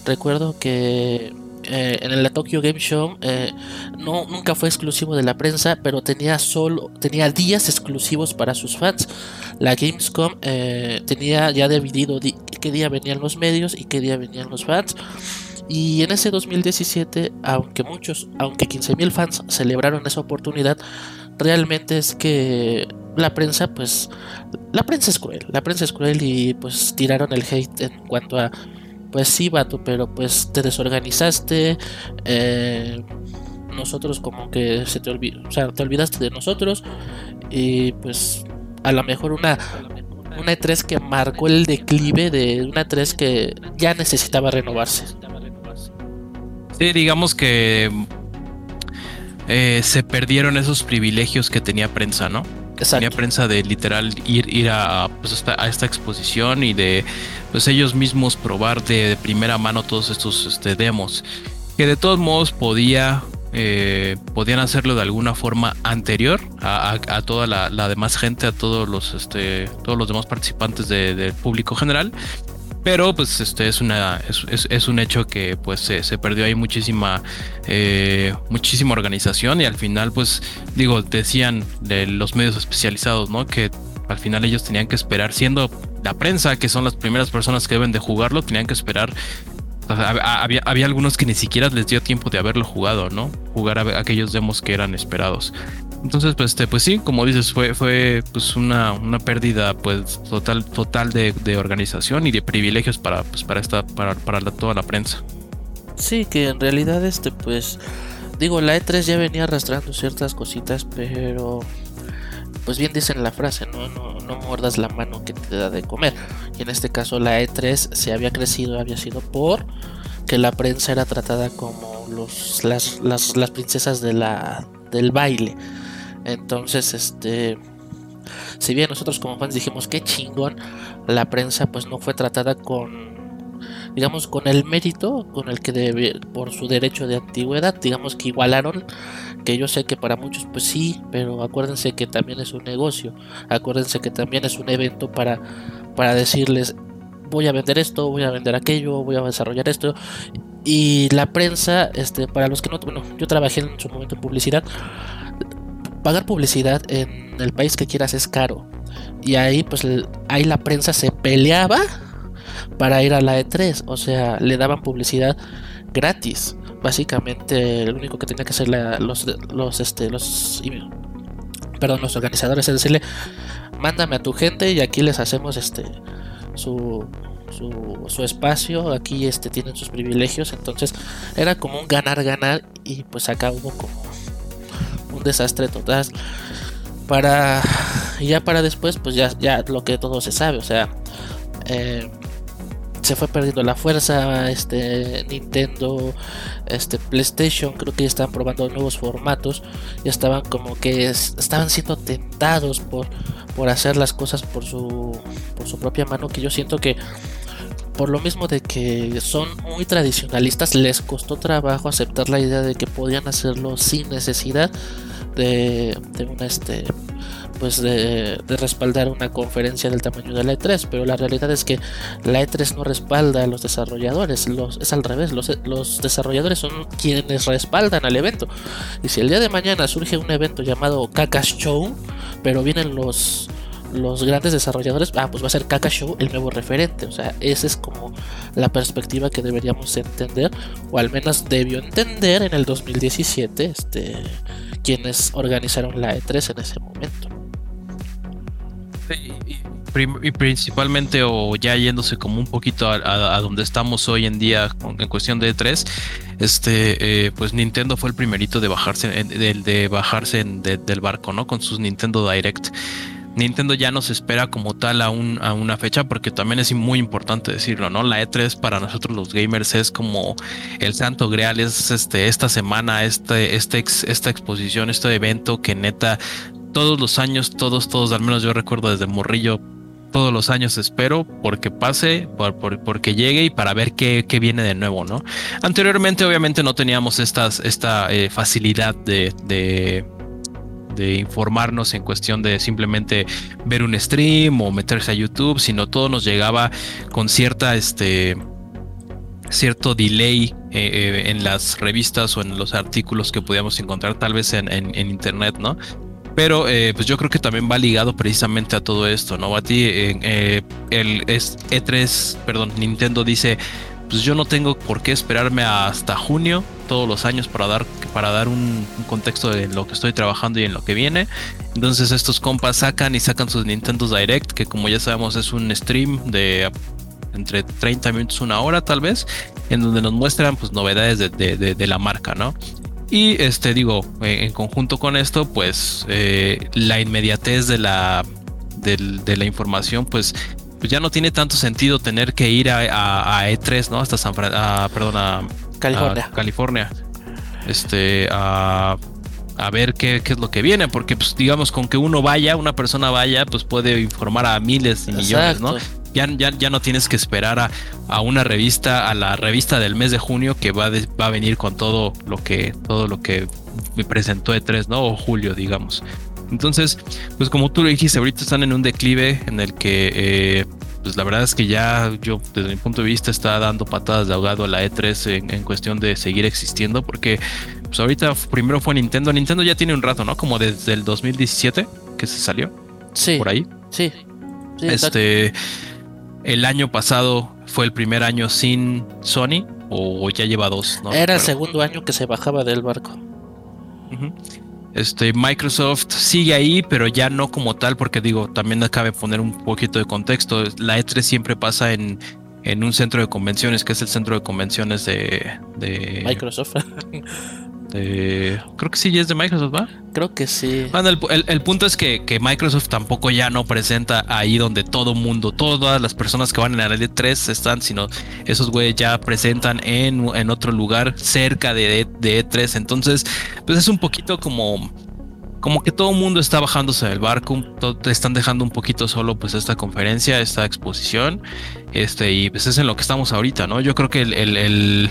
[SPEAKER 1] Recuerdo que eh, en el Tokyo Game Show eh, no, nunca fue exclusivo de la prensa, pero tenía solo tenía días exclusivos para sus fans. La Gamescom tenía ya dividido qué día venían los medios y qué día venían los fans. Y en ese 2017, aunque muchos, aunque 15.000 fans celebraron esa oportunidad, realmente es que la prensa, pues, la prensa es cruel, la prensa es cruel y pues tiraron el hate en cuanto a, pues sí, vato, pero pues te desorganizaste, eh, nosotros como que se te olvidó, o sea, te olvidaste de nosotros y pues a lo mejor una una E3 que marcó el declive de una E3 que ya necesitaba renovarse.
[SPEAKER 2] Sí, digamos que eh, se perdieron esos privilegios que tenía prensa, ¿no? Tenía prensa de literal ir, ir a, pues, a esta exposición y de pues ellos mismos probar de, primera mano todos estos este, demos. Que de todos modos podía eh, podían hacerlo de alguna forma anterior a, toda la, demás gente, a todos los, este, todos los demás participantes del público general. Pero pues este es una es, un hecho que pues se, perdió ahí muchísima eh, muchísima organización y al final pues digo decían de los medios especializados no que al final ellos tenían que esperar siendo la prensa que son las primeras personas que deben de jugarlo tenían que esperar había, había, algunos que ni siquiera les dio tiempo de haberlo jugado, ¿no? Jugar a aquellos demos que eran esperados. Entonces, pues, este, pues sí, como dices, fue, fue pues una, una pérdida pues total, total de, organización y de privilegios para, pues, para esta, para, para toda la prensa.
[SPEAKER 1] Sí, que en realidad este, pues, digo, la E3 ya venía arrastrando ciertas cositas, pero pues bien dicen la frase, ¿no? No, no muerdas la mano que te da de comer. Y en este caso la E3 se había crecido, había sido por que la prensa era tratada como los, las, las, las princesas de del baile. Entonces, este, si bien nosotros como fans dijimos que chingón, la prensa pues no fue tratada con digamos, con el mérito con el que debe, por su derecho de antigüedad, digamos que igualaron, que yo sé que para muchos pues sí, pero acuérdense que también es un negocio, acuérdense que también es un evento para, para decirles voy a vender esto, voy a vender aquello, voy a desarrollar esto. Y la prensa, este, para los que no, bueno, yo trabajé en su momento en publicidad. Pagar publicidad en el país que quieras es caro. Y ahí, pues, ahí la prensa se peleaba para ir a la E3. O sea, le daban publicidad gratis. Básicamente, lo único que tenía que hacer los, los, este, los, perdón, los organizadores es decirle, mándame a tu gente y aquí les hacemos este su, su, espacio, aquí este, tienen sus privilegios, entonces era como un ganar-ganar y pues acá hubo como un desastre total. Para, y ya para después, pues ya, ya lo que todo se sabe, o sea, eh, se fue perdiendo la fuerza, este Nintendo, este PlayStation, creo que ya estaban probando nuevos formatos, ya estaban como que estaban siendo tentados por, por hacer las cosas por su, por su propia mano, que yo siento que por lo mismo de que son muy tradicionalistas, les costó trabajo aceptar la idea de que podían hacerlo sin necesidad de, de una este pues de, respaldar una conferencia del tamaño de la E3, pero la realidad es que la E3 no respalda a los desarrolladores, es al revés, los, desarrolladores son quienes respaldan al evento. Y si el día de mañana surge un evento llamado Kakas Show, pero vienen los los grandes desarrolladores, ah, pues va a ser Kaka Show el nuevo referente. O sea, esa es como la perspectiva que deberíamos entender, o al menos debió entender en el 2017, este, quienes organizaron la E3 en ese momento.
[SPEAKER 2] Y, principalmente, o ya yéndose como un poquito a, donde estamos hoy en día en cuestión de E3, este, eh, pues Nintendo fue el primerito de bajarse, de, bajarse del barco, ¿no? Con sus Nintendo Direct. Nintendo ya nos espera como tal a, a, una fecha porque también es muy importante decirlo, ¿no? La E3 para nosotros los gamers es como el santo grial, es este, esta semana, este, este esta exposición, este evento que neta todos los años, todos, todos, al menos yo recuerdo desde morrillo, todos los años espero porque pase, por, porque llegue y para ver qué, qué, viene de nuevo, ¿no? Anteriormente obviamente no teníamos estas, esta eh, facilidad de, de de informarnos en cuestión de simplemente ver un stream o meterse a YouTube, sino todo nos llegaba con cierta este cierto delay eh, eh, en las revistas o en los artículos que podíamos encontrar tal vez en, internet, ¿no? Pero eh, pues yo creo que también va ligado precisamente a todo esto, ¿no? A ti el E3, perdón, Nintendo dice, pues yo no tengo por qué esperarme hasta junio todos los años para dar, para dar un, contexto de lo que estoy trabajando y en lo que viene. Entonces estos compas sacan y sacan sus Nintendo Direct, que como ya sabemos es un stream de entre 30 minutos, una hora tal vez, en donde nos muestran pues novedades de, la marca, ¿no? Y este digo, en conjunto con esto, pues eh, la inmediatez de la, de la información, pues pues ya no tiene tanto sentido tener que ir a, E3, ¿no? Hasta San Francisco, perdón, a California. California. Este, a, ver qué, es lo que viene, porque pues digamos con que uno vaya, una persona vaya, pues puede informar a miles y millones, ¿no? Ya, ya, ya, no tienes que esperar a, a, una revista, a la revista del mes de junio que va, va a venir con todo lo que, todo lo que me presentó E3, ¿no? O julio, digamos. Entonces, pues como tú lo dijiste, ahorita están en un declive en el que, eh, pues la verdad es que ya yo, desde mi punto de vista, está dando patadas de ahogado a la E3 en, cuestión de seguir existiendo, porque pues ahorita primero fue Nintendo. Nintendo ya tiene un rato, ¿no? Como desde el 2017 que se salió.
[SPEAKER 1] Sí.
[SPEAKER 2] Por ahí.
[SPEAKER 1] Sí.
[SPEAKER 2] este. El año pasado fue el primer año sin Sony, o ya lleva dos, ¿no?
[SPEAKER 1] Era el segundo año que se bajaba del barco.
[SPEAKER 2] Este, Microsoft sigue ahí, pero ya no como tal, porque digo, también cabe poner un poquito de contexto. La E3 siempre pasa en, en un centro de convenciones, que es el centro de convenciones de, de
[SPEAKER 1] Microsoft. <laughs>
[SPEAKER 2] creo que sí, es de Microsoft, ¿va?
[SPEAKER 1] Creo que sí.
[SPEAKER 2] Bueno, el, punto es que, que, Microsoft tampoco ya no presenta ahí donde todo mundo, todas las personas que van en la E3 están, sino esos güeyes ya presentan en, en otro lugar cerca de, de E3. Entonces, pues es un poquito como como que todo el mundo está bajándose del barco, te están dejando un poquito solo pues esta conferencia, esta exposición, este, y pues es en lo que estamos ahorita, ¿no? Yo creo que el, el, el,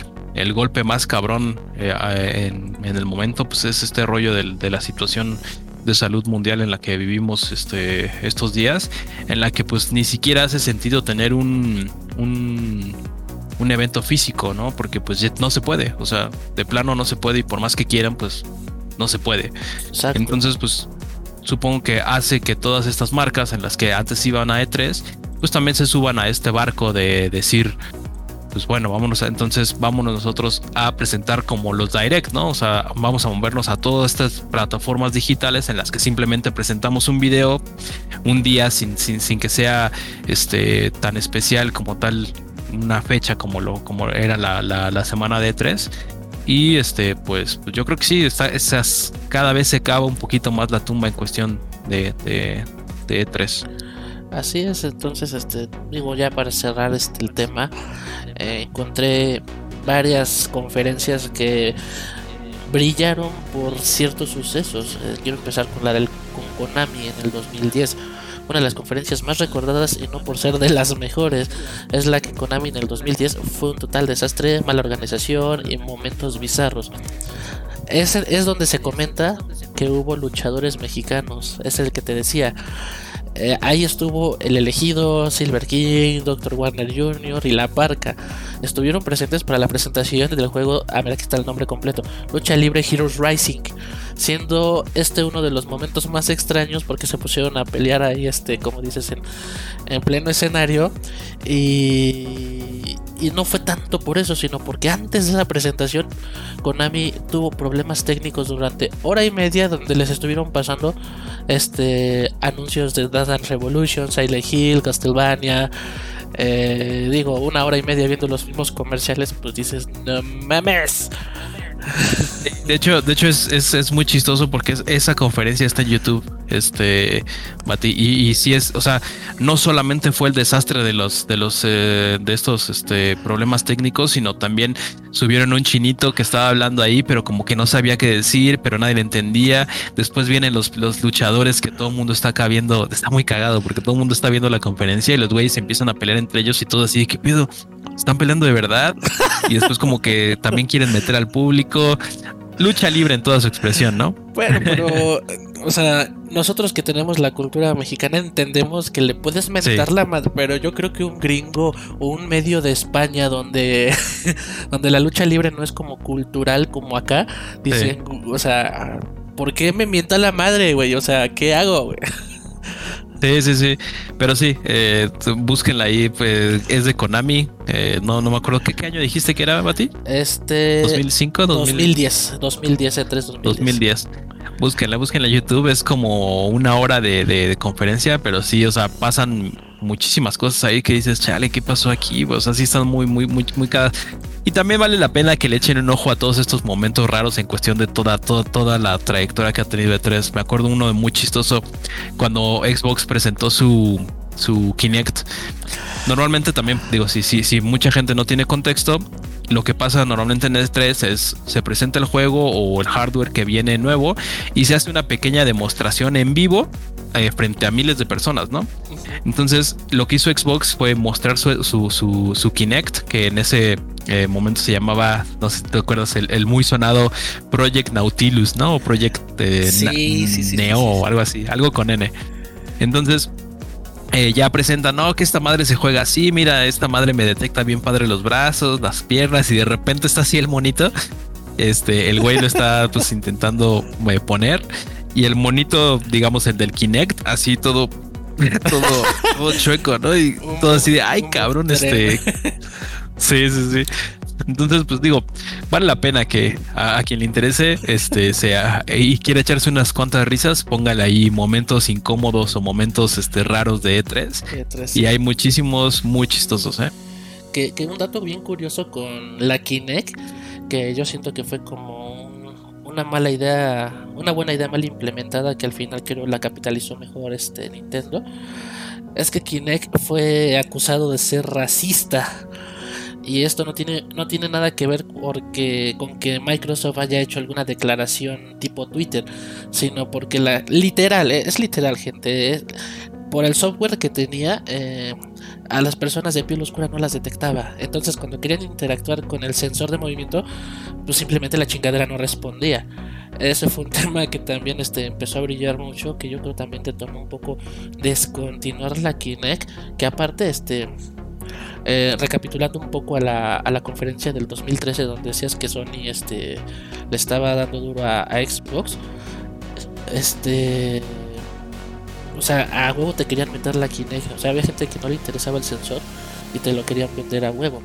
[SPEAKER 2] golpe más cabrón eh, en, en, el momento pues es este rollo de la situación de salud mundial en la que vivimos este, estos días, en la que pues ni siquiera hace sentido tener un, un, un evento físico, ¿no? Porque pues no se puede, o sea, de plano no se puede y por más que quieran pues no se puede. Entonces, pues supongo que hace que todas estas marcas en las que antes iban a E3, pues también se suban a este barco de decir, pues bueno, vámonos, entonces vámonos nosotros a presentar como los direct, ¿no? O sea, vamos a movernos a todas estas plataformas digitales en las que simplemente presentamos un video un día sin, sin, sin que sea este tan especial como tal una fecha como lo como era la, la, semana de E3 y este, pues, pues, yo creo que sí, está, esas, cada vez se cava un poquito más la tumba en cuestión de, de, de E3.
[SPEAKER 1] Así es, entonces, este, digo, ya para cerrar este el tema, eh, encontré varias conferencias que brillaron por ciertos sucesos. Eh, quiero empezar con la del con Konami en el 2010 una de las conferencias más recordadas y no por ser de las mejores. Es la que Konami en el 2010 fue un total desastre, mala organización y momentos bizarros. Es, es donde se comenta que hubo luchadores mexicanos. Es el que te decía. Eh, ahí estuvo el elegido, Silver King, Dr. Warner Jr. y La Parca. Estuvieron presentes para la presentación del juego. A ver, aquí está el nombre completo: Lucha Libre Heroes Rising. Siendo este uno de los momentos más extraños porque se pusieron a pelear ahí, este, como dices, en, en pleno escenario. Y, y no fue tanto por eso, sino porque antes de esa presentación Konami tuvo problemas técnicos durante hora y media donde les estuvieron pasando este anuncios de Dance Revolution, Silent Hill, Castlevania. Eh, digo, una hora y media viendo los mismos comerciales, pues dices, no mames. <laughs>
[SPEAKER 2] De hecho, de hecho es, es, muy chistoso porque esa conferencia está en YouTube, este, Mati, y, y sí es, o sea, no solamente fue el desastre de los, de los, eh, de estos, este, problemas técnicos, sino también subieron un chinito que estaba hablando ahí, pero como que no sabía qué decir, pero nadie le entendía. Después vienen los, los luchadores que todo el mundo está acá viendo, está muy cagado porque todo el mundo está viendo la conferencia y los güeyes empiezan a pelear entre ellos y todo así, ¿qué pedo? ¿Están peleando de verdad? Y después como que también quieren meter al público lucha libre en toda su expresión, ¿no?
[SPEAKER 1] Bueno, <laughs> pero, o sea, nosotros que tenemos la cultura mexicana entendemos que le puedes mentar la madre, pero yo creo que un gringo o un medio de España donde, <laughs> donde la lucha libre no es como cultural como acá, dicen, o sea, ¿por qué me mienta la madre, güey? O sea, ¿qué hago, güey?
[SPEAKER 2] Sí, sí, sí. Pero sí, eh, búsquenla ahí. Pues, es de Konami. Eh, no, no me acuerdo. ¿Qué, año dijiste que era, Mati?
[SPEAKER 1] Este.
[SPEAKER 2] ¿2005?
[SPEAKER 1] 2010. 2010, E3 2010.
[SPEAKER 2] 2010. Búsquenla, búsquenla en YouTube. Es como una hora de, conferencia, pero sí, o sea, pasan muchísimas cosas ahí que dices, chale, ¿qué pasó aquí? O sea, sí están muy, muy, muy, muy cada. Y también vale la pena que le echen un ojo a todos estos momentos raros en cuestión de toda, toda, toda la trayectoria que ha tenido E3. Me acuerdo uno de muy chistoso cuando Xbox presentó su, su Kinect. Normalmente también, digo, si, si, si mucha gente no tiene contexto, lo que pasa normalmente en E3 es se presenta el juego o el hardware que viene nuevo y se hace una pequeña demostración en vivo eh, frente a miles de personas, ¿no? Entonces, lo que hizo Xbox fue mostrar su, su, su, Kinect, que en ese eh, momento se llamaba, no sé si te acuerdas, el, muy sonado Project Nautilus, ¿no? O Project eh, Neo o algo así, algo con N. Entonces, eh, ya presenta, no, que esta madre se juega así, mira, esta madre me detecta bien padre los brazos, las piernas y de repente está así el monito. Este, el güey lo está <laughs> pues intentando eh, poner y el monito, digamos el del Kinect, así todo todo, todo <laughs> chueco, ¿no? Y todo así de, ay, cabrón, este. <laughs> Sí, sí, sí. Entonces, pues digo, vale la pena que a, quien le interese, este, sea y quiere echarse unas cuantas risas, póngale ahí momentos incómodos o momentos este, raros de E3. E y hay muchísimos muy chistosos, ¿eh?
[SPEAKER 1] Que, que, un dato bien curioso con la Kinect, que yo siento que fue como una mala idea, una buena idea mal implementada que al final creo la capitalizó mejor este Nintendo. Es que Kinect fue acusado de ser racista Y esto no tiene, no tiene nada que ver porque, con que Microsoft haya hecho alguna declaración tipo Twitter, sino porque la literal, eh, es literal gente, por el software que tenía, eh, a las personas de piel oscura no las detectaba. Entonces cuando querían interactuar con el sensor de movimiento, pues simplemente la chingadera no respondía. Ese fue un <laughs> tema que también este, empezó a brillar mucho, que yo creo también te tomó un poco descontinuar la Kinect, que aparte, este, eh, recapitulando un poco a la, a la, conferencia del 2013 donde decías que Sony este, le estaba dando duro a, Xbox, este... O sea, a huevo te querían meter la Kinect. O sea, había gente que no le interesaba el sensor y te lo querían vender a huevo.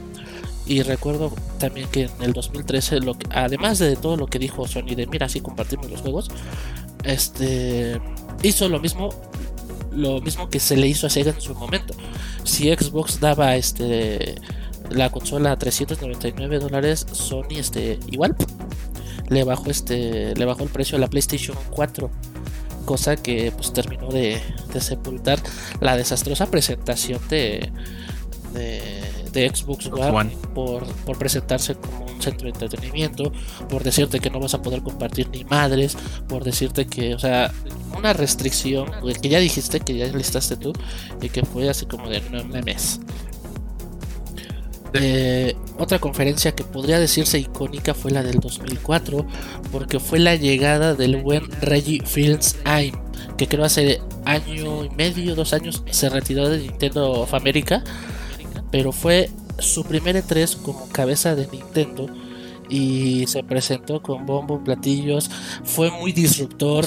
[SPEAKER 1] Y recuerdo también que en el 2013, lo además de todo lo que dijo Sony de mira, así compartimos los juegos, este hizo lo mismo lo mismo que se le hizo a Sega en su momento. Si Xbox daba este la consola a 399 dólares, Sony este igual le bajó este le bajó el precio a la PlayStation 4 cosa que pues terminó de, de sepultar la desastrosa presentación de, de de Xbox One, Por, por presentarse como un centro de entretenimiento, por decirte que no vas a poder compartir ni madres, por decirte que, o sea, una restricción que ya dijiste, que ya listaste tú, y que fue así como de memes. Eh, otra conferencia que podría decirse icónica fue la del 2004, porque fue la llegada del buen Reggie Fils-Aime, que creo hace año y medio, dos años se retiró de Nintendo of America pero fue su primer E3 como cabeza de Nintendo y se presentó con bombo, platillos, fue muy disruptor.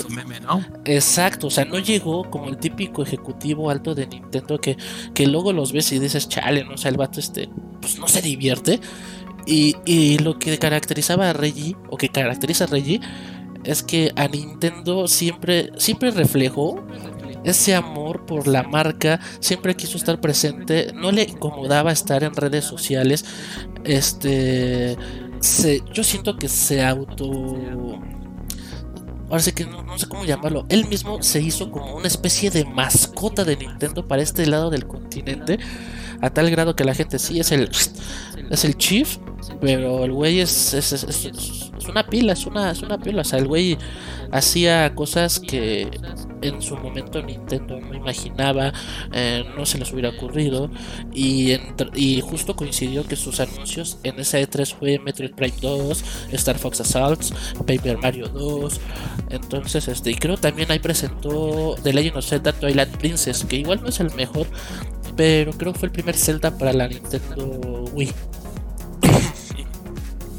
[SPEAKER 1] Exacto, o sea, no llegó como el típico ejecutivo alto de Nintendo que, que luego los ves y dices, chale, no o sea, el vato este, pues no se divierte. Y, y lo que caracterizaba a Reggie, o que caracteriza a Reggie, es que a Nintendo siempre, siempre reflejó ese amor por la marca, siempre quiso estar presente, no le incomodaba estar en redes sociales. Este, se, yo siento que se auto ahora sí que no, sé cómo llamarlo, él mismo se hizo como una especie de mascota de Nintendo para este lado del continente, a tal grado que la gente sí es el es el chief, pero el güey es, es, una pila, es una, es una pila, o sea, el güey hacía cosas que en su momento Nintendo no imaginaba, eh, no se les hubiera ocurrido y, justo coincidió que sus anuncios en esa E3 fue Metroid Prime 2, Star Fox Assaults, Paper Mario 2, entonces este y creo también ahí presentó The Legend of Zelda Twilight Princess, que igual no es el mejor, pero creo que fue el primer Zelda para la Nintendo Wii.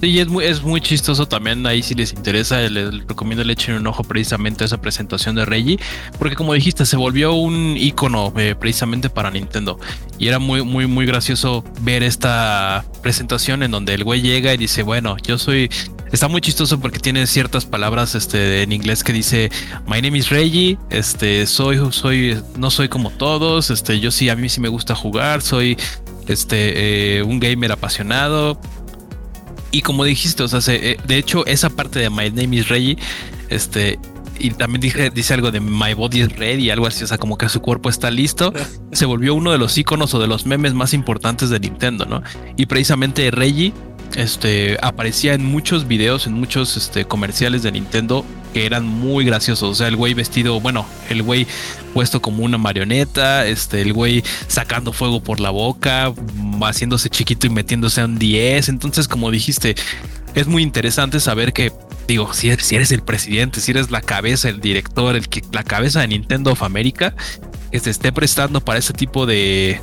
[SPEAKER 2] Sí, es muy, es muy chistoso también. Ahí, si les interesa, les recomiendo le echen un ojo precisamente a esa presentación de Reggie, porque como dijiste, se volvió un icono eh, precisamente para Nintendo. Y era muy, muy, muy gracioso ver esta presentación en donde el güey llega y dice: Bueno, yo soy. Está muy chistoso porque tiene ciertas palabras este, en inglés que dice: My name is Reggie. Este, soy, soy, no soy como todos. Este, yo sí, a mí sí me gusta jugar. Soy este, eh, un gamer apasionado y como dijiste, o sea, eh, de hecho, esa parte de My Name is Reggie, este, y también dije, dice algo de My Body is Ready, algo así, o sea, como que su cuerpo está listo, <laughs> se volvió uno de los iconos o de los memes más importantes de Nintendo, ¿no? Y precisamente Reggie este, aparecía en muchos videos, en muchos este, comerciales de Nintendo que eran muy graciosos. O sea, el güey vestido, bueno, el güey puesto como una marioneta, este, el güey sacando fuego por la boca, haciéndose chiquito y metiéndose a un 10. Entonces, como dijiste, es muy interesante saber que, digo, si eres, si eres el presidente, si eres la cabeza, el director, el que, la cabeza de Nintendo of America, que se esté prestando para ese tipo de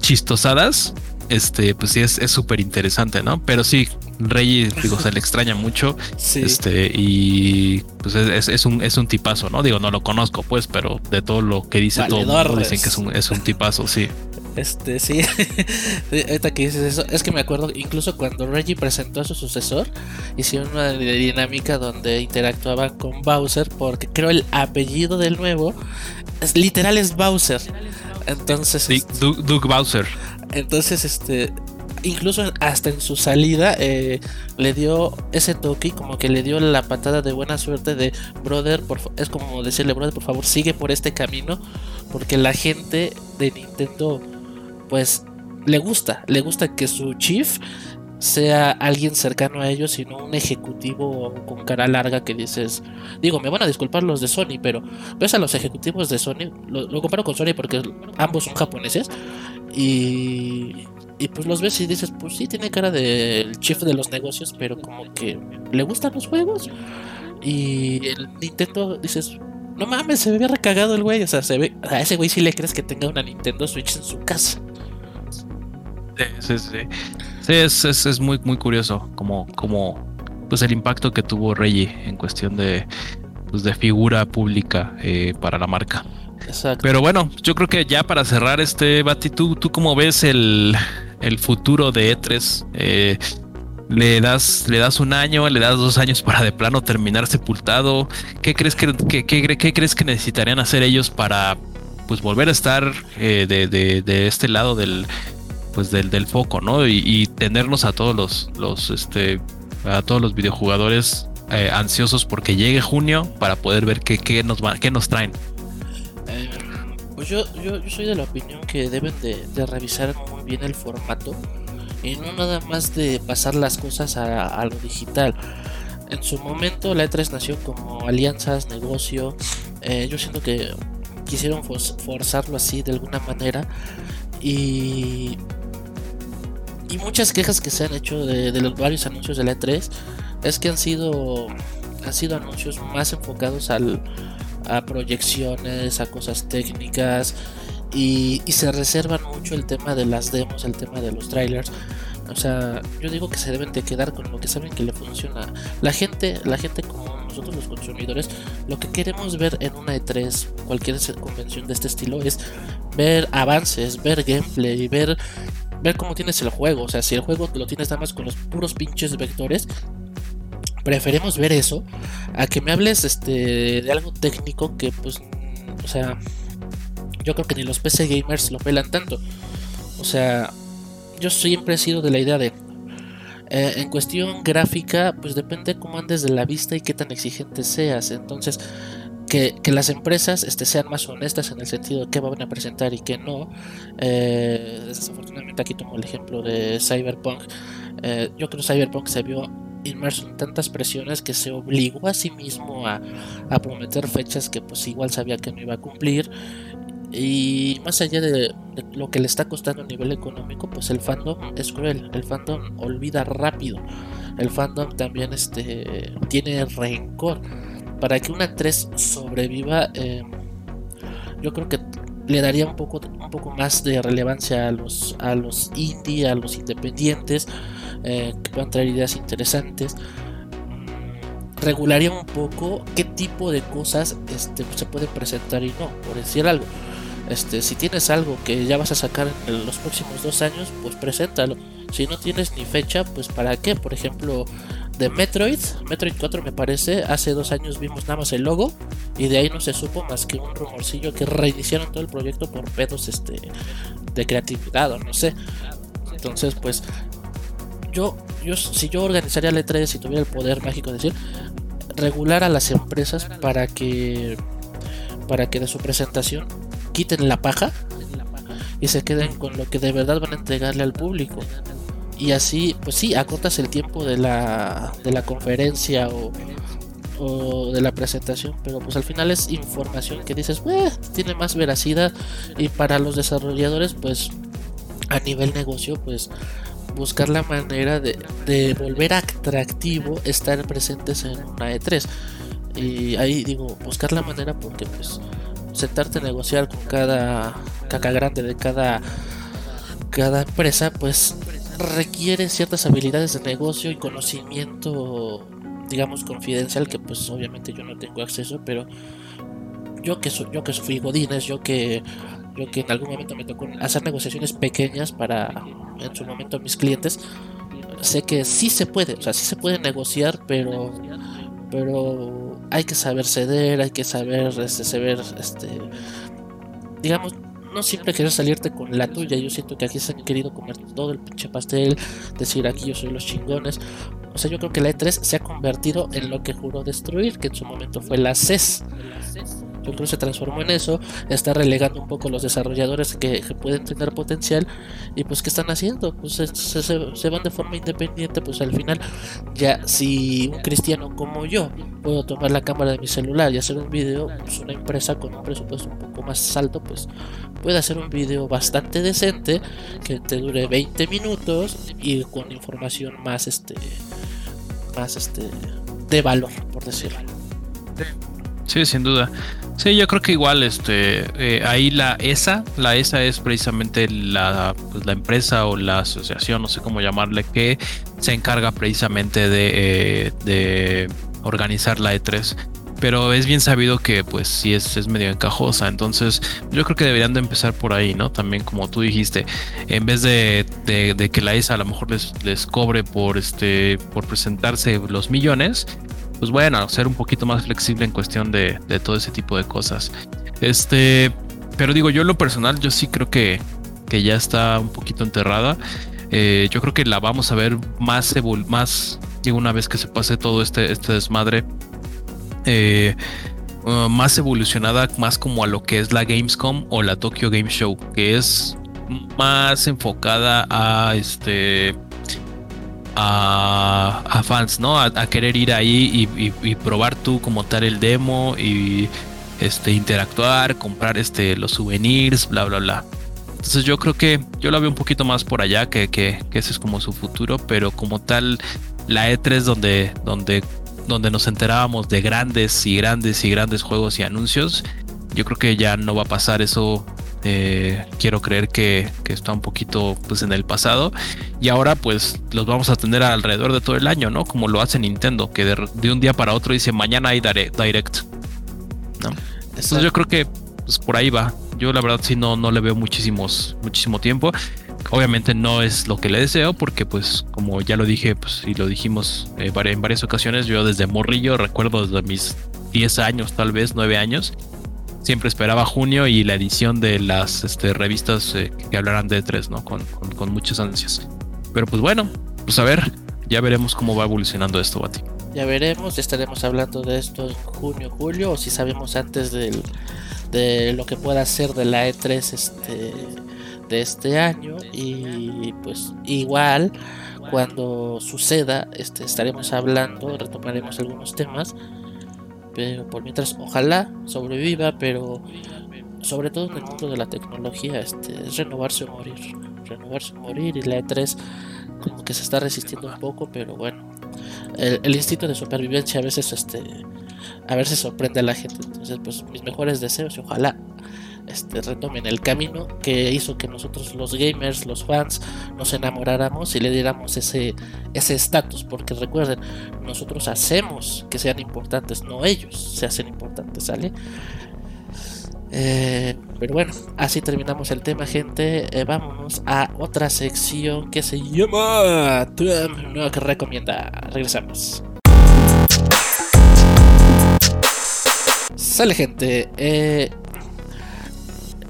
[SPEAKER 2] chistosadas, este, pues sí es súper interesante, ¿no? Pero sí, Rey, digo, se le extraña mucho. Sí. Este, y pues es, un, es un tipazo, ¿no? Digo, no lo conozco, pues, pero de todo lo que dice todo mundo dicen que es un, es un tipazo, sí.
[SPEAKER 1] Este, <laughs> sí. Ahorita que dices eso, es que me acuerdo, incluso cuando Reggie presentó a su sucesor, hicieron una dinámica donde interactuaba con Bowser, porque creo el apellido del nuevo es literal es Bowser. Entonces.
[SPEAKER 2] Sí, este, Duke Bowser.
[SPEAKER 1] Entonces, este, incluso hasta en su salida eh, le dio ese toque como que le dio la patada de buena suerte de brother, por, es como decirle brother, por favor sigue por este camino porque la gente de Nintendo pues le gusta, le gusta que su chief sea alguien cercano a ellos, sino un ejecutivo con cara larga que dices, digo, me van a disculpar los de Sony, pero ves a los ejecutivos de Sony, lo, comparo con Sony porque ambos son japoneses, y, y pues los ves y dices, pues sí, tiene cara del chief de los negocios, pero como que le gustan los juegos, y el Nintendo dices, no mames, se ve recagado el güey, o sea, se ve, a ese güey sí le crees que tenga una Nintendo Switch en su casa.
[SPEAKER 2] Sí, sí, sí. Sí, es, es, muy, muy curioso como, como pues el impacto que tuvo Reggie en cuestión de, pues, de figura pública eh, para la marca. Exacto. Pero bueno, yo creo que ya para cerrar este Bati, ¿tú, tú cómo ves el, el futuro de E3? Eh, le das, le das un año, le das dos años para de plano terminar sepultado. ¿Qué crees que, qué crees que necesitarían hacer ellos para pues volver a estar eh, de, de, de, este lado del, pues del, foco, ¿no? Y, tenernos a todos los, este, a todos los videojugadores eh, ansiosos porque llegue junio para poder ver qué, nos va, qué nos traen.
[SPEAKER 1] Eh, pues yo, yo, soy de la opinión que deben de, revisar muy bien el formato y no nada más de pasar las cosas a, lo digital. En su momento la E3 nació como alianzas, negocio. Eh, yo siento que quisieron forzarlo así de alguna manera y y muchas quejas que se han hecho de, los varios anuncios de la E3 es que han sido, han sido anuncios más enfocados al, a proyecciones, a cosas técnicas y, se reservan mucho el tema de las demos, el tema de los trailers. O sea, yo digo que se deben de quedar con lo que saben que le funciona. La gente, la gente como nosotros los consumidores, lo que queremos ver en una E3, cualquier convención de este estilo, es ver avances, ver gameplay, ver ver cómo tienes el juego. O sea, si el juego lo tienes nada más con los puros pinches vectores, preferimos ver eso a que me hables este, de algo técnico que, pues, o sea, yo creo que ni los PC gamers lo pelan tanto. O sea, yo siempre he sido de la idea de. Eh, en cuestión gráfica, pues depende cómo andes de la vista y qué tan exigente seas. Entonces, que, las empresas este, sean más honestas en el sentido de qué van a presentar y qué no. Eh, desafortunadamente aquí tomo el ejemplo de Cyberpunk. Eh, yo creo que Cyberpunk se vio inmerso en tantas presiones que se obligó a sí mismo a, prometer fechas que pues igual sabía que no iba a cumplir. Y más allá de, lo que le está costando a nivel económico, pues el fandom es cruel. El fandom olvida rápido. El fandom también este, tiene rencor para que una 3 sobreviva, eh, yo creo que le daría un poco, un poco más de relevancia a los, a los indie, a los independientes, eh, que puedan traer ideas interesantes. Mm, regularía un poco qué tipo de cosas este, se pueden presentar y no, por decir algo. Este, si tienes algo que ya vas a sacar en los próximos dos años, pues preséntalo. Si no tienes ni fecha, pues para qué. Por ejemplo, de Metroid, Metroid 4 me parece, hace dos años vimos nada más el logo y de ahí no se supo más que un rumorcillo que reiniciaron todo el proyecto por pedos este, de creatividad o no sé. Entonces, pues yo, yo si yo organizaría la E3 y tuviera el poder mágico de decir, regular a las empresas para que para que de su presentación quiten la paja y se queden con lo que de verdad van a entregarle al público y así, pues sí, acortas el tiempo de la, de la conferencia o, o de la presentación, pero pues al final es información que dices, tiene más veracidad y para los desarrolladores, pues a nivel negocio, pues buscar la manera de, de volver atractivo estar presentes en una E3. Y ahí digo, buscar la manera porque pues sentarte a negociar con cada caca grande de cada cada empresa, pues requiere ciertas habilidades de negocio y conocimiento, digamos, confidencial, que pues obviamente yo no tengo acceso, pero yo que, soy, yo que fui Godines, yo que, yo que en algún momento me tocó hacer negociaciones pequeñas para, en su momento, mis clientes, sé que sí se puede, o sea, sí se puede negociar, pero, pero hay que saber ceder, hay que saber, este, saber, este, digamos, no siempre querer salirte con la tuya. Yo siento que aquí se han querido comer todo el pinche pastel, decir aquí yo soy los chingones. O sea, yo creo que la E3 se ha convertido en lo que juró destruir, que en su momento fue la CES. Creo se transformó en eso, está relegando un poco los desarrolladores que, pueden tener potencial y pues ¿qué están haciendo? Pues se, van de forma independiente, pues al final ya si un cristiano como yo puedo tomar la cámara de mi celular y hacer un video, pues una empresa con un presupuesto un poco más alto pues puede hacer un video bastante decente que te dure 20 minutos y con información más este más este de valor, por decirlo.
[SPEAKER 2] Sí, sin duda. Sí, yo creo que igual, este, eh, ahí la ESA, la ESA es precisamente la, pues, la empresa o la asociación, no sé cómo llamarle, que se encarga precisamente de, eh, de organizar la E3 pero es bien sabido que pues sí es, es, medio encajosa, entonces yo creo que deberían de empezar por ahí, ¿no? También como tú dijiste, en vez de, de, que la ESA a lo mejor les, les cobre por, este, por presentarse los millones, pues bueno, ser un poquito más flexible en cuestión de, de todo ese tipo de cosas. Este, pero digo, yo en lo personal, yo sí creo que, que ya está un poquito enterrada. Eh, yo creo que la vamos a ver más, más digo, una vez que se pase todo este, este desmadre, eh, uh, más evolucionada, más como a lo que es la Gamescom o la Tokyo Game Show, que es más enfocada a este a, fans, ¿no? A, querer ir ahí y, probar tú como tal el demo y este interactuar, comprar este los souvenirs, bla bla bla. Entonces yo creo que yo la veo un poquito más por allá, que, que, ese es como su futuro, pero como tal la E3 donde, donde, donde nos enterábamos de grandes y grandes y grandes juegos y anuncios, yo creo que ya no va a pasar eso eh, quiero creer que, está un poquito pues en el pasado y ahora pues los vamos a tener alrededor de todo el año, ¿no? Como lo hace Nintendo, que de, un día para otro dice mañana hay direct, ¿no? Entonces yo creo que pues por ahí va. Yo la verdad sí no, no le veo muchísimos, muchísimo tiempo. Obviamente no es lo que le deseo porque pues como ya lo dije pues y lo dijimos eh, en varias ocasiones, yo desde morrillo recuerdo desde mis 10 años tal vez 9 años siempre esperaba junio y la edición de las este, revistas eh, que hablaran de E3, ¿no? Con, muchas ansias. Pero pues bueno, pues a ver, ya veremos cómo va evolucionando esto, Bati.
[SPEAKER 1] Ya veremos, estaremos hablando de esto en junio, julio, o si sabemos antes del, de lo que pueda ser de la E3 este, de este año. Y pues igual, cuando suceda, este, estaremos hablando, retomaremos algunos temas pero por mientras ojalá sobreviva, pero sobre todo en el mundo de la tecnología, este, es renovarse o morir, renovarse o morir y la E3 como que se está resistiendo un poco, pero bueno, el, instinto de supervivencia a veces este a veces sorprende a la gente, entonces pues mis mejores deseos y ojalá este, retomen el camino que hizo que nosotros los gamers, los fans, nos enamoráramos y le diéramos ese estatus, porque recuerden, nosotros hacemos que sean importantes, no ellos se hacen importantes, ¿sale? Eh, pero bueno, así terminamos el tema, gente. Eh, vámonos a otra sección que se llama no que recomienda. Regresamos. Sale, gente. Eh,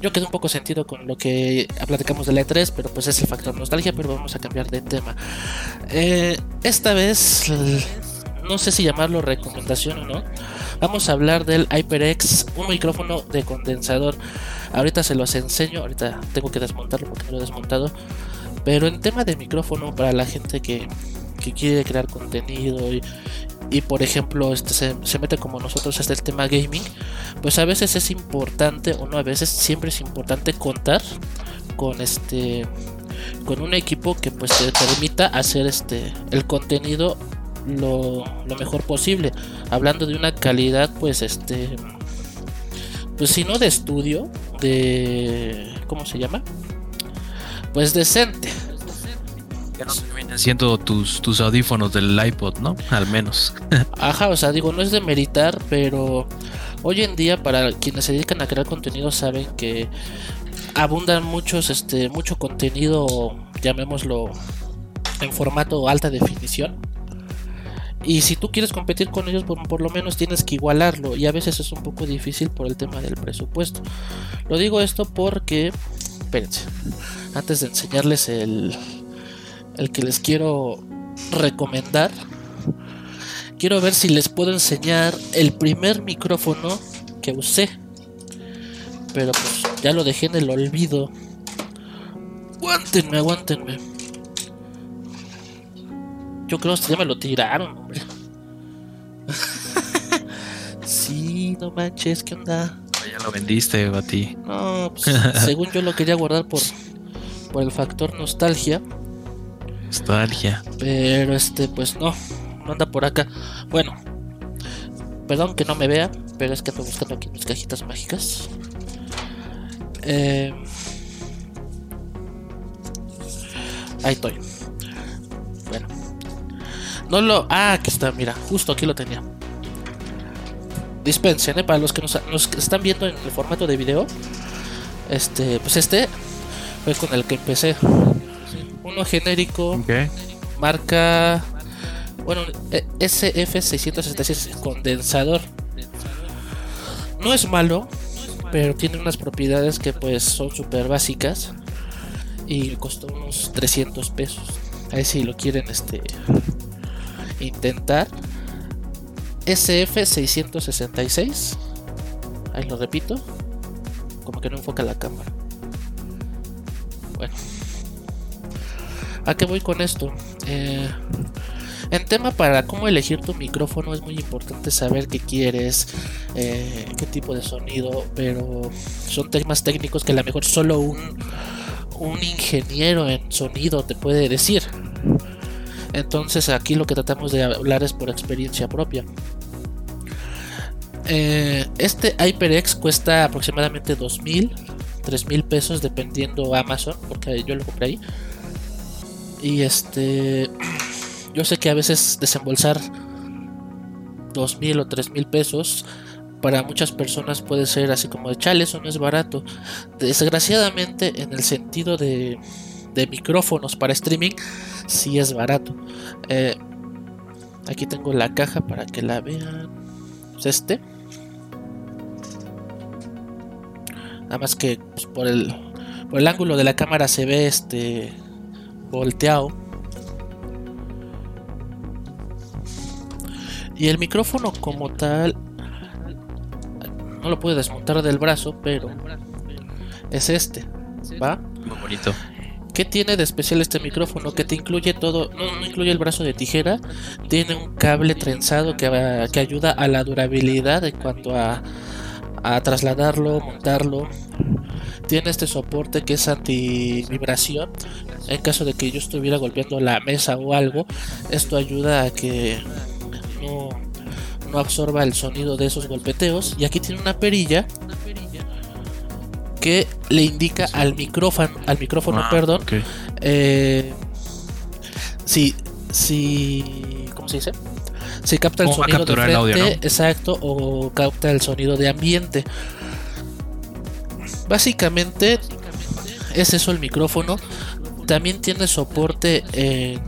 [SPEAKER 1] yo quedé un poco sentido con lo que platicamos de la E3, pero pues es el factor nostalgia, pero vamos a cambiar de tema. Eh, esta vez, no sé si llamarlo recomendación o no, vamos a hablar del HyperX, un micrófono de condensador. Ahorita se los enseño, ahorita tengo que desmontarlo porque no lo he desmontado. Pero en tema de micrófono, para la gente que, quiere crear contenido y, y por ejemplo este se, mete como nosotros hasta el tema gaming, pues a veces es importante, o no a veces, siempre es importante contar con este con un equipo que pues te permita hacer este el contenido lo, lo mejor posible. Hablando de una calidad pues este pues si no de estudio, de ¿cómo se llama? Pues decente
[SPEAKER 2] siendo tus, tus audífonos del iPod, ¿no? Al menos. <laughs>
[SPEAKER 1] Ajá, o sea, digo, no es de meritar, pero hoy en día para quienes se dedican a crear contenido saben que abundan muchos, este, mucho contenido, llamémoslo, en formato alta definición. Y si tú quieres competir con ellos, por, por, lo menos tienes que igualarlo. Y a veces es un poco difícil por el tema del presupuesto. Lo digo esto porque, espérense, antes de enseñarles el, el que les quiero recomendar. Quiero ver si les puedo enseñar el primer micrófono que usé Pero pues ya lo dejé en el olvido. Aguántenme, aguántenme. Yo creo que ya me lo tiraron, hombre. <laughs> sí, no manches, ¿qué onda?
[SPEAKER 2] Ya lo vendiste, Bati.
[SPEAKER 1] No, pues, <laughs> según yo lo quería guardar por, por el factor nostalgia.
[SPEAKER 2] Nostalgia.
[SPEAKER 1] Pero este, pues no, no anda por acá. Bueno, perdón que no me vea, pero es que estoy buscando aquí mis cajitas mágicas. Eh, ahí estoy. Bueno, no lo. Ah, aquí está, mira, justo aquí lo tenía. Dispensen, ¿eh? para los que nos, nos están viendo en el formato de video. Este, pues este fue con el que empecé. Uno genérico, marca, bueno, SF666 condensador. No es malo, pero tiene unas propiedades que pues son súper básicas y costó unos 300 pesos. Ahí si lo quieren este intentar. SF666. Ahí lo repito. Como que no enfoca la cámara. ¿A qué voy con esto? Eh, en tema para cómo elegir tu micrófono es muy importante saber qué quieres, eh, qué tipo de sonido, pero son temas técnicos que a lo mejor solo un, ingeniero en sonido te puede decir. Entonces aquí lo que tratamos de hablar es por experiencia propia. Eh, este HyperX cuesta aproximadamente 2.000, 3.000 pesos dependiendo Amazon, porque yo lo compré ahí. Y este, yo sé que a veces desembolsar 2.000 o 3.000 pesos para muchas personas puede ser así como de chale, eso no es barato. Desgraciadamente en el sentido de, de micrófonos para streaming, sí es barato. Eh, aquí tengo la caja para que la vean. Es este. Nada más que pues, por, el, por el ángulo de la cámara se ve este volteado. Y el micrófono como tal no lo puedo desmontar del brazo, pero es este, ¿va?
[SPEAKER 2] Muy bonito.
[SPEAKER 1] ¿Qué tiene de especial este micrófono? Que te incluye todo, no, incluye el brazo de tijera, tiene un cable trenzado que, que ayuda a la durabilidad en cuanto a, a trasladarlo, montarlo. Tiene este soporte que es anti vibración. En caso de que yo estuviera golpeando la mesa o algo, esto ayuda a que no, no absorba el sonido de esos golpeteos. Y aquí tiene una perilla que le indica al micrófono, al micrófono,
[SPEAKER 2] Ah,
[SPEAKER 1] perdón,
[SPEAKER 2] ok.
[SPEAKER 1] eh, si, si, ¿cómo se dice? Si capta el
[SPEAKER 2] ¿Cómo va a
[SPEAKER 1] sonido de
[SPEAKER 2] el audio,
[SPEAKER 1] frente,
[SPEAKER 2] no?
[SPEAKER 1] exacto, o capta el sonido de ambiente. Básicamente es eso el micrófono. También tiene soporte en-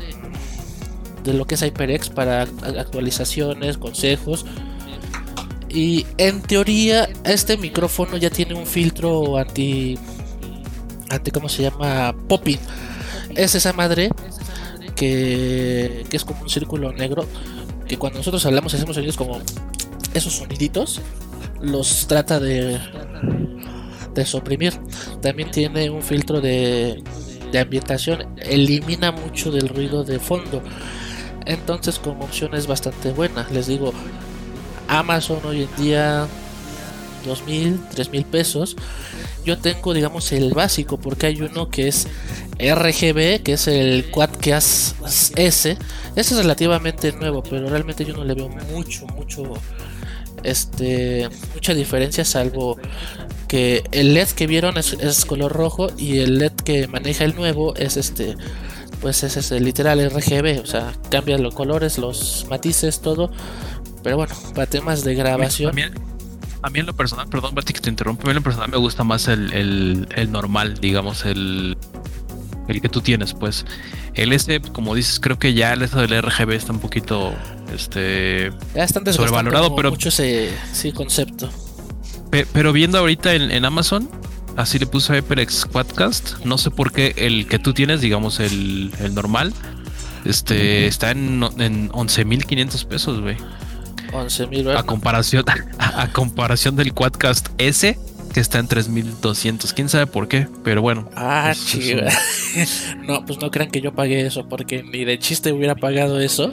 [SPEAKER 1] de lo que es HyperX para actualizaciones, consejos. Y en teoría este micrófono ya tiene un filtro anti anti cómo se llama popping. Es esa madre que, que es como un círculo negro que cuando nosotros hablamos hacemos sonidos como esos soniditos los trata de de suprimir. También tiene un filtro de, de ambientación, elimina mucho del ruido de fondo. Entonces como opción es bastante buena. Les digo, Amazon hoy en día 2.000, 3.000 pesos. Yo tengo, digamos, el básico, porque hay uno que es RGB, que es el Quadcast S. Ese es relativamente nuevo, pero realmente yo no le veo mucho, mucho, este, mucha diferencia, salvo que el LED que vieron es, es color rojo y el LED que maneja el nuevo es este, pues es ese literal RGB, o sea, cambia los colores, los matices, todo. Pero bueno, para temas de grabación.
[SPEAKER 2] A mí, a mí en lo personal, perdón, Bati, que te interrumpe. A mí en lo personal me gusta más el, el, el normal, digamos, el, el que tú tienes, pues. El S, como dices, creo que ya el eso del RGB está un poquito este
[SPEAKER 1] Ya están
[SPEAKER 2] sobrevalorado, pero-
[SPEAKER 1] mucho ese sí, concepto.
[SPEAKER 2] Pe- Pero viendo ahorita en, en Amazon, así le puse HyperX Quadcast. No sé por qué el que tú tienes, digamos el, el normal, este está en, en 11.500 pesos, güey.
[SPEAKER 1] 11 mil
[SPEAKER 2] A comparación, a, <laughs> a comparación del Quadcast S, que está en 3200. Quién sabe por qué, pero bueno.
[SPEAKER 1] Ah, chido. <laughs> no, pues no crean que yo pagué eso, porque ni de chiste hubiera pagado eso.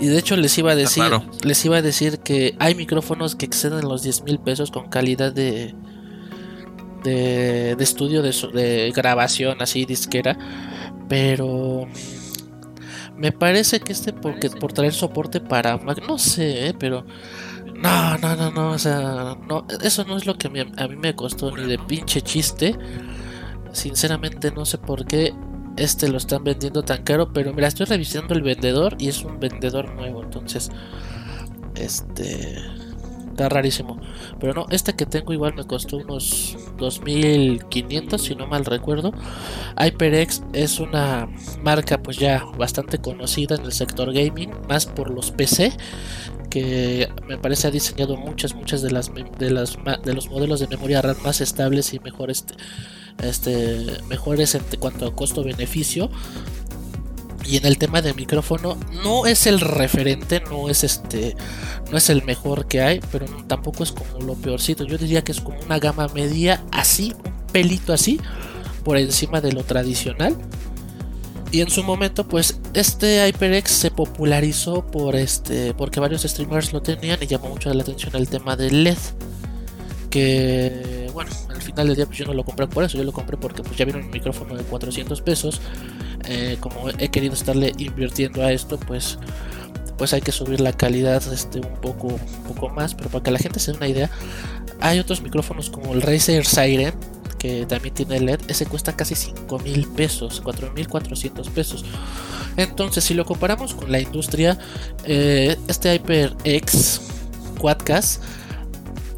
[SPEAKER 1] Y de hecho les iba a decir, les iba a decir que hay micrófonos que exceden los 10 mil pesos con calidad de, de, estudio de, de, grabación así disquera, pero me parece que este porque por traer soporte para no sé, ¿eh? pero no, no, no, no, o sea, no, eso no es lo que a mí me costó ni de pinche chiste. Sinceramente no sé por qué este lo están vendiendo tan caro, pero mira, estoy revisando el vendedor y es un vendedor nuevo, entonces este está rarísimo. Pero no, este que tengo igual me costó unos 2500 si no mal recuerdo. HyperX es una marca pues ya bastante conocida en el sector gaming, más por los PC que me parece ha diseñado muchas muchas de las de las de los modelos de memoria RAM más estables y mejores este mejores en cuanto a costo beneficio y en el tema de micrófono no es el referente no es este no es el mejor que hay pero tampoco es como lo peorcito yo diría que es como una gama media así un pelito así por encima de lo tradicional y en su momento, pues este HyperX se popularizó por este, porque varios streamers lo tenían y llamó mucho la atención el tema del LED. Que bueno, pues yo no lo compré por eso, yo lo compré porque pues ya vieron un micrófono de 400 pesos. Eh, como he querido estarle invirtiendo a esto, pues pues hay que subir la calidad este, un poco poco más pero para que la gente se dé una idea hay otros micrófonos como el Razer Siren que también tiene LED, ese cuesta casi 5 mil pesos, 4 mil 400 pesos. Entonces, si lo comparamos con la industria, eh, este HyperX Quadcast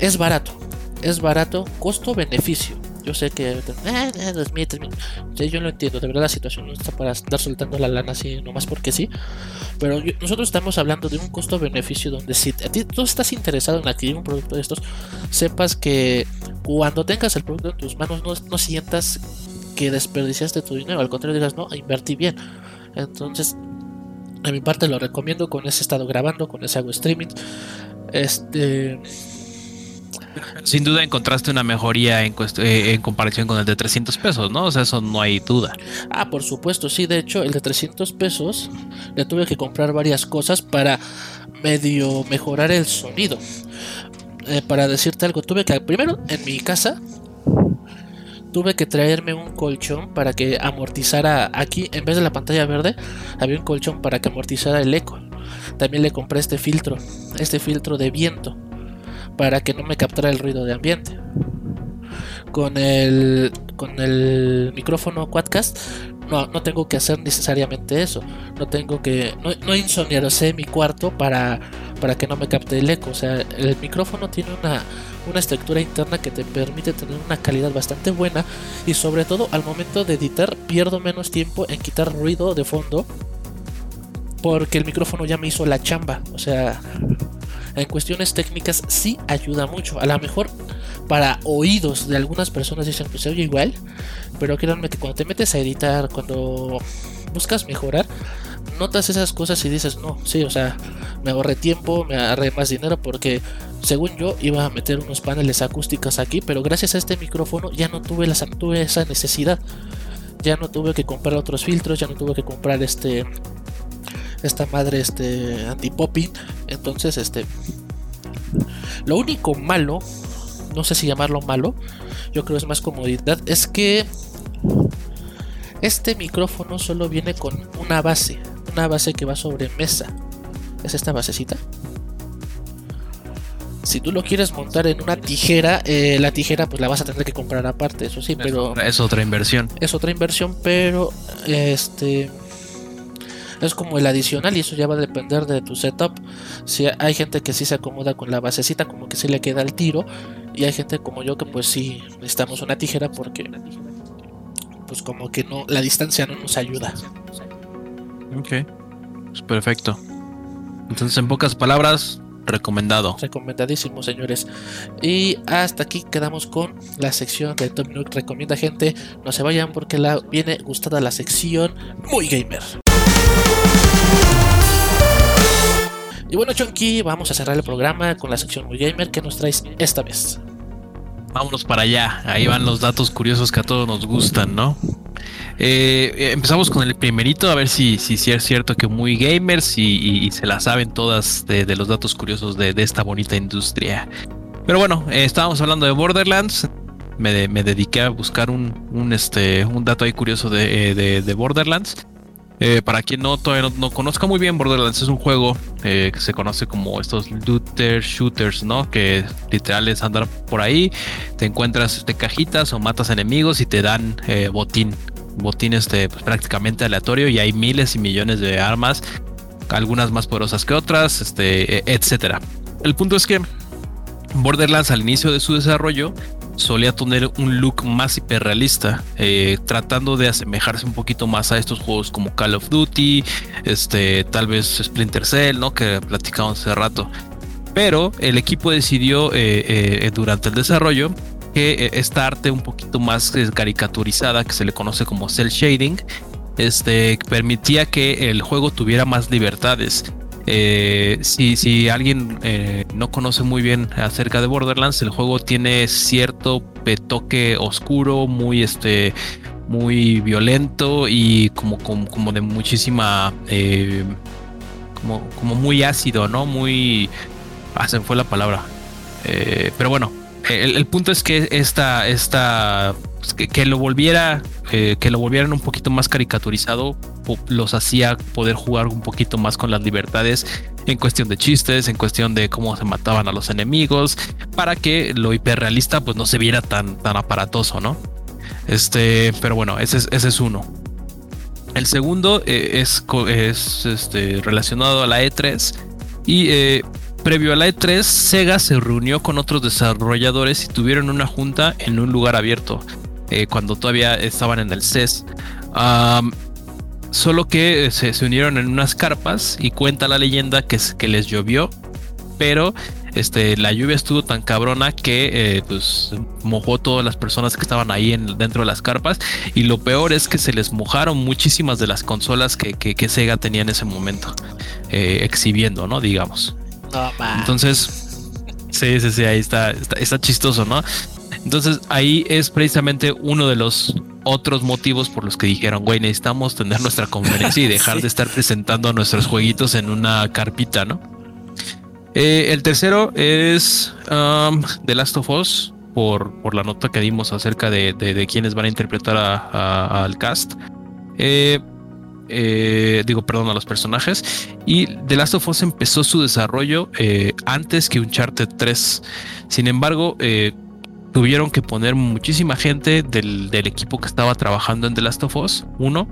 [SPEAKER 1] es barato, es barato, costo-beneficio. Yo sé que eh, eh yo lo entiendo, de verdad la situación no está para estar soltando la lana así nomás porque sí. Pero nosotros estamos hablando de un costo-beneficio donde si a ti tú estás interesado en adquirir un producto de estos, sepas que cuando tengas el producto en tus manos no, sientas que desperdiciaste tu dinero, al contrario digas, no, invertí bien. Entonces, a mi parte lo recomiendo, con ese estado grabando, con ese hago streaming. Este <laughs>
[SPEAKER 2] sin duda encontraste una mejoría en, eh, en, comparación con el de 300 pesos, ¿no? O sea, eso no hay duda.
[SPEAKER 1] Ah, por supuesto, sí. De hecho, el de 300 pesos le tuve que comprar varias cosas para medio mejorar el sonido. Eh, para decirte algo, tuve que, primero, en mi casa, tuve que traerme un colchón para que amortizara aquí, en vez de la pantalla verde, había un colchón para que amortizara el eco. También le compré este filtro, este filtro de viento para que no me captara el ruido de ambiente. Con el, con el micrófono Quadcast no, no tengo que hacer necesariamente eso. No tengo que. No, no mi cuarto para, para que no me capte el eco. O sea, el micrófono tiene una, una estructura interna que te permite tener una calidad bastante buena. Y sobre todo al momento de editar, pierdo menos tiempo en quitar ruido de fondo. Porque el micrófono ya me hizo la chamba. O sea, en cuestiones técnicas sí ayuda mucho. A lo mejor para oídos de algunas personas dicen que se oye igual, pero créanme que cuando te metes a editar, cuando buscas mejorar, notas esas cosas y dices, no, sí, o sea, me ahorré tiempo, me ahorré más dinero porque según yo iba a meter unos paneles acústicos aquí, pero gracias a este micrófono ya no tuve, las, tuve esa necesidad. Ya no tuve que comprar otros filtros, ya no tuve que comprar este esta madre este anti-popping. Entonces, este lo único malo, no sé si llamarlo malo, yo creo es más comodidad, es que este micrófono solo viene con una base, una base que va sobre mesa. Es esta basecita. Si tú lo quieres montar en una tijera, eh, la tijera pues la vas a tener que comprar aparte, eso sí, pero
[SPEAKER 2] es otra inversión.
[SPEAKER 1] Es otra inversión, pero este es como el adicional y eso ya va a depender de tu setup. Si hay gente que sí se acomoda con la basecita, como que sí le queda el tiro, y hay gente como yo que pues sí necesitamos una tijera porque pues como que no la distancia no nos ayuda.
[SPEAKER 2] Ok, pues perfecto. Entonces en pocas palabras, recomendado.
[SPEAKER 1] Recomendadísimo, señores. Y hasta aquí quedamos con la sección de Top Nook Recomienda gente. No se vayan porque la viene gustada la sección muy gamer. Y bueno, Chonky, vamos a cerrar el programa con la sección Muy Gamer que nos traes esta vez.
[SPEAKER 2] vámonos para allá. Ahí van los datos curiosos que a todos nos gustan, ¿no? Eh, eh, empezamos con el primerito, a ver si, si, es cierto que muy gamers y, se la saben todas de, los datos curiosos de, esta bonita industria. Pero bueno, eh, estábamos hablando de Borderlands. Me, dediqué a buscar un, este, un dato ahí curioso de, Borderlands. Para quien no, todavía no, conozca muy bien, Borderlands es un juego que se conoce como estos looter shooters, ¿no? Que literal es andar por ahí, te encuentras este, cajitas o matas enemigos y te dan botín botín este, pues, prácticamente aleatorio y hay miles y millones de armas, algunas más poderosas que otras, este, e, etcétera. El punto es que Borderlands al inicio de su desarrollo solía tener un look más hiperrealista, eh, tratando de asemejarse un poquito más a estos juegos como Call of Duty, este, tal vez Splinter Cell, ¿no? Que platicamos hace rato. Pero el equipo decidió eh, eh, durante el desarrollo que esta arte un poquito más caricaturizada, que se le conoce como cel shading, este, permitía que el juego tuviera más libertades. Eh, si, si, alguien no conoce muy bien acerca de Borderlands, el juego tiene cierto toque oscuro, muy este, muy violento y como, como, de muchísima, como, como muy ácido, ¿no? Muy, ah, se me fue la palabra. pero bueno, el, punto es que esta, esta pues, que, lo volviera, eh, que lo volvieran un poquito más caricaturizado, los hacía poder jugar un poquito más con las libertades en cuestión de chistes, en cuestión de cómo se mataban a los enemigos, para que lo hiperrealista pues no se viera tan, tan aparatoso, ¿no? Este, pero bueno, ese es, ese es uno. El segundo eh, es, es este, relacionado a la E3 y eh, previo a la E3, Sega se reunió con otros desarrolladores y tuvieron una junta en un lugar abierto, eh, cuando todavía estaban en el CES. solo que se, unieron en unas carpas y cuenta la leyenda que, que les llovió, pero este, la lluvia estuvo tan cabrona que eh, pues mojó todas las personas que estaban ahí en, dentro de las carpas y lo peor es que se les mojaron muchísimas de las consolas que, que, Sega tenía en ese momento eh, exhibiendo, ¿no? Digamos. Entonces, sí, sí, sí, ahí está, está, chistoso, ¿no? Entonces ahí es precisamente uno de los otros motivos por los que dijeron, güey, necesitamos tener nuestra <laughs> conferencia y dejar de estar presentando nuestros jueguitos en una carpita, ¿no? Eh, el tercero es um, The Last of Us, por, por la nota que dimos acerca de, de, quienes van a interpretar al cast. Eh, eh, digo, perdón, a los personajes. Y The Last of Us empezó su desarrollo eh, antes que Uncharted 3. Sin embargo, eh, tuvieron que poner muchísima gente del, equipo que estaba trabajando en The Last of Us 1.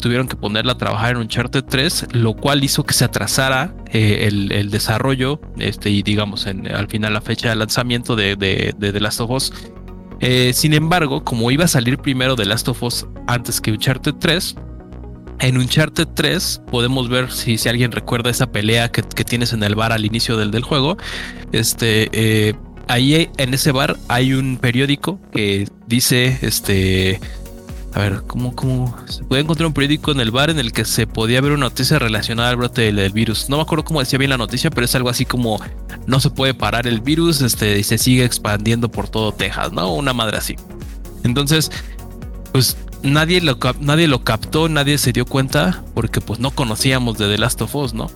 [SPEAKER 2] tuvieron que ponerla a trabajar en Uncharted 3, lo cual hizo que se atrasara el, desarrollo este, y digamos en, al final la fecha de lanzamiento de, de, The Last of Us. sin embargo, como iba a salir primero The Last of Us antes que Uncharted 3, en Uncharted 3 podemos ver si, si alguien recuerda esa pelea que, tienes en el bar al inicio del, del juego. Este, eh, ahí en ese bar hay un periódico que dice, este, a ver, ¿cómo, cómo se puede encontrar un periódico en el bar en el que se podía ver una noticia relacionada al brote del, virus? No me acuerdo cómo decía bien la noticia, pero es algo así como no se puede parar el virus, este, y se sigue expandiendo por todo Texas, ¿no? Una madre así. Entonces, pues nadie lo, nadie lo captó, nadie se dio cuenta porque pues no conocíamos de The Last of Us, ¿no?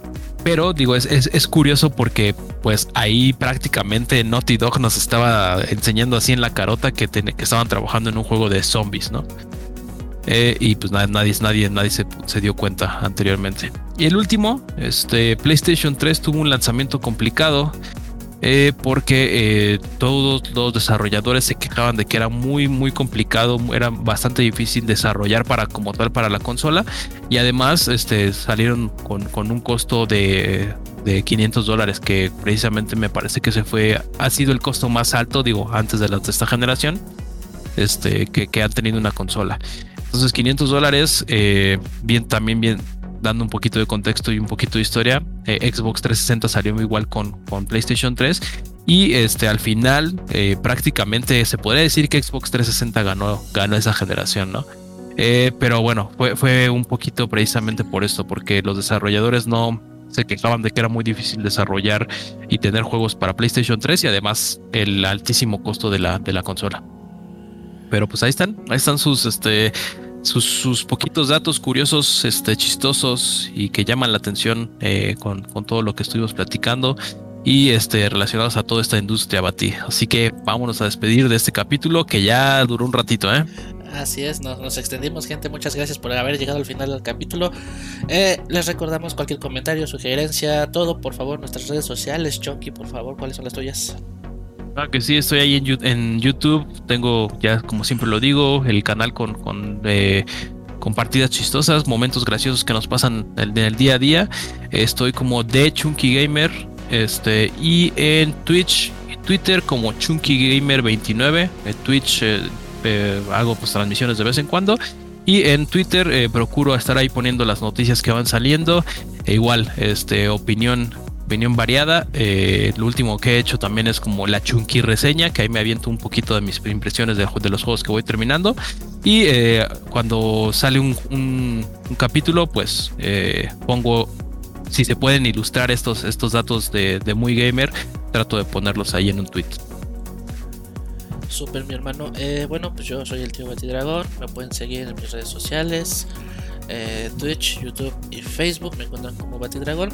[SPEAKER 2] Pero digo, es, es, curioso porque pues ahí prácticamente Naughty Dog nos estaba enseñando así en la carota que, que estaban trabajando en un juego de zombies, ¿no? Eh, y pues nadie, nadie, nadie se, se, dio cuenta anteriormente. Y el último, este PlayStation 3 tuvo un lanzamiento complicado. Eh, porque eh, todos los desarrolladores se quejaban de que era muy muy complicado, era bastante difícil desarrollar para como tal para la consola y además este, salieron con, un costo de, 500 dólares que precisamente me parece que se fue, ha sido el costo más alto, digo, antes de, de esta generación, este, que, que han tenido una consola. Entonces 500 dólares, eh, bien, también bien, dando un poquito de contexto y un poquito de historia, eh, Xbox 360 salió igual con, con PlayStation 3 y este al final eh, prácticamente se podría decir que Xbox 360 ganó, ganó esa generación, ¿no? Eh, pero bueno, fue, fue un poquito precisamente por esto, porque los desarrolladores no se quejaban de que era muy difícil desarrollar y tener juegos para PlayStation 3 y además el altísimo costo de la, de la consola. Pero pues ahí están, ahí están sus, este, sus, poquitos datos curiosos, este, chistosos y que llaman la atención eh, con, todo lo que estuvimos platicando y este, relacionados a toda esta industria, Bati. Así que vámonos a despedir de este capítulo que ya duró un ratito, ¿eh?
[SPEAKER 1] Así es, nos, extendimos, gente. Muchas gracias por haber llegado al final del capítulo. Eh, les recordamos cualquier comentario, sugerencia, todo, por favor, nuestras redes sociales. Chonky, por favor, ¿cuáles son las tuyas?
[SPEAKER 2] Que sí, estoy ahí en, YouTube. Tengo, ya como siempre lo digo, el canal con, con, eh, partidas chistosas, momentos graciosos que nos pasan en el, día a día. Estoy como de Chunky Gamer. Este, y en Twitch Twitter como Chunky Gamer 29. En Twitch eh, eh, hago pues transmisiones de vez en cuando. Y en Twitter procuro estar ahí poniendo las noticias que van saliendo. E igual, este, opinión opinión variada. Eh, lo último que he hecho también es como la chunky reseña, que ahí me aviento un poquito de mis impresiones de, los juegos que voy terminando. Y eh, cuando sale un, capítulo, pues eh, pongo, si se pueden ilustrar estos, estos datos de, Muy Gamer, trato de ponerlos ahí en un tweet.
[SPEAKER 1] Super, mi hermano. bueno, pues yo soy el tío Dragón. Me pueden seguir en mis redes sociales. Twitch, YouTube y Facebook me encuentran como Batidragón.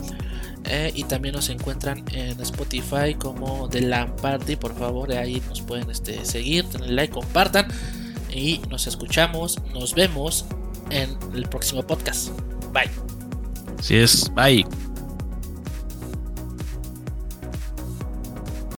[SPEAKER 1] Eh, y también nos encuentran en Spotify como The Lamparty. Por favor, ahí nos pueden este, seguir, denle like, compartan. Y nos escuchamos, nos vemos en el próximo podcast. Bye.
[SPEAKER 2] Así es, bye.